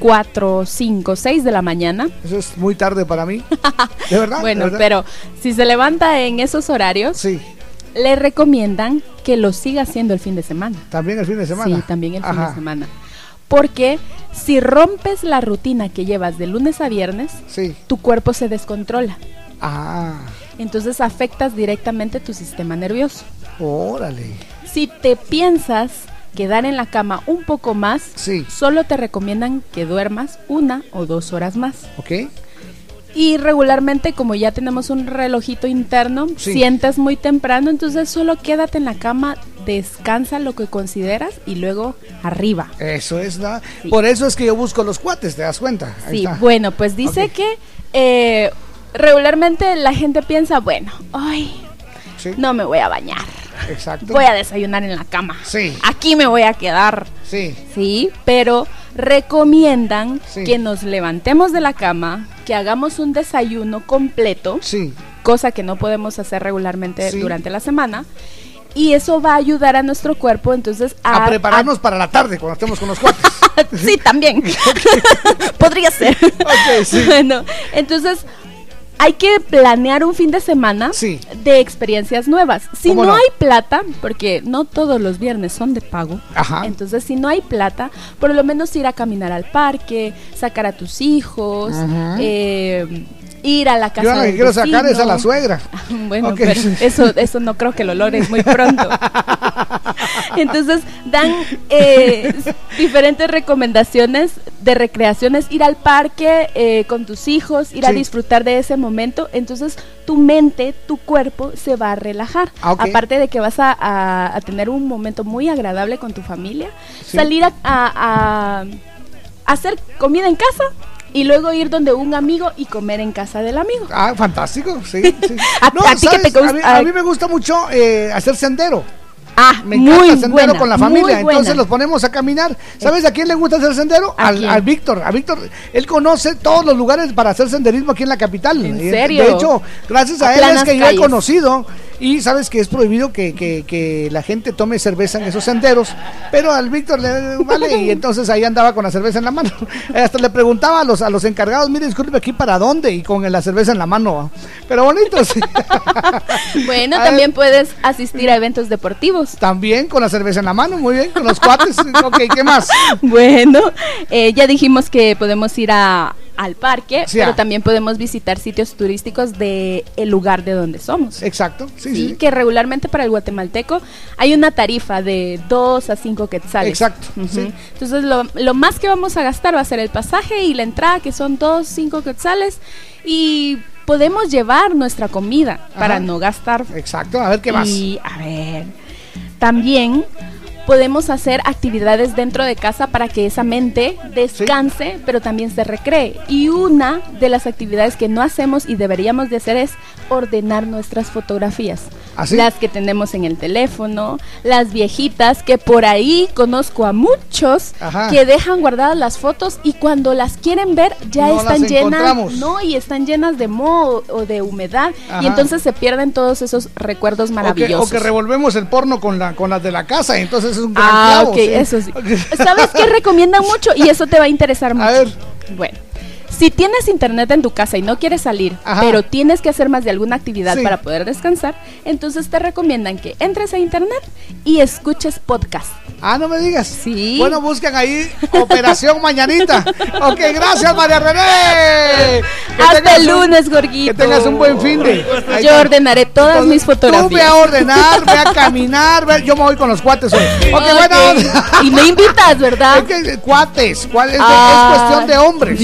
4, 5, 6 de la mañana, Eso es muy tarde para mí. ¿De verdad? bueno, ¿De verdad? pero si se levanta en esos horarios, Sí. le recomiendan que lo siga haciendo el fin de semana. También el fin de semana. Sí, también el fin de semana. Porque si rompes la rutina que llevas de lunes a viernes, Sí. tu cuerpo se descontrola. Ah, Entonces afectas directamente tu sistema nervioso. órale. Si te piensas quedar en la cama un poco más, Sí. solo te recomiendan que duermas una o dos horas más. Ok. Y regularmente, como ya tenemos un relojito interno, Sí. sientes muy temprano, entonces solo quédate en la cama, descansa lo que consideras y luego arriba. Eso es, ¿no? Por eso es que yo busco los cuates, ¿te das cuenta? Ahí Sí, está. bueno, pues dice que eh, regularmente la gente piensa, bueno, ay, Sí. no me voy a bañar, Exacto. voy a desayunar en la cama, Sí. aquí me voy a quedar. Sí. Sí, pero recomiendan Sí. que nos levantemos de la cama, que hagamos un desayuno completo, Sí. cosa que no podemos hacer regularmente Sí. durante la semana. Y eso va a ayudar a nuestro cuerpo entonces a, A prepararnos para la tarde cuando estemos con los cuates. sí, también. Podría ser. Ok, sí. Bueno, entonces hay que planear un fin de semana de experiencias nuevas. Si ¿Cómo no, no? hay plata, porque no todos los viernes son de pago, Ajá. entonces si no hay plata, por lo menos ir a caminar al parque, sacar a tus hijos, eh, ir a la casa Yo lo que quiero sacar es a la suegra. Bueno, Ok. pero eso, eso no creo que lo logres muy pronto. Entonces dan eh, diferentes recomendaciones de recreaciones, ir al parque eh, con tus hijos, ir a disfrutar de ese momento. Entonces tu mente, tu cuerpo se va a relajar. Ah. Aparte de que vas a, a- a tener un momento muy agradable con tu familia, Sí. salir a hacer comida en casa. Y luego ir donde un amigo y comer en casa del amigo. Ah, fantástico, sí. sí. A- No, a ti que te ¿sabes? gusta- a, mí, a mí me gusta mucho eh, hacer sendero. Ah, Me encanta muy sendero buena, con la familia. Entonces los ponemos a caminar. ¿Sabes a quién le gusta hacer sendero? ¿A Al, al Víctor. A Víctor, él conoce todos los lugares para hacer senderismo aquí en la capital. ¿En serio? De hecho, gracias a, él es que yo he calles. conocido. Y sabes que es prohibido que, que- que la gente tome cerveza en esos senderos. Pero al Víctor le vale. y entonces ahí andaba con la cerveza en la mano. Hasta le preguntaba a los, a los encargados: mire, disculpe aquí para dónde. Y con la cerveza en la mano. Pero bonito, sí. Bueno, A también puedes asistir a eventos deportivos. También con la cerveza en la mano, muy bien, con los cuates. ok, ¿qué más? Bueno, eh, ya dijimos que podemos ir a, al parque, Sí, pero ah. también podemos visitar sitios turísticos de el lugar de donde somos. Exacto, sí, sí. que regularmente para el guatemalteco hay una tarifa de 2 a 5 quetzales. Exacto, sí. Entonces lo, lo más que vamos a gastar va a ser el pasaje y la entrada, que son 2, 5 quetzales, y podemos llevar nuestra comida para no gastar. Exacto, a ver qué más. Y a ver, también podemos hacer actividades dentro de casa para que esa mente descanse, pero también se recree. Y una de las actividades que no hacemos y deberíamos de hacer es ordenar nuestras fotografías. ¿Ah, sí? Las que tenemos en el teléfono, las viejitas, que por ahí conozco a muchos Ajá. que dejan guardadas las fotos y cuando las quieren ver ya No están las llenas, no, y están llenas de moho o de humedad Ajá. y entonces se pierden todos esos recuerdos O que, maravillosos. o que revolvemos el porno con, la, con las de la casa, entonces es un gran Ah, clavo, ok, sí. eso sí. ¿Sabes qué recomiendan mucho? Y eso te va a interesar mucho. A ver. Bueno, si tienes internet en tu casa y no quieres salir, Ajá. pero tienes que hacer más de alguna actividad Sí. para poder descansar, entonces te recomiendan que entres a internet y escuches podcast. Ah, no me digas. Sí. Bueno, buscan ahí Operación Mañanita. Ok, gracias, María René. Que Hasta el un- lunes, Gorguito. Que tengas un buen fin de. Ahí Yo está. ordenaré todas Entonces, mis fotografías. Tú ve a ordenar, ve a caminar, ve- yo me voy con los cuates hoy. Ok, Ok. bueno. Y me invitas, ¿verdad? Es que, cuates, ¿cuál es, de- Ah, es cuestión de hombres.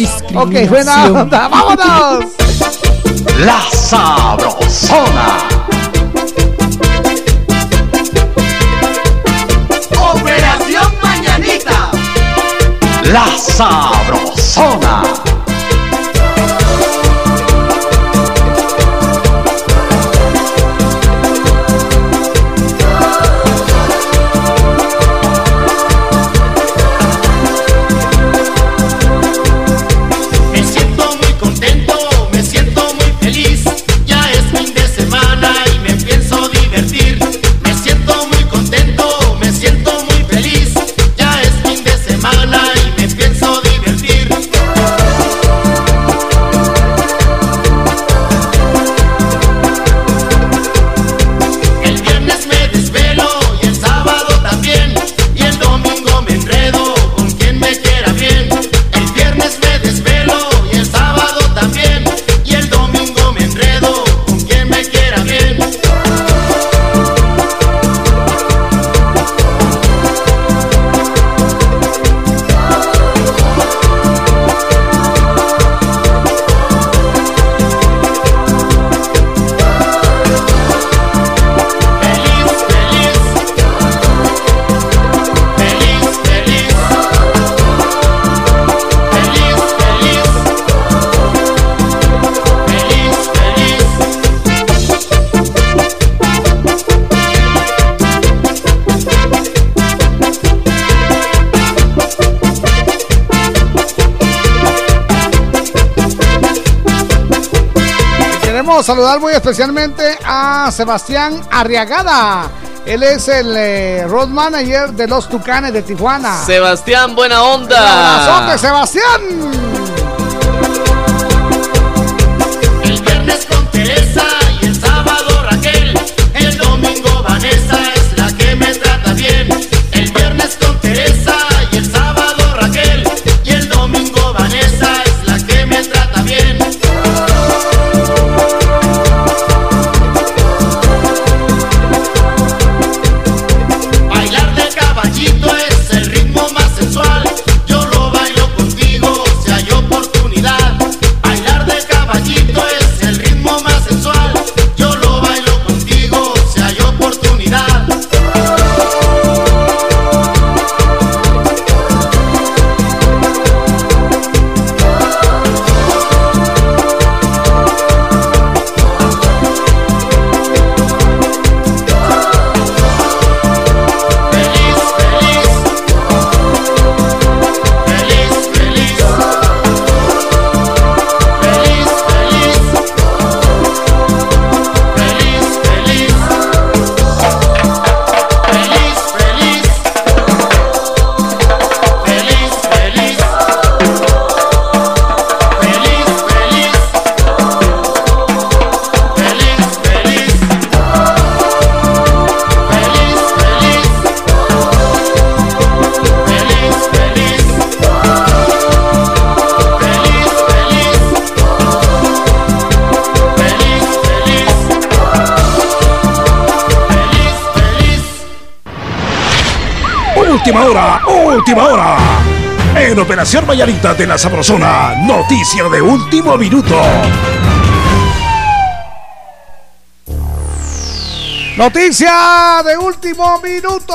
Ok, buena onda, vámonos. La Sabrosona. Operación Mañanita. La Sabrosona. Queremos saludar muy especialmente a Sebastián Arriagada. Él es el eh, road manager de los Tucanes de Tijuana. Sebastián, buena Un abrazote, onda. Sebastián. Última hora, última hora. En Operación Vallarita de la Sabrosona, noticia de último minuto. Noticia de último minuto.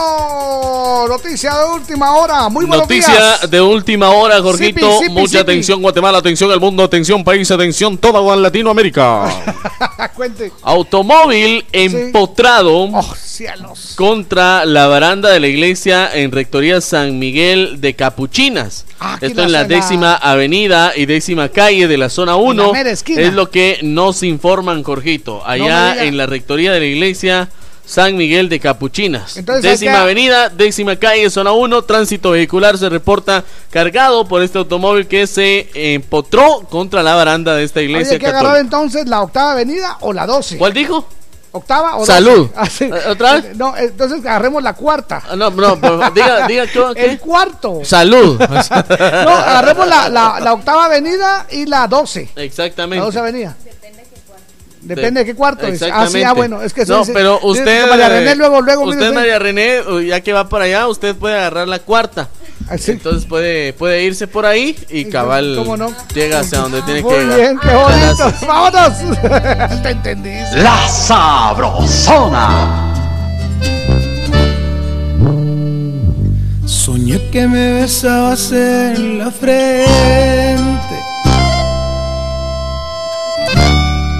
Noticia de última hora. Muy buenos Noticia días. de última hora, Jorgito. Mucha atención, Guatemala, atención al mundo, atención país, atención toda Latinoamérica. Cuente. Automóvil empotrado Oh, cielos. contra la baranda de la iglesia en Rectoría San Miguel de Capuchinas. Esto en la décima avenida y décima calle de la zona 1. mera esquina. Es lo que nos informan, Jorgito. Allá en la Rectoría de la iglesia San Miguel de Capuchinas. Entonces décima avenida, décima calle, zona 1. Tránsito vehicular se reporta cargado por este automóvil que se empotró contra la baranda de esta iglesia que agarrar católica. entonces la octava avenida o la 12. ¿Cuál dijo? ¿Octava o 12? Salud. Ah, sí. Eh, ¿Otra vez? No, entonces agarremos la cuarta. Ah, No, no, pero diga, diga ¿qué? qué? El cuarto. Salud. No, agarremos la, la, la octava avenida y la 12. Exactamente. La 12 avenida. Depende de qué cuarto es. Ah, sí, Exactamente. ah, bueno, es que No, dice- pero usted. María René, luego, luego, Usted, mire usted. María René, ya que va para allá, usted puede agarrar la cuarta. Ah, Entonces puede, puede irse por ahí y cabal cómo no? llega hacia donde tiene Muy que llegar. bien, qué bonito. Vámonos. Te entendí. La Sabrosona. Soñé que me besabas en la frente,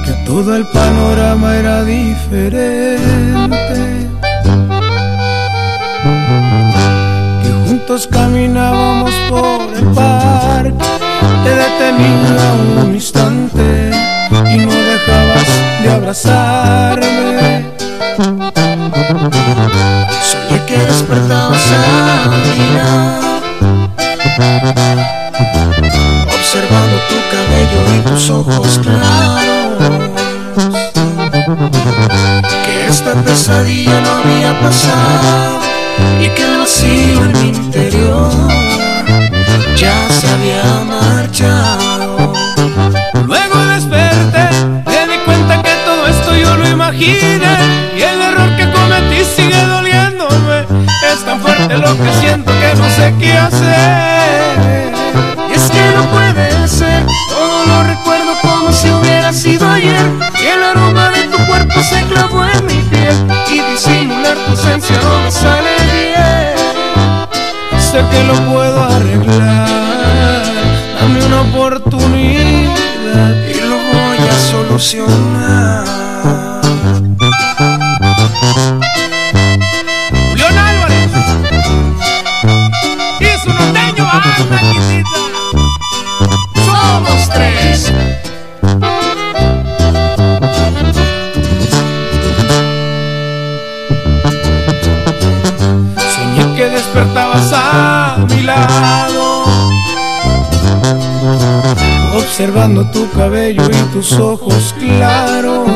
que todo el panorama era diferente, juntos caminábamos por el parque, te detenía un instante y no dejabas de abrazarme. Soñé que despertabas a observando tu cabello y tus ojos claros. Que esta pesadilla no había pasado y que el vacío en mi interior ya se había marchado. Luego desperté, me di cuenta que todo esto yo lo imaginé y el error que cometí sigue doliéndome. Es tan fuerte lo que siento que no sé qué hacer. Y es que no puede ser, todo lo recuerdo como si hubiera sido ayer. Cuerpo se clavó en mi piel y disimular tu ausencia no me sale bien. Sé que lo puedo arreglar, dame una oportunidad y lo voy a solucionar. Julián Álvarez y quisita. Somos tres. Despertabas a mi lado, observando tu cabello y tus ojos claros.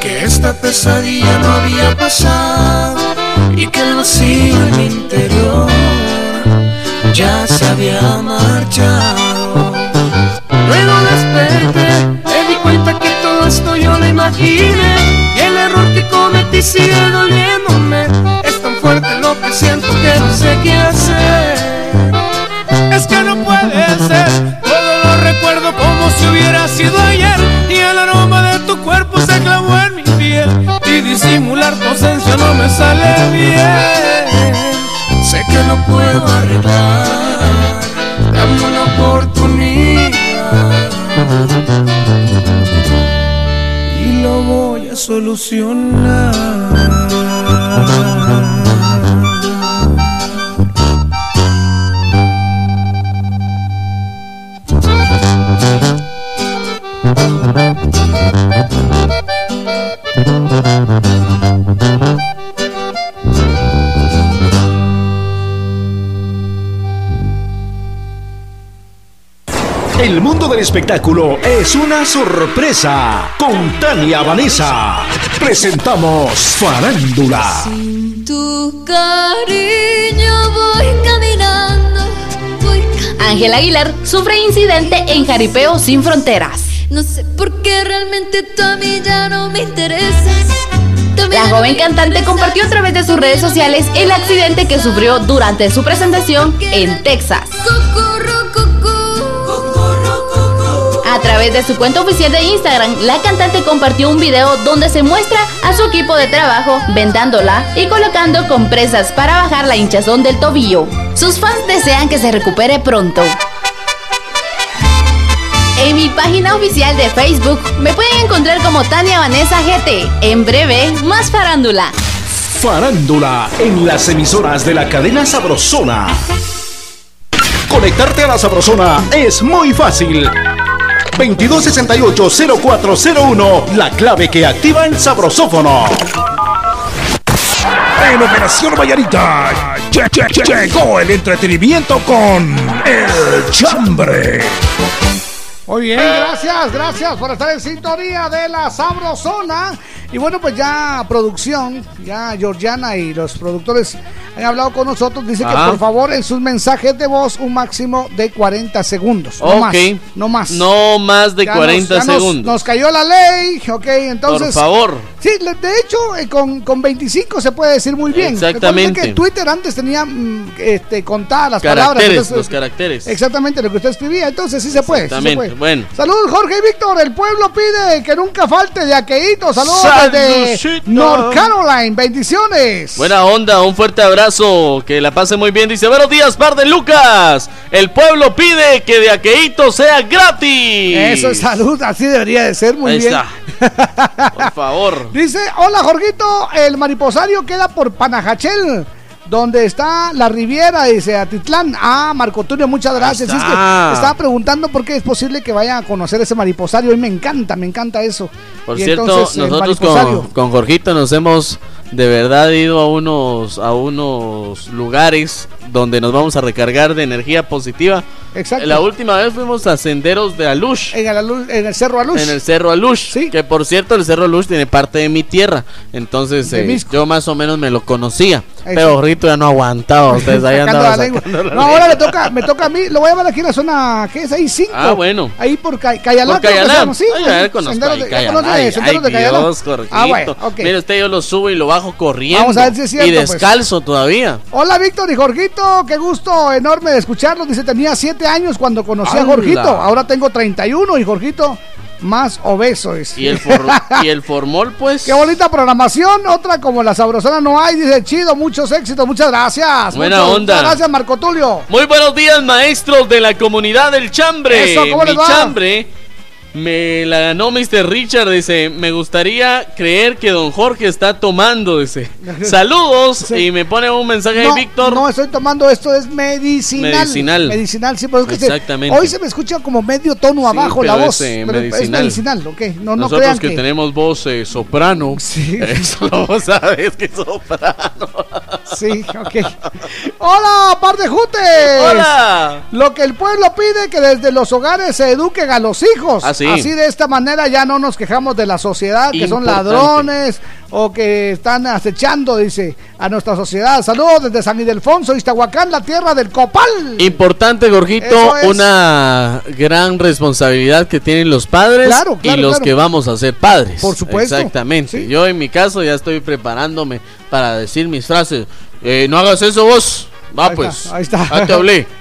Que esta pesadilla no había pasado y que el vacío en mi interior ya se había marchado. Luego desperté, me di cuenta que todo esto yo lo imaginé y el error que cometí sigue Es tan fuerte lo que siento que no sé qué hacer. Es que no puede ser, todo lo recuerdo como si hubiera sido ayer y el aroma de tu cuerpo se clavó en mi piel y disimular tu ausencia no me sale bien. Sé que no puedo arreglar, dame una oportunidad y lo voy a solucionar. El mundo del espectáculo es una sorpresa. Con Tania Vanessa presentamos Farándula. Tu cariño voy caminando. Voy Ángel Aguilar sufre incidente en Jaripeo sin fronteras. No sé por qué realmente tú a mí ya no me interesas. La joven cantante compartió a través de sus redes sociales el accidente que sufrió durante su presentación en Texas. Través de su cuenta oficial de Instagram, la cantante compartió un video donde se muestra a su equipo de trabajo vendándola y colocando compresas para bajar la hinchazón del tobillo. Sus fans desean que se recupere pronto. En mi página oficial de Facebook me pueden encontrar como Tania Vanessa GT. En breve, más farándula. Farándula en las emisoras de la cadena Sabrosona. Conectarte a la Sabrosona es muy fácil. 2268-0401, la clave que activa el sabrosófono. En Operación Vallarita lle- lle- lle- llegó el entretenimiento con El Chambre. Muy bien, gracias, gracias por estar en sintonía de la Sabrosona. Y bueno, pues ya producción, ya Georgiana y los productores han hablado con nosotros. Dice que por favor en sus mensajes de voz un máximo de 40 segundos. No Ok. más. No más. No más de Ya nos- 40 ya nos- segundos. Nos, cayó la ley, ok, entonces. Por favor. Sí, de hecho, eh, con, con 25 se puede decir muy bien. Exactamente. Que Twitter antes tenía mm, este, contadas las palabras. Entonces, los caracteres. Exactamente lo que usted escribía, entonces sí se puede. sí se Exactamente. puede. Bueno. Saludos Jorge y Víctor, el pueblo pide que nunca falte de aqueíto. Saludos desde Saludcita. North Caroline, bendiciones. Buena onda, un fuerte abrazo, que la pase muy bien. Dice, buenos días, par de Lucas. El pueblo pide que de aqueíto sea gratis. Eso es salud, así debería de ser, muy Ahí bien. está. Por favor. Dice, hola Jorgito, el mariposario queda por Panajachel. Donde está la Riviera, dice Atitlán. Ah, Marco Tulio, muchas gracias. Es que estaba preguntando por qué es posible que vayan a conocer ese mariposario. Y me encanta, me encanta eso. Por Y cierto, entonces, el nosotros con, con Jorgito nos hemos de verdad ido a unos, a unos lugares donde nos vamos a recargar de energía positiva. Exacto. La última vez fuimos a Senderos de Alush. En el, Alu- en el Cerro Alush. En el Cerro Alush. Que por cierto, el Cerro Alush tiene parte de mi tierra. Entonces, eh, yo más o menos me lo conocía. Ahí Pero sí. Jorgito ya no aguantaba. Ustedes ahí andaban la la No, ahora le toca, me toca a mí. Lo voy a llevar aquí en la zona, ¿qué es ahí? 5. Ah, bueno. Ahí por Ca- Cayalá. Cayalá. sí. Ay, ya conozco Senderos de- ya Cayalá. Ah, bueno, ok. Mire usted, yo lo subo y lo corriendo. Vamos a ver si es cierto, Y pues. descalzo todavía. Hola Víctor y Jorgito, qué gusto enorme de escucharlos. Dice, tenía 7 años cuando conocí a. Jorgito. Ahora tengo 31 y Jorgito más obeso es. Y el, for- y el formol, pues. Qué bonita programación, otra como la sabrosona no hay, dice chido, muchos éxitos, muchas gracias. Buena Muchas- onda. muchas gracias Marco Tulio. Muy buenos días, maestros de la comunidad del chambre. Eso, ¿cómo Mi les va? chambre me la ganó Mr. Richard. Dice: Me gustaría creer que don Jorge está tomando. Dice: Saludos. Y me pone un mensaje de No, Víctor. no estoy tomando esto, es medicinal. Medicinal. Medicinal, sí, pero es que Exactamente. hoy se me escucha como medio tono abajo la voz. es, eh, es medicinal. medicinal, ok. No, no Nosotros crean que, que. tenemos voz eh, soprano. Eso lo sabes que soprano. Sí, ok. Hola, par de jutes. Hola. Lo que el pueblo pide que desde los hogares se eduquen a los hijos. Ah, sí. Así de esta manera ya no nos quejamos de la sociedad, que son ladrones o que están acechando, dice, a nuestra sociedad. Saludos desde San Ildefonso, Iztahuacán, la tierra del copal. Importante, es. una gran responsabilidad que tienen los padres Claro, claro, y los claro. que vamos a ser padres. Por supuesto. Exactamente. Yo en mi caso ya estoy preparándome para decir mis frases. Eh, no hagas eso vos. Va Ahí pues. está, ahí está. Ya te hablé.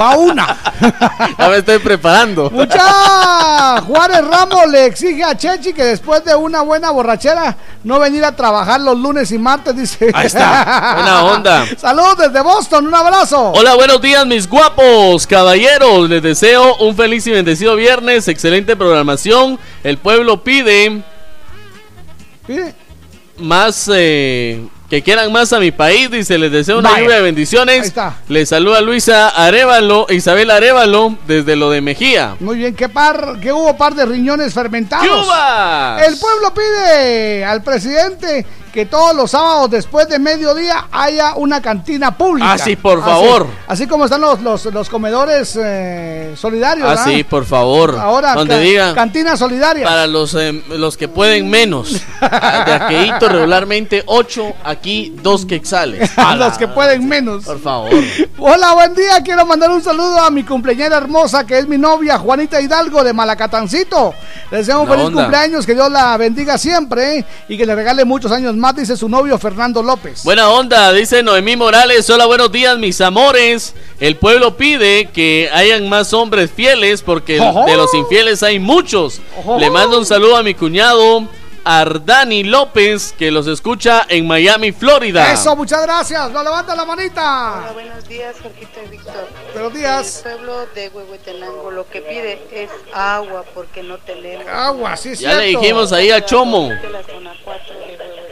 Va una. ya me estoy preparando. Mucha Juárez Ramos le exige a Chechi que después de una buena borrachera no venir a trabajar los lunes y martes, dice. Ahí está. Buena onda. Saludos desde Boston, un abrazo. Hola, buenos días, mis guapos caballeros. Les deseo un feliz y bendecido viernes. Excelente programación. El pueblo pide Pide. más eh, que quieran más a mi país. Dice, les deseo una lluvia de bendiciones. Ahí está. Les saluda Luisa Arevalo, Isabel Arevalo, desde lo de Mejía. Muy bien, ¿qué par, qué hubo par de riñones fermentados? ¡Yubas! El pueblo pide al presidente que todos los sábados después de mediodía haya una cantina pública. Ah, sí, por Así- favor. Así, como están los, los, los comedores eh, solidarios. Ah, ¿verdad? sí, por favor. Ahora, Donde ca- digan. cantina solidaria. Para los, eh, los que pueden menos. Ah, De aqueíto regularmente 8, aquí 2 quexales. A los que pueden menos. Por favor. Hola, buen día. Quiero mandar un saludo a mi cumpleañera hermosa, que es mi novia Juanita Hidalgo de Malacatancito. Le deseo un feliz onda. cumpleaños, que Dios la bendiga siempre ¿eh? y que le regale muchos años más, dice su novio Fernando López. Buena onda, dice Noemí Morales. Hola, buenos días, mis amores. El pueblo pide que hayan más hombres fieles porque Ojo. de los infieles hay muchos. Ojo. Le mando un saludo a mi cuñado Ardani López, que los escucha en Miami, Florida. Eso, muchas gracias. No levanta la manita. Hola, buenos días, Jorgito y Víctor. Buenos días. El pueblo de Huehuetenango lo que pide es agua porque no tenemos. Agua, sí, Ya le dijimos ahí a Chomo. De la zona 4 de Huehuetenango.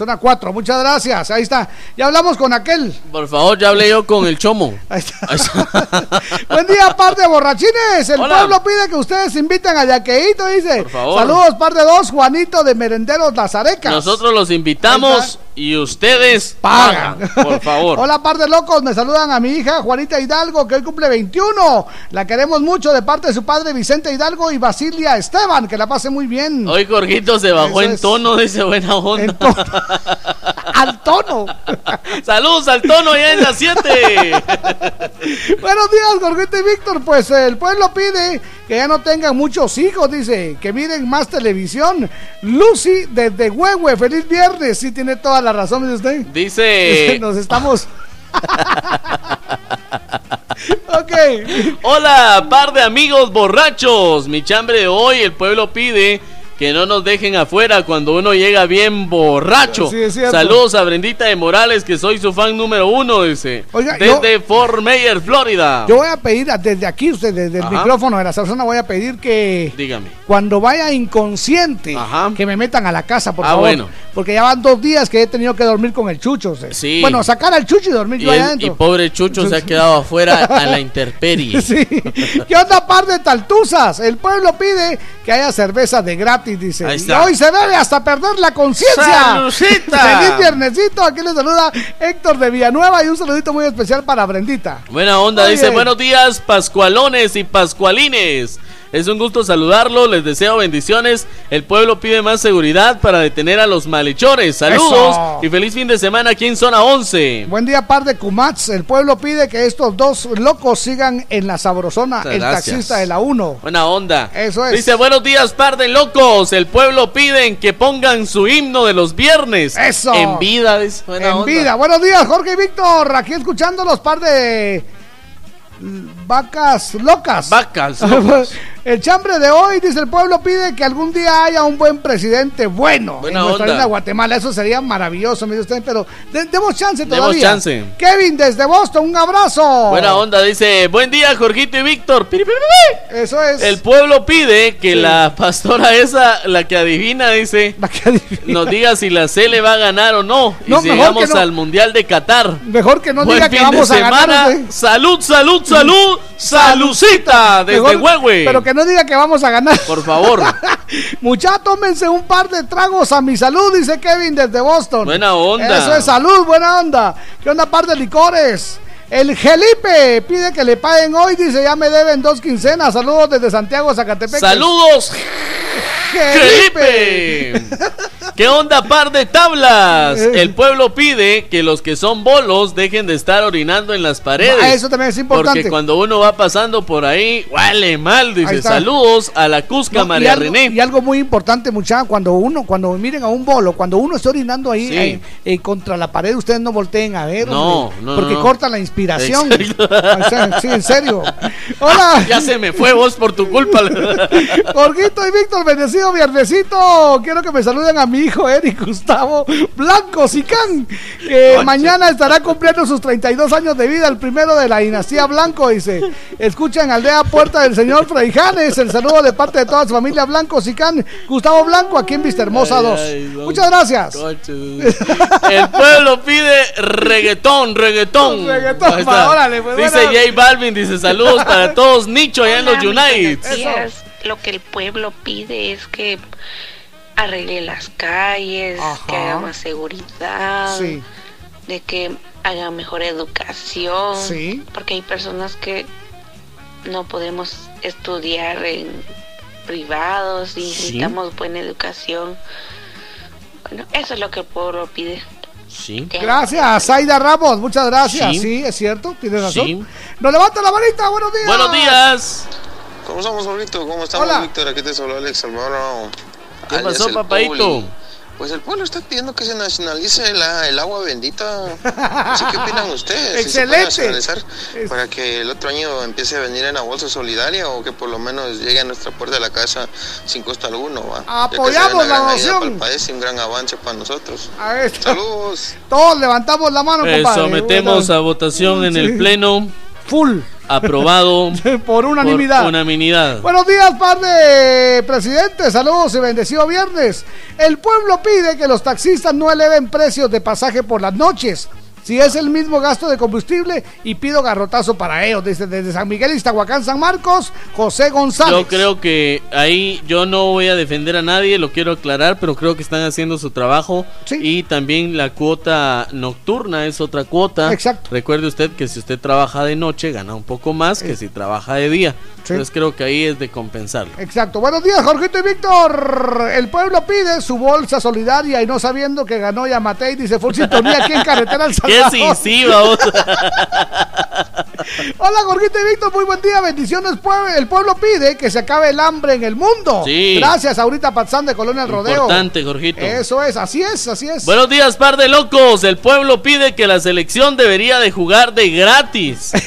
Zona 4, muchas gracias. Ahí está. Ya hablamos con aquel. Por favor, ya hablé yo con el chomo. Ahí está. Buen día, par de borrachines. El Hola. pueblo pide que ustedes inviten a Yaqueíto, dice. Por favor. Saludos, par de dos, Juanito de Merenderos Lazarecas. Nosotros los Ahí invitamos y ustedes pagan, por favor. Hola, par de locos. Me saludan a mi hija Juanita Hidalgo, que hoy cumple 21. La queremos mucho de parte de su padre Vicente Hidalgo y Basilia Esteban. Que la pase muy bien. Hoy Jorgito se bajó Eso en es. tono, dice buena onda. Al tono. Saludos al tono ya en las 7. Buenos días, Jorgito y Víctor. Pues el pueblo pide que ya no tengan muchos hijos, dice, que miren más televisión. Lucy desde Huehue, feliz viernes. Sí, tiene toda la razón, dice usted. Dice. Nos estamos. ok. Hola, par de amigos borrachos. Mi chambre de hoy, el pueblo pide que no nos dejen afuera cuando uno llega bien borracho. Sí. Saludos a Brendita de Morales, que soy su fan número uno, dice. Oiga, desde Fort Myers, Florida. Yo voy a pedir a- desde aquí, usted, desde el micrófono de la persona, voy a pedir que Dígame. cuando vaya inconsciente, que me metan a la casa, por Ah, favor. bueno. Porque ya van dos días que he tenido que dormir con el chucho. usted. Sí. Bueno, sacar al chucho y dormir Y, yo allá el- adentro. y pobre Chucho se ha quedado afuera a la intemperie. Sí. ¿Qué onda, par de taltuzas? El pueblo pide que haya cerveza de gratis, dice. Ahí Y está. hoy se bebe hasta perder la conciencia. ¡Feliz viernesito! Aquí les saluda Héctor de Villanueva y un saludito muy especial para Brendita. Buena onda, dice buenos días, Pascualones y Pascualines. Es un gusto saludarlo, les deseo bendiciones. El pueblo pide más seguridad para detener a los malhechores. Saludos Eso. y feliz fin de semana aquí en Zona 11. Buen día, par de Kumats. El pueblo pide que estos dos locos sigan en la sabrosona. Muchas el gracias. taxista de la 1. Buena onda. Eso es. Dice buenos días, par de locos. El pueblo piden que pongan su himno de los viernes. Eso. En vida, dice. Buena en onda. vida. Buenos días, Jorge y Víctor. Aquí escuchando los par de vacas locas. Vacas locas. El chambre de hoy, dice el pueblo, pide que algún día haya un buen presidente bueno Buena en nuestra onda. linda Guatemala. Eso sería maravilloso, me dice usted, pero de- demos chance Demos todavía. chance. Kevin desde Boston, un abrazo. Buena onda, dice buen día, Jorgito y Víctor. Piri, piri, piri. Eso es. El pueblo pide que la pastora esa, la que adivina, dice, nos diga si la Cele va a ganar o no. Y No, si mejor llegamos que no. al Mundial de Qatar. Mejor que no Buen diga que fin de vamos a ganar. semana. usted. Salud, salud, salud. Salucita desde Mejor- Huehue. Pero que no diga que vamos a ganar. Por favor. Muchachos, tómense un par de tragos a mi salud, dice Kevin desde Boston. Buena onda. Eso es salud, buena onda. ¿Qué onda, par de licores? El Gelipe pide que le paguen hoy, dice, ya me deben dos quincenas. Saludos desde Santiago, Zacatepec. Saludos. Felipe. ¿Qué onda, par de tablas? El pueblo pide que los que son bolos dejen de estar orinando en las paredes. Ah, eso también es importante. Porque cuando uno va pasando por ahí, huele mal. Dice, saludos a la Cusca No, y, María algo, René. y algo muy importante, muchachos, cuando uno, cuando miren a un bolo, cuando uno está orinando ahí Sí. eh, eh, contra la pared, ustedes no volteen a ver, No, hombre, no, porque no. corta la inspiración. Exacto. O sea, sí, en serio. Hola. Ya se me fue vos por tu culpa. Jorgito y Víctor, bendecido viernesito. Quiero que me saluden a mi hijo Eric Gustavo Blanco Sicán, que mañana estará cumpliendo sus 32 años de vida, el primero de la dinastía Blanco. Dice: Escucha en Aldea Puerta del Señor Fraijanes. El saludo de parte de toda su familia Blanco Sicán, Gustavo Blanco, aquí en Vista Hermosa Ay, 2. ay, don Muchas gracias. El pueblo pide reggaetón, reggaetón. Órale, pues, dice bueno. J Balvin, dice saludos para todos, Nicho allá en los United. Lo que el pueblo pide es que arregle las calles, que haga más seguridad, Sí. de que haga mejor educación, Sí. porque hay personas que no podemos estudiar en privados y Sí. necesitamos buena educación. Bueno, eso es lo que el pueblo pide. Sí. Gracias, Zaida Ramos, muchas gracias. Sí. Sí, es cierto, tienes razón. Sí. Nos levanta la manita, buenos días. Buenos días. ¿Cómo estamos, Pablito? ¿Cómo estamos, Hola. Víctor? Aquí te saluda Alex Alvaro. ¿Qué alias pasó, papadito? Pues el pueblo está pidiendo que se nacionalice la- el agua bendita. No sé qué opinan ustedes. ¿Si Excelente. nacionalizar para que el otro año empiece a venir en la bolsa solidaria o que por lo menos llegue a nuestra puerta de la casa sin costo alguno, ¿va? Apoyamos la moción. para el país y un gran avance para nosotros. Está. Saludos. Todos levantamos la mano, Eh, compadre. sometemos a votación en Sí. el pleno. Full. Aprobado por unanimidad. Por unanimidad. Buenos días, par de presidentes. Saludos y bendecido viernes. El pueblo pide que los taxistas no eleven precios de pasaje por las noches. Si es el mismo gasto de combustible y pido garrotazo para ellos. Dice desde San Miguel, Iztahuacán, San Marcos, José González. Yo creo que ahí yo no voy a defender a nadie, lo quiero aclarar, pero creo que están haciendo su trabajo. Y también la cuota nocturna es otra cuota. Exacto. Recuerde usted que si usted trabaja de noche gana un poco más que si trabaja de día. Entonces creo que ahí es de compensarlo. Exacto. Buenos días, Jorgito y Víctor. El pueblo pide su bolsa solidaria y no sabiendo que ganó Yamatei, dice full sintonía aquí en Carretera El ¿Qué Salvador. sí, sí, vamos? Hola, Jorgito y Víctor, muy buen día, bendiciones. pueblo. El pueblo pide que se acabe el hambre en el mundo. Sí. Gracias, Aurita Pazán de Colonia El Rodeo. Importante, Jorgito. Eso es, así es, así es. Buenos días, par de locos. El pueblo pide que la selección debería de jugar de gratis.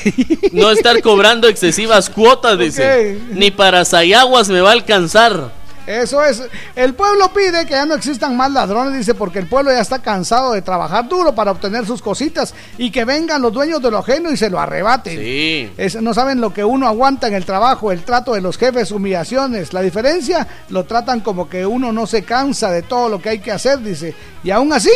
No estar cobrando excesivas cuotas, dice. Ni para Sayaguas me va a alcanzar. Eso es. El pueblo pide que ya no existan más ladrones, dice, porque el pueblo ya está cansado de trabajar duro para obtener sus cositas y que vengan los dueños de lo ajeno y se lo arrebaten. Sí. Es- no saben lo que uno aguanta en el trabajo, el trato de los jefes, humillaciones. La diferencia, lo tratan como que uno no se cansa de todo lo que hay que hacer, dice. Y aún así,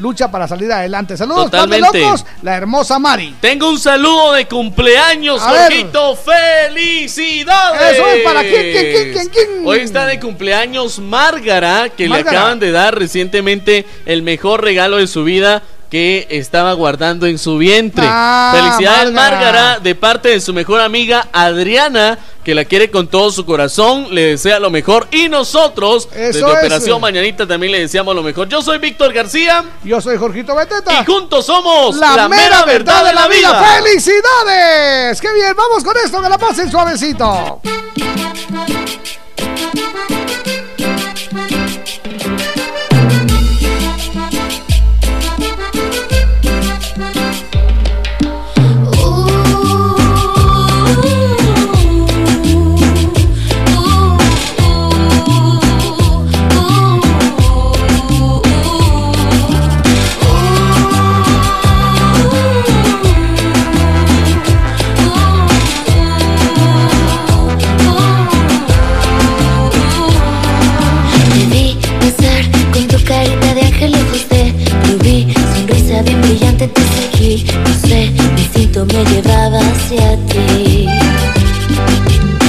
lucha para salir adelante. Saludos, Totalmente. locos, la hermosa Mari. Tengo un saludo de cumpleaños. Jorgito. ¡Felicidades! Eso es, ¿para quién, quién, quién, quién, quién? Hoy está de cumpleaños Márgara, que Márgara. le acaban de dar recientemente el mejor regalo de su vida que estaba guardando en su vientre. Ah, Felicidades Márgara. De parte de su mejor amiga Adriana, que la quiere con todo su corazón, le desea lo mejor y nosotros desde Eso es. Operación Mañanita también le deseamos lo mejor. Yo soy Víctor García. Yo soy Jorgito Beteta. Y juntos somos la, mera verdad de la vida. ¡Felicidades! ¡Qué bien! Vamos con esto, que la pasen suavecito. Brillante te seguí No sé, mi instinto me llevaba hacia ti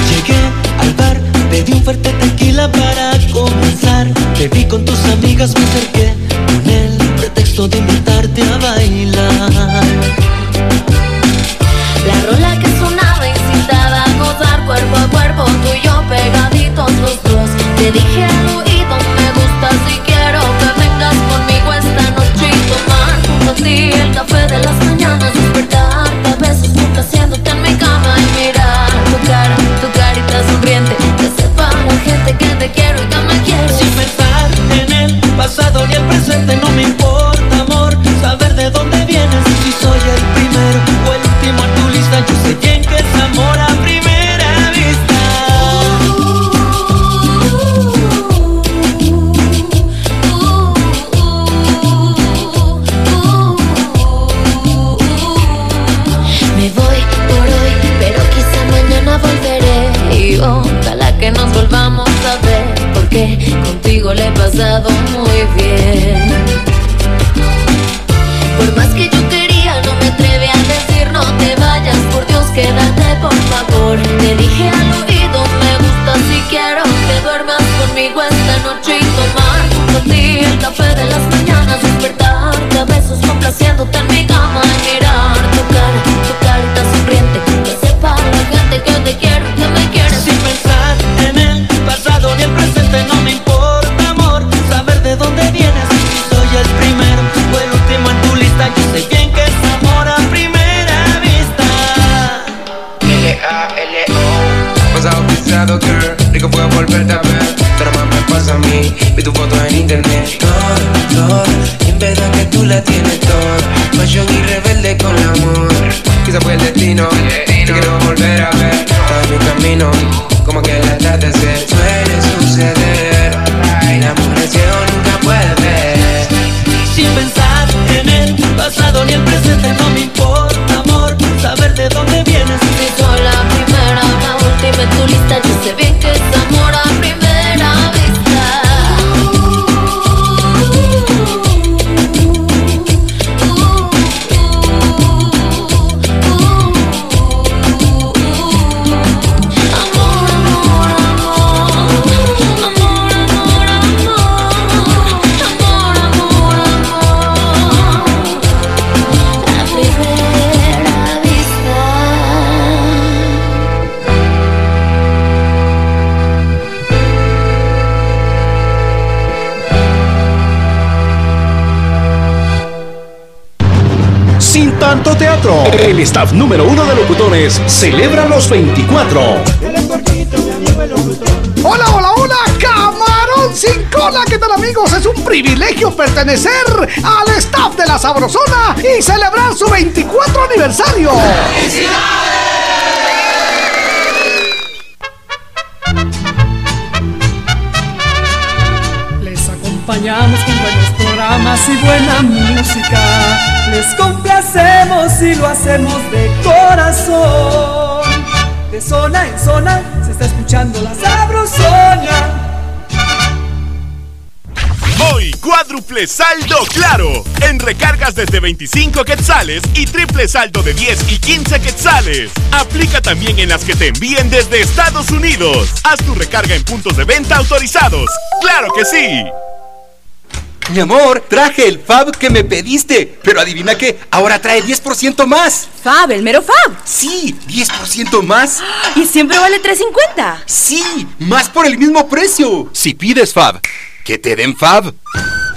Llegué al bar, pedí un fuerte tequila para comenzar. Te vi con tus amigas, me acerqué con el pretexto de invitarte a bailar. La rola que sonaba incitaba a gozar cuerpo a cuerpo Tú y yo pegaditos los dos Te dije al oído, presente, no me Te dije al oído, me gusta si quiero Que duermas conmigo esta noche y tomar junto a ti el café de las mañanas Despertarte a besos complaciéndote en mi cama y mirar tu cara, tu sonriente Que sepa la gente que te quiero, que me quieres Sin pensar en el pasado ni el presente No me importa amor, saber de dónde vienes Soy el primero o el último en tu lista, yo sé volverte a ver. Pero más me pasa a mí, vi tu foto en internet. Todo, todo, y en verdad que tú la tienes todo. Fashion y rebelde con el amor. Quizá fue el destino, te quiero volver a ver. Todo mi camino, como que el atardecer suele suceder. Amor es ciego, nunca puede ver. Sin pensar en el pasado ni el presente no me importa amor Saber de dónde vienes la primera, en tu lista Yo sé bien que es amor a primera El staff número uno de locutores celebra los 24. Hola, hola, hola, camarón sin cola, ¿qué tal amigos? Es un privilegio pertenecer al staff de la Sabrosona y celebrar su 24 aniversario. ¡Felicidades! acompañamos con buenos programas y buena música. Les complacemos y lo hacemos de corazón. De zona en zona se está escuchando la sabrosona. Hoy, cuádruple saldo claro. En recargas desde 25 quetzales y triple saldo de 10 y 15 quetzales. Aplica también en las que te envíen desde Estados Unidos. Haz tu recarga en puntos de venta autorizados. ¡Claro que sí! Mi amor, traje el Fab que me pediste. Pero adivina qué, ahora trae 10% más. Fab, el mero Fab. Sí, 10% más. ¿Y siempre vale 3.50? Sí, más por el mismo precio. Si pides Fab, que te den Fab.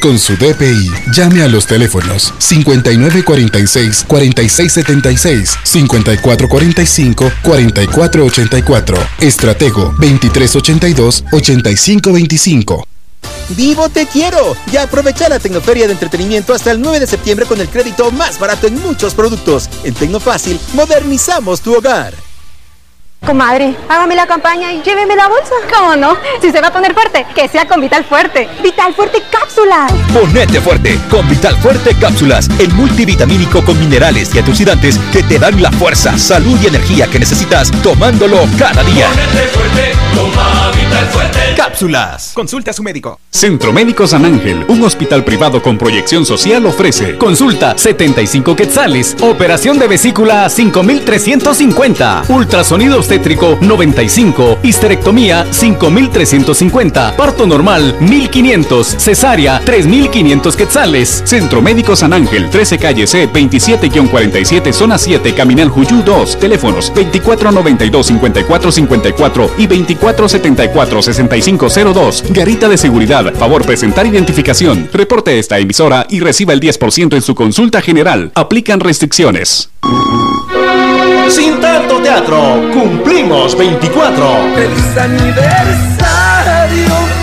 con su DPI. Llame a los teléfonos 5946-4676, 5445-4484, Estratego 2382-8525. Vivo te quiero. Ya aprovecha la Tecnoferia de Entretenimiento hasta el 9 de septiembre con el crédito más barato en muchos productos. En Tecnofácil, modernizamos tu hogar. Comadre, hágame la campaña y lléveme la bolsa. ¿Cómo no? Si se va a poner fuerte, que sea con Vital Fuerte. Vital Fuerte Cápsulas. Ponete fuerte con Vital Fuerte Cápsulas, el multivitamínico con minerales y antioxidantes que te dan la fuerza, salud y energía que necesitas tomándolo cada día. Cápsulas. Consulta a su médico. Centro Médico San Ángel, un hospital privado con proyección social ofrece consulta 75 quetzales, operación de vesícula 5350, ultrasonido obstétrico 95, histerectomía 5350, parto normal 1500, cesárea 3500 quetzales. Centro Médico San Ángel, 13 calle C 27-47 zona 7, Caminal Juyú 2, teléfonos 2492 5454 y 2474 6502. Garita de seguridad, favor presentar identificación. Reporte esta emisora y reciba el 10% en su consulta general. Aplican restricciones. Sin tanto teatro, cumplimos 24. ¡Feliz aniversario!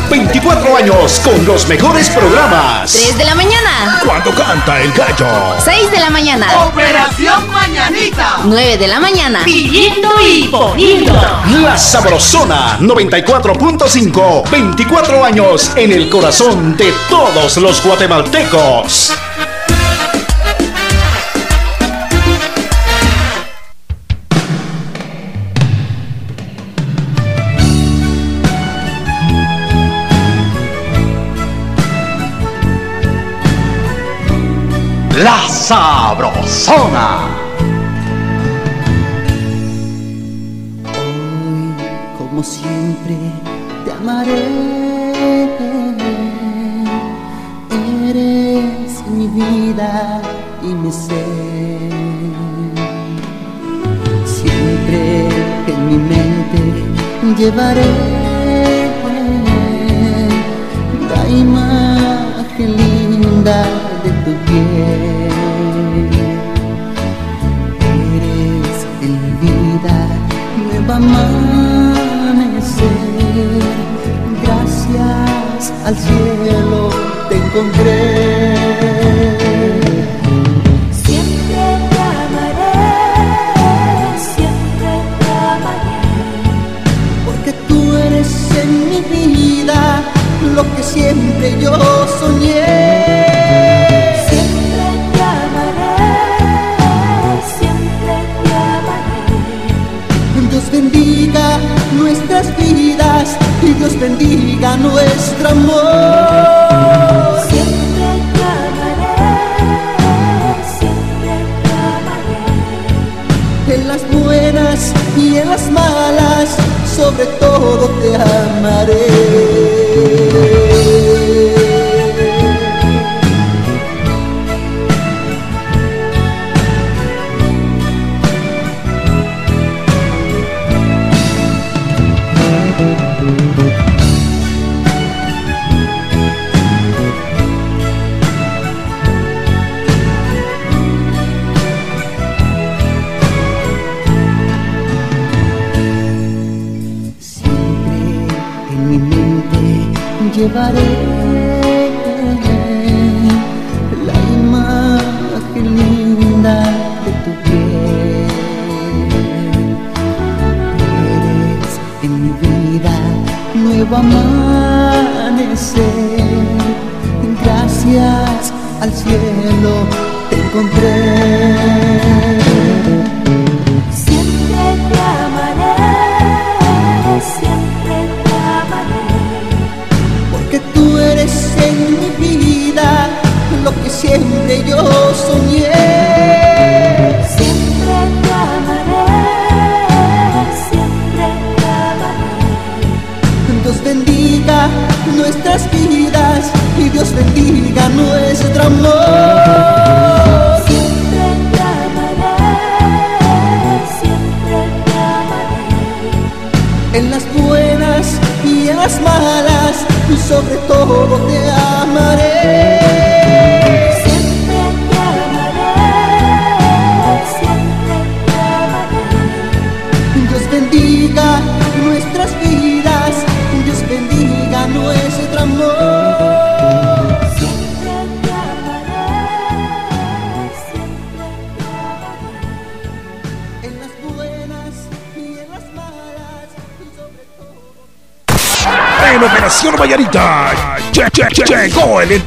24 años con los mejores programas. 3 de la mañana. Cuando canta el gallo. 6 de la mañana. Operación Mañanita. 9 de la mañana. Pillito y Bonito. La Sabrosona 94.5. 24 años en el corazón de todos los guatemaltecos. La Sabrosona. Como siempre, te amaré. Eres mi vida y mi ser. Siempre en mi mente llevaré la imagen linda Eres en mi vida nueva amanecer. Gracias al cielo te encontré. Siempre te amaré, siempre te amaré. Porque tú eres en mi vida lo que siempre yo soñé. Nuestro amor.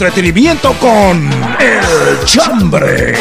Entretenimiento con El Chambre.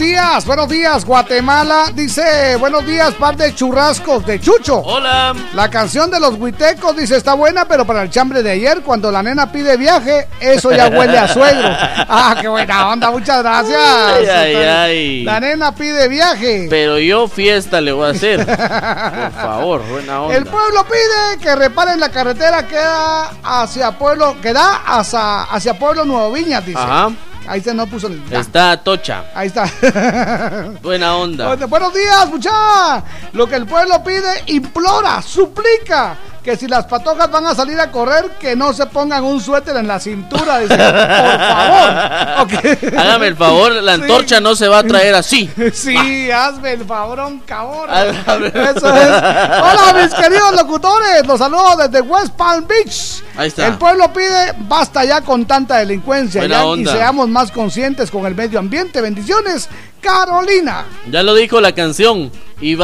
Días, buenos días, Guatemala. Dice, buenos días, par de churrascos de Chucho. Hola. La canción de los huitecos dice, está buena, pero para el chambre de ayer, cuando la nena pide viaje, eso ya huele a suegro. Ah, qué buena onda, muchas gracias. Ay, ay, ay. La nena pide viaje. Pero yo fiesta le voy a hacer. Por favor, buena onda. El pueblo pide que reparen la carretera que da hacia pueblo, que da hacia, hacia pueblo Nuevo Viñas, dice. Ajá. Ahí se no puso. Está tocha. Ahí está. Buena onda. Buenos días, mucha. Lo que el pueblo pide, implora, suplica que si las patojas van a salir a correr, que no se pongan un suéter en la cintura. Dice, por favor. Hágame el favor, la Sí. antorcha no se va a traer así. Sí, hazme el favorón, cabrón. Hágame- Eso es. Hola, mis queridos locutores. Los saludo desde West Palm Beach. Ahí está. El pueblo pide basta ya con tanta delincuencia ya, y seamos más conscientes con el medio ambiente. Bendiciones, Carolina. Ya lo dijo la canción. Y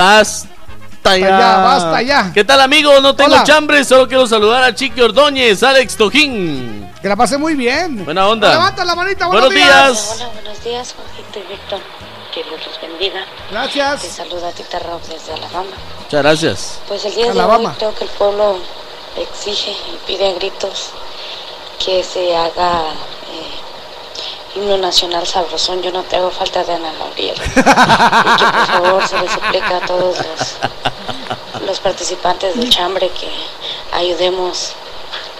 basta ya. ya, basta ya. ¿Qué tal, amigos? No tengo Hola. chambre, solo quiero saludar a Chiqui Ordóñez, Alex Tojín. Que la pase muy bien. Buena onda. Levanta la manita, Buenos buenos, días. Hola, buenos días, Juanito y Víctor. Que Dios los bendiga. Gracias. Te saluda Tita Rob desde Alabama. Muchas gracias. Pues el día Alabama. de hoy creo que el pueblo exige y pide a gritos que se haga eh, himno nacional sabrosón. Yo no te hago falta de Ana Gabriel. y que por favor se le suplica a todos los los participantes del chambre que ayudemos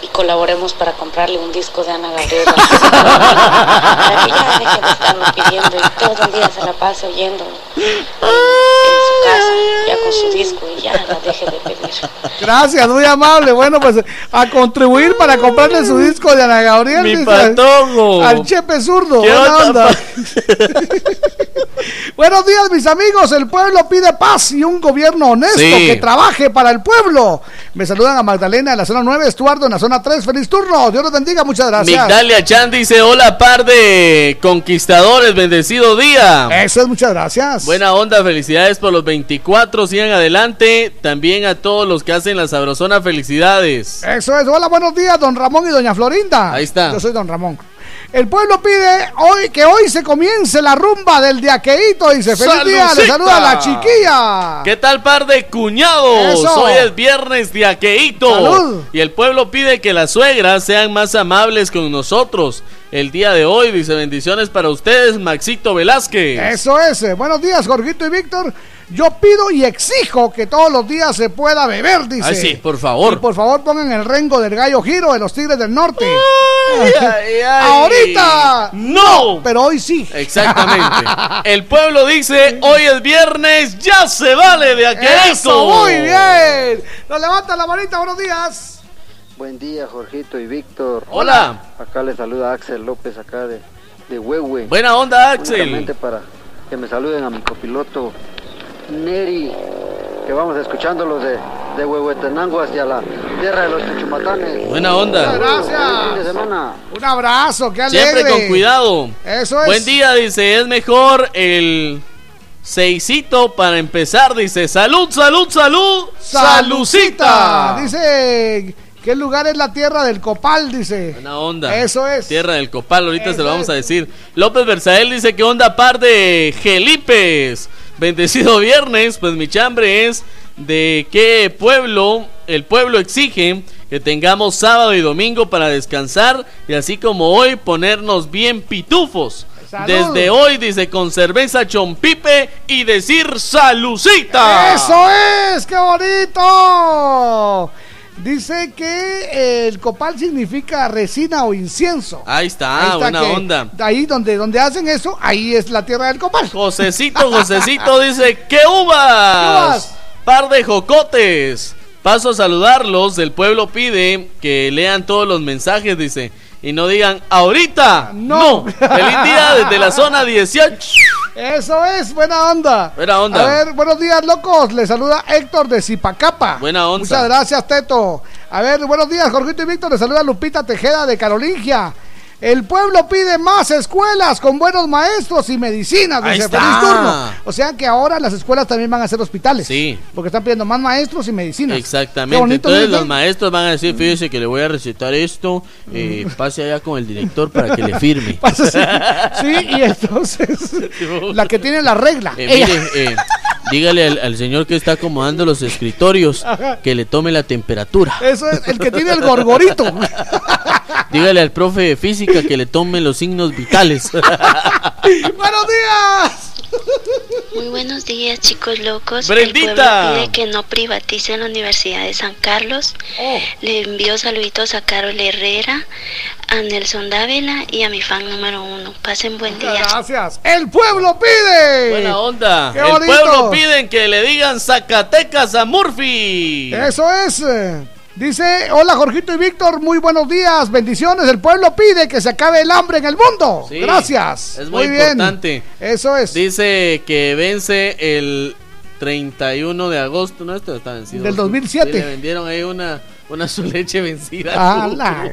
y colaboremos para comprarle un disco de Ana Gabriela. para que ya deje de estarnos pidiendo y todo el día se la pase oyendo en, en su casa, ya con su disco y ya la deje de pedir. Gracias, muy amable. Bueno, pues a contribuir para comprarle su disco de Ana Gabriel. Mi patojo. Al Chepe Zurdo. ¿Qué Buena onda, onda. Buenos días, mis amigos. El pueblo pide paz y un gobierno honesto Sí. que trabaje para el pueblo. Me saludan a Magdalena en la zona 9, Estuardo en la zona 3. Feliz turno. Dios los bendiga. Muchas gracias. Migdalia Chan dice, hola par de conquistadores, bendecido día. Eso es, muchas gracias. Buena onda, felicidades por los 24, sigan adelante. También a todos los que hacen la sabrosona, felicidades. Eso es. Hola, buenos días, don Ramón y doña Florinda. Ahí está. Yo soy don Ramón. El pueblo pide hoy que hoy se comience la rumba del diaqueíto. Dice, feliz día, le ¡Salucita! saluda la chiquilla. ¿Qué tal par de cuñados? Eso. Hoy es viernes. Salud. Y el pueblo pide que las suegras sean más amables con nosotros. El día de hoy dice bendiciones para ustedes, Maxito Velázquez. Eso es. Buenos días, Jorgito y Víctor. Yo pido y exijo que todos los días se pueda beber, dice. Ay, sí, por favor. Y por favor pongan el rengo del gallo giro de los Tigres del Norte. Ay, ay, ay. Ahorita. No. Pero hoy sí. Exactamente. El pueblo dice, hoy es viernes, ya se vale de aqueíto. Eso, muy bien. Nos levanta la manita, buenos días. Buen día, Jorgito y Víctor. Hola. Acá le saluda Axel López, acá de, de Huehue. Buena onda, Axel. Únicamente para que me saluden a mi copiloto Neri, que vamos escuchándolos de, de Huehuetenango hacia la tierra de los chuchumatanes. Buena onda. Muchas gracias. Fin de semana. Un abrazo, qué alegre. Siempre con cuidado. Eso es. Buen día, dice, es mejor el seisito para empezar, dice, salud, salud, salud, salucita. Dice, ¿qué lugar es la tierra del copal? Dice. Buena onda. Eso es. Tierra del Copal, ahorita se lo vamos es. a decir. López Versael dice que onda par de Gelipes. Bendecido viernes, pues mi chambre es de qué pueblo, el pueblo exige que tengamos sábado y domingo para descansar y así como hoy ponernos bien pitufos. Salud. Desde hoy dice con cerveza chompipe y decir salucita. ¡Eso es! ¡Qué bonito! Dice que el copal significa resina o incienso. Ahí está, Ahí está buena onda. Ahí donde, donde hacen eso, ahí es la tierra del copal. Josecito, Josecito dice, ¡qué uvas! uvas! Par de jocotes. Paso a saludarlos. El pueblo pide que lean todos los mensajes, dice. Y no digan, ahorita. No. Feliz día desde la zona 18. Eso es, buena onda. Buena onda. A ver, buenos días, locos. Le saluda Héctor de Zipacapa. Buena onda. Muchas gracias, Teto. A ver, buenos días, Jorgito y Víctor. Le saluda Lupita Tejeda de Carolingia. El pueblo pide más escuelas con buenos maestros y medicinas. Ahí está. feliz turno. O sea que ahora las escuelas también van a ser hospitales. Sí. Porque están pidiendo más maestros y medicinas. Exactamente. bonito, Entonces ¿no? los maestros van a decir, fíjese que le voy a recetar esto. eh, pase allá con el director para que le firme. Sí, y entonces la que tiene la regla. Eh, ella. mire, eh, dígale al, al señor que está acomodando los escritorios Ajá. que le tome la temperatura. Eso es el que tiene el gorgorito. Dígale al profe de física que le tome los signos vitales. ¡Buenos días! Muy buenos días, chicos locos. Brendita. El pueblo pide que no privaticen la Universidad de San Carlos. Oh. Le envío saluditos a Carol Herrera, a Nelson Dávila y a mi fan número uno. Pasen buen día. Gracias. ¡El pueblo pide! Buena onda. ¡Qué El bonito! pueblo piden que le digan Zacatecas a Murphy. Eso es. Dice, hola Jorgito y Víctor, muy buenos días, bendiciones. El pueblo pide que se acabe el hambre en el mundo. Sí, Gracias. Es muy, importante. Eso es. Dice que vence el 31 de agosto. No, esto está vencido. Del 2007. Sí, le vendieron ahí una, una su leche vencida. Ah, la-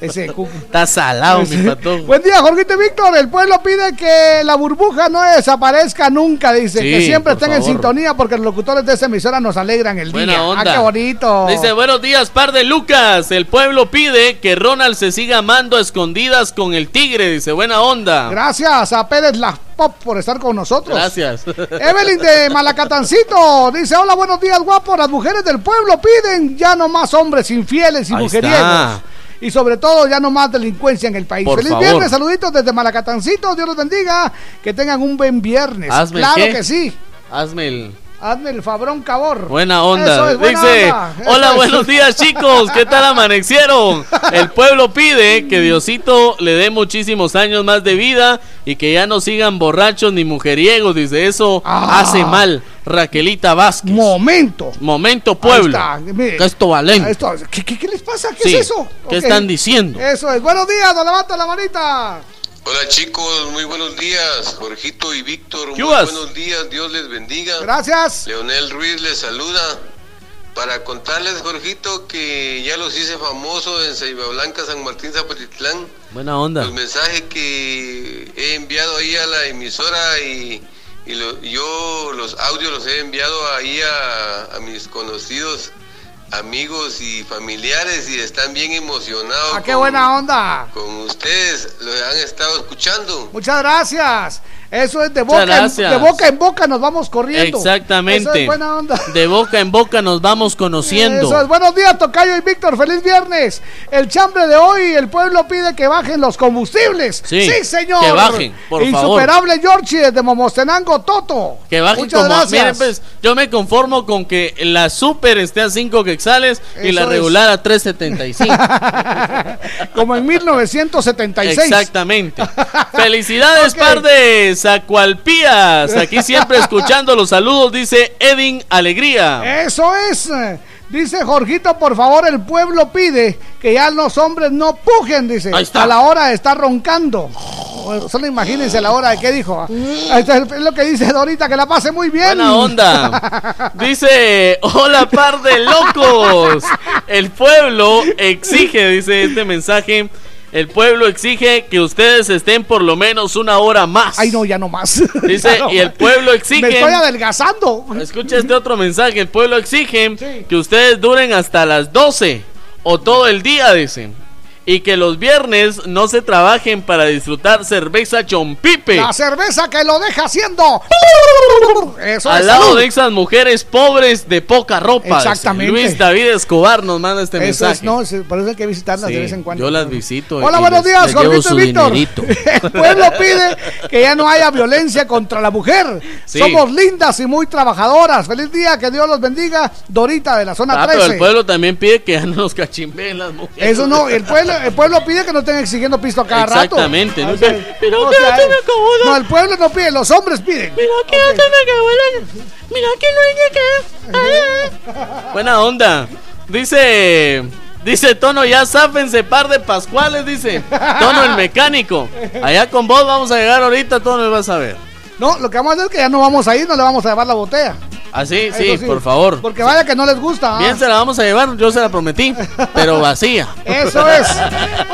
Ese cuco. Está salado, mi patón. Buen día, Jorgito Víctor. El pueblo pide que la burbuja no desaparezca nunca. Dice Sí, que siempre estén en sintonía porque los locutores de esa emisora nos alegran el Buena día. onda. Ah, qué bonito. Dice, buenos días, par de Lucas. El pueblo pide que Ronald se siga amando a escondidas con el tigre. Dice, buena onda. Gracias a Pérez La Pop por estar con nosotros. Gracias. Evelyn de Malacatancito dice: Hola, buenos días, guapos. Las mujeres del pueblo piden ya no más hombres infieles y Ahí mujeriegos. está. Y sobre todo, ya no más delincuencia en el país. Por Feliz favor. viernes, saluditos desde Malacatancito. Dios los bendiga. Que tengan un buen viernes. Hazme el claro qué. que sí. Hazme el. Hazme el fabrón cabor. Buena onda. Eso es, buena Dice, onda. Eso hola, es". buenos días chicos, ¿qué tal amanecieron? El pueblo pide que Diosito le dé muchísimos años más de vida y que ya no sigan borrachos ni mujeriegos. Dice, eso Ah. hace mal. Raquelita Vázquez. Momento. Momento pueblo. Mire. Esto valente. Esto- ¿qué, qué, qué les pasa? ¿Qué Sí, es eso? ¿qué están diciendo? Eso es. Buenos días, don levanta la manita. Hola chicos, muy buenos días. Jorgito y Víctor, muy buenos días. Dios les bendiga. Gracias. Leonel Ruiz les saluda. Para contarles, Jorgito, que ya los hice famosos en Ceiba Blanca, San Martín, Zapatitlán. Buena onda. Los mensajes que he enviado ahí a la emisora y, y lo- yo los audios los he enviado ahí a, a mis conocidos amigos y familiares y están bien emocionados Ah, qué con- buena onda. con ustedes, los han estado escuchando. Muchas gracias. Eso es de boca, en, de boca en boca nos vamos corriendo. Exactamente. Eso es buena onda. De boca en boca nos vamos conociendo. Eso es. Buenos días, Tocayo y Víctor. Feliz viernes. El chambre de hoy, el pueblo pide que bajen los combustibles. Sí, señor. que bajen, por favor. Insuperable Georgie desde Momostenango, Toto. Que bajen Muchas como. gracias. Miren, pues, yo me conformo con que la super esté a 5 quexales y Eso la es. regular a 3.75. Como en 1976. Exactamente. Felicidades, Ok. par de Zacualpías. Aquí siempre escuchando los saludos, dice Edin Alegría. Eso es. Dice Jorgito, por favor, el pueblo pide que ya los hombres no pujen, dice, Ahí está. a la hora de estar roncando. Solo imagínense la hora de qué dijo. Ahí está, Es lo que dice Dorita, que la pase muy bien. Buena onda. Dice, hola par de locos. El pueblo exige, dice este mensaje, el pueblo exige que ustedes estén por lo menos una hora más. Ay, no, ya no más. Dice, no y el pueblo exige... Me estoy adelgazando. Escucha este otro mensaje. El pueblo exige que ustedes duren hasta las 12 o todo el día, dicen. Y que los viernes no se trabajen para disfrutar cerveza chompipe. La cerveza que lo deja haciendo. Eso Al lado salud. de esas mujeres pobres de poca ropa. Exactamente. Luis David Escobar nos manda este Eso mensaje. es, no, es- por eso hay que visitarlas Sí, de vez en cuando. Yo las visito. Hola, buenos días, Jorgito Víctor. El pueblo pide que ya no haya violencia contra la mujer. Sí. Somos lindas y muy trabajadoras. Feliz día, que Dios los bendiga. Dorita de la zona Ah, pero 13. el pueblo también pide que ya no nos cachimbeen las mujeres. Eso no, el pueblo, el pueblo pide que no estén exigiendo pisto a cada Exactamente, rato. ¿no? O sea, Pero o que sea, ya se me acabó la- No, el pueblo no pide, los hombres piden. Mira que ya se me acabó la- Mira que no llegué. Buena onda. Dice. Dice Tono, ya záfense par de pascuales, dice. Tono el mecánico. Allá con vos vamos a llegar ahorita, Tono, vas a ver. No, lo que vamos a hacer es que ya no vamos a ir, no le vamos a llevar la botella. Así, sí, Eso por favor. Porque vaya que no les gusta. ¿ah? Bien se la vamos a llevar, yo se la prometí, pero vacía. Eso es.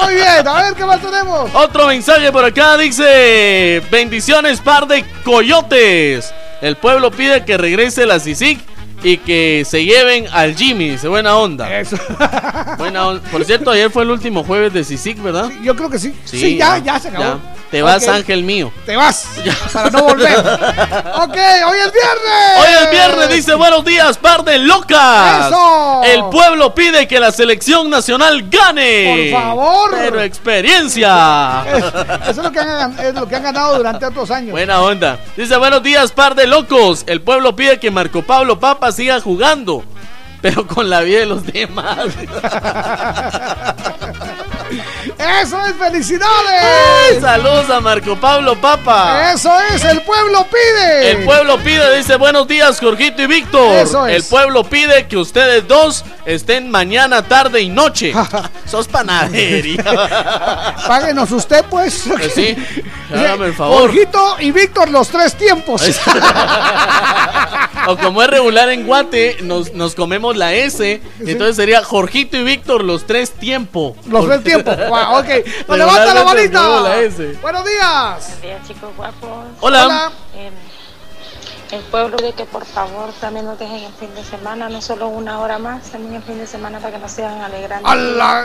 Muy bien, a ver qué más tenemos. Otro mensaje por acá dice: Bendiciones, par de coyotes. El pueblo pide que regrese la CICIC y que se lleven al Jimmy. Dice, buena onda. Eso. Buena onda. Por cierto, ayer fue el último jueves de CICIC, ¿verdad? Yo creo que sí. Sí, ya, ya se acabó. Te vas, ángel mío. Te vas. Para no volver. ok, hoy es viernes. Hoy es viernes, dice buenos días, par de locas. ¡Eso! El pueblo pide que la selección nacional gane. Por favor. Pero experiencia. Eso es lo, que han, es lo que han ganado durante otros años. Buena onda. Dice buenos días, par de locos. El pueblo pide que Marco Pablo Papa siga jugando. Pero con la vida de los demás. Eso es felicidades. Ay, saludos a Marco Pablo Papa. Eso es, el pueblo pide. El pueblo pide, dice buenos días, Jorgito y Víctor. Eso es. El pueblo pide que ustedes dos estén mañana, tarde y noche. Sos panadería. Páguenos usted, pues. Pues sí, hágame el favor. Jorgito y Víctor, los tres tiempos. o como es regular en Guate, nos, nos comemos la S. Entonces sería Jorgito y Víctor los tres tiempos. Los tres tiempos. Wow, ok. Pues levanta la manita. Buenos días. Buenos días, chicos guapos. Hola. Eh, el pueblo de que por favor también nos dejen el fin de semana, no solo una hora más, también el fin de semana para que nos sigan alegrando.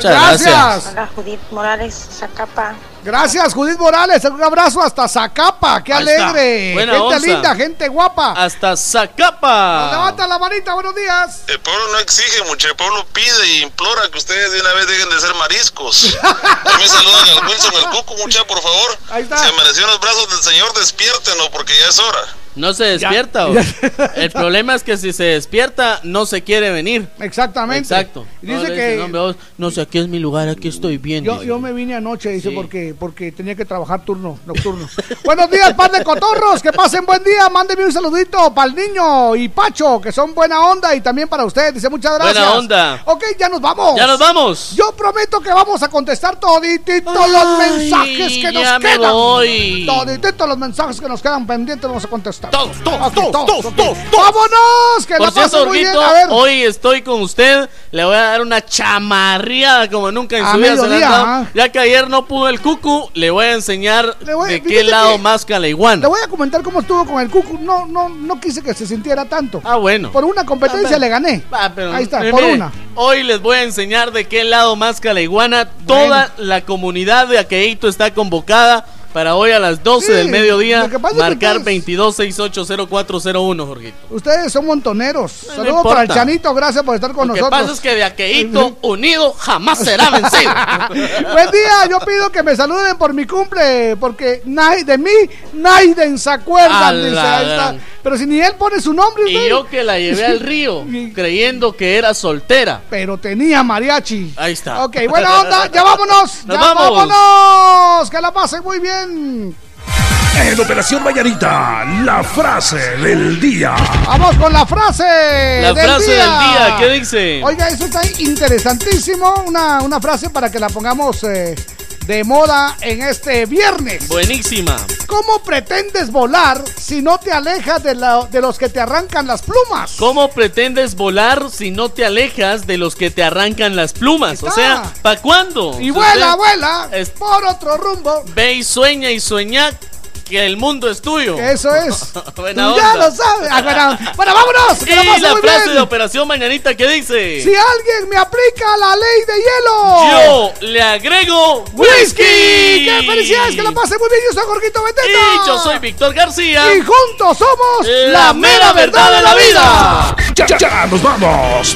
Gracias. Hola, Judith Morales, Zacapa. Gracias, Judith Morales. Un abrazo hasta Zacapa. ¡Qué alegre! Buena gente onza. linda, gente guapa. Hasta Zacapa. Levanta la manita, buenos días. El pueblo no exige mucho, el pueblo pide e implora que ustedes de una vez dejen de ser mariscos. También saludan al Wilson, el Cuco, mucha, por favor. Ahí está. Se amaneció en los brazos del Señor, despiértenlo porque ya es hora. No se despierta. Ya- El problema es que si se despierta, no se quiere venir. Exactamente. Exacto. No, dice le que- "No, no sé, aquí es mi lugar, aquí estoy bien. Yo, yo me vine anoche, dice, Sí. porque, porque tenía que trabajar turno nocturno. Buenos días, par de cotorros, que pasen buen día. Mándeme un saludito para el niño y Pacho, que son buena onda, y también para usted. Dice, muchas gracias. Buena onda. Ok, ya nos vamos. Ya nos vamos. Yo prometo que vamos a contestar todititos los mensajes que nos ya me quedan. voy. Todititos los mensajes que nos quedan pendientes vamos a contestar. Todos, todos, todos, todos, ok. todos, ¡Vámonos! Que Por la cierto, pasen muy bien. Jorgito, A ver. hoy estoy con usted. Le voy a dar una chamarreada como nunca en A su vida se le ha mediodía, dado. ah. Ya que ayer no pudo el cucu, le voy a enseñar voy- de qué lado la iguana. Le voy a comentar cómo estuvo con el Cucu. No, no, no quise que se sintiera tanto. Ah, bueno. Por una competencia Ah, le gané. Ah, pero, Ahí está, eh, por mire, una. Hoy les voy a enseñar de qué lado masca la iguana. Toda la comunidad de Aqueito está convocada para hoy a las 12 Sí, del mediodía marcar ustedes- 22680401, Jorgito. Ustedes son montoneros. No Saludos para el Chanito, gracias por estar con Lo que nosotros. pasa es que de Aqueito unido jamás será vencido. Buen día, yo pido que me saluden por mi cumple, porque nadie, de mí nadie se A acuerdan, dice, la ahí está. gran. Pero si ni él pone su nombre, Y usted. yo que la llevé al río creyendo que era soltera. Pero tenía mariachi. Ahí está. Ok, buena onda, ya vámonos. Nos ya vamos. vámonos. Que la pasen muy bien. En Operación Mañanita, la frase del día. Vamos con la frase. La frase del día, ¿qué dice? Oiga, eso está interesantísimo. Una, una frase para que la pongamos eh, de moda en este viernes. Buenísima. ¿Cómo pretendes volar si no te alejas de, la- de los que te arrancan las plumas? ¿Cómo pretendes volar si no te alejas de los que te arrancan las plumas? O sea, ¿para cuándo? Y vuela, vuela es- por otro rumbo. Ve y sueña y sueña que el mundo es tuyo. Eso es. Buena Tú ya onda. lo sabes. Ah, bueno, bueno, vámonos. Que la Y la muy frase bien. de Operación Mañanita que dice: Si alguien me aplica la ley de hielo. Yo le agrego ¡Whisky! whisky. ¡Qué felicidades! Que la pasen muy bien. Yo soy Jorgito Beteta. Y yo soy Víctor García. Y juntos somos La mera verdad de la vida. Ya, ya, ya nos vamos.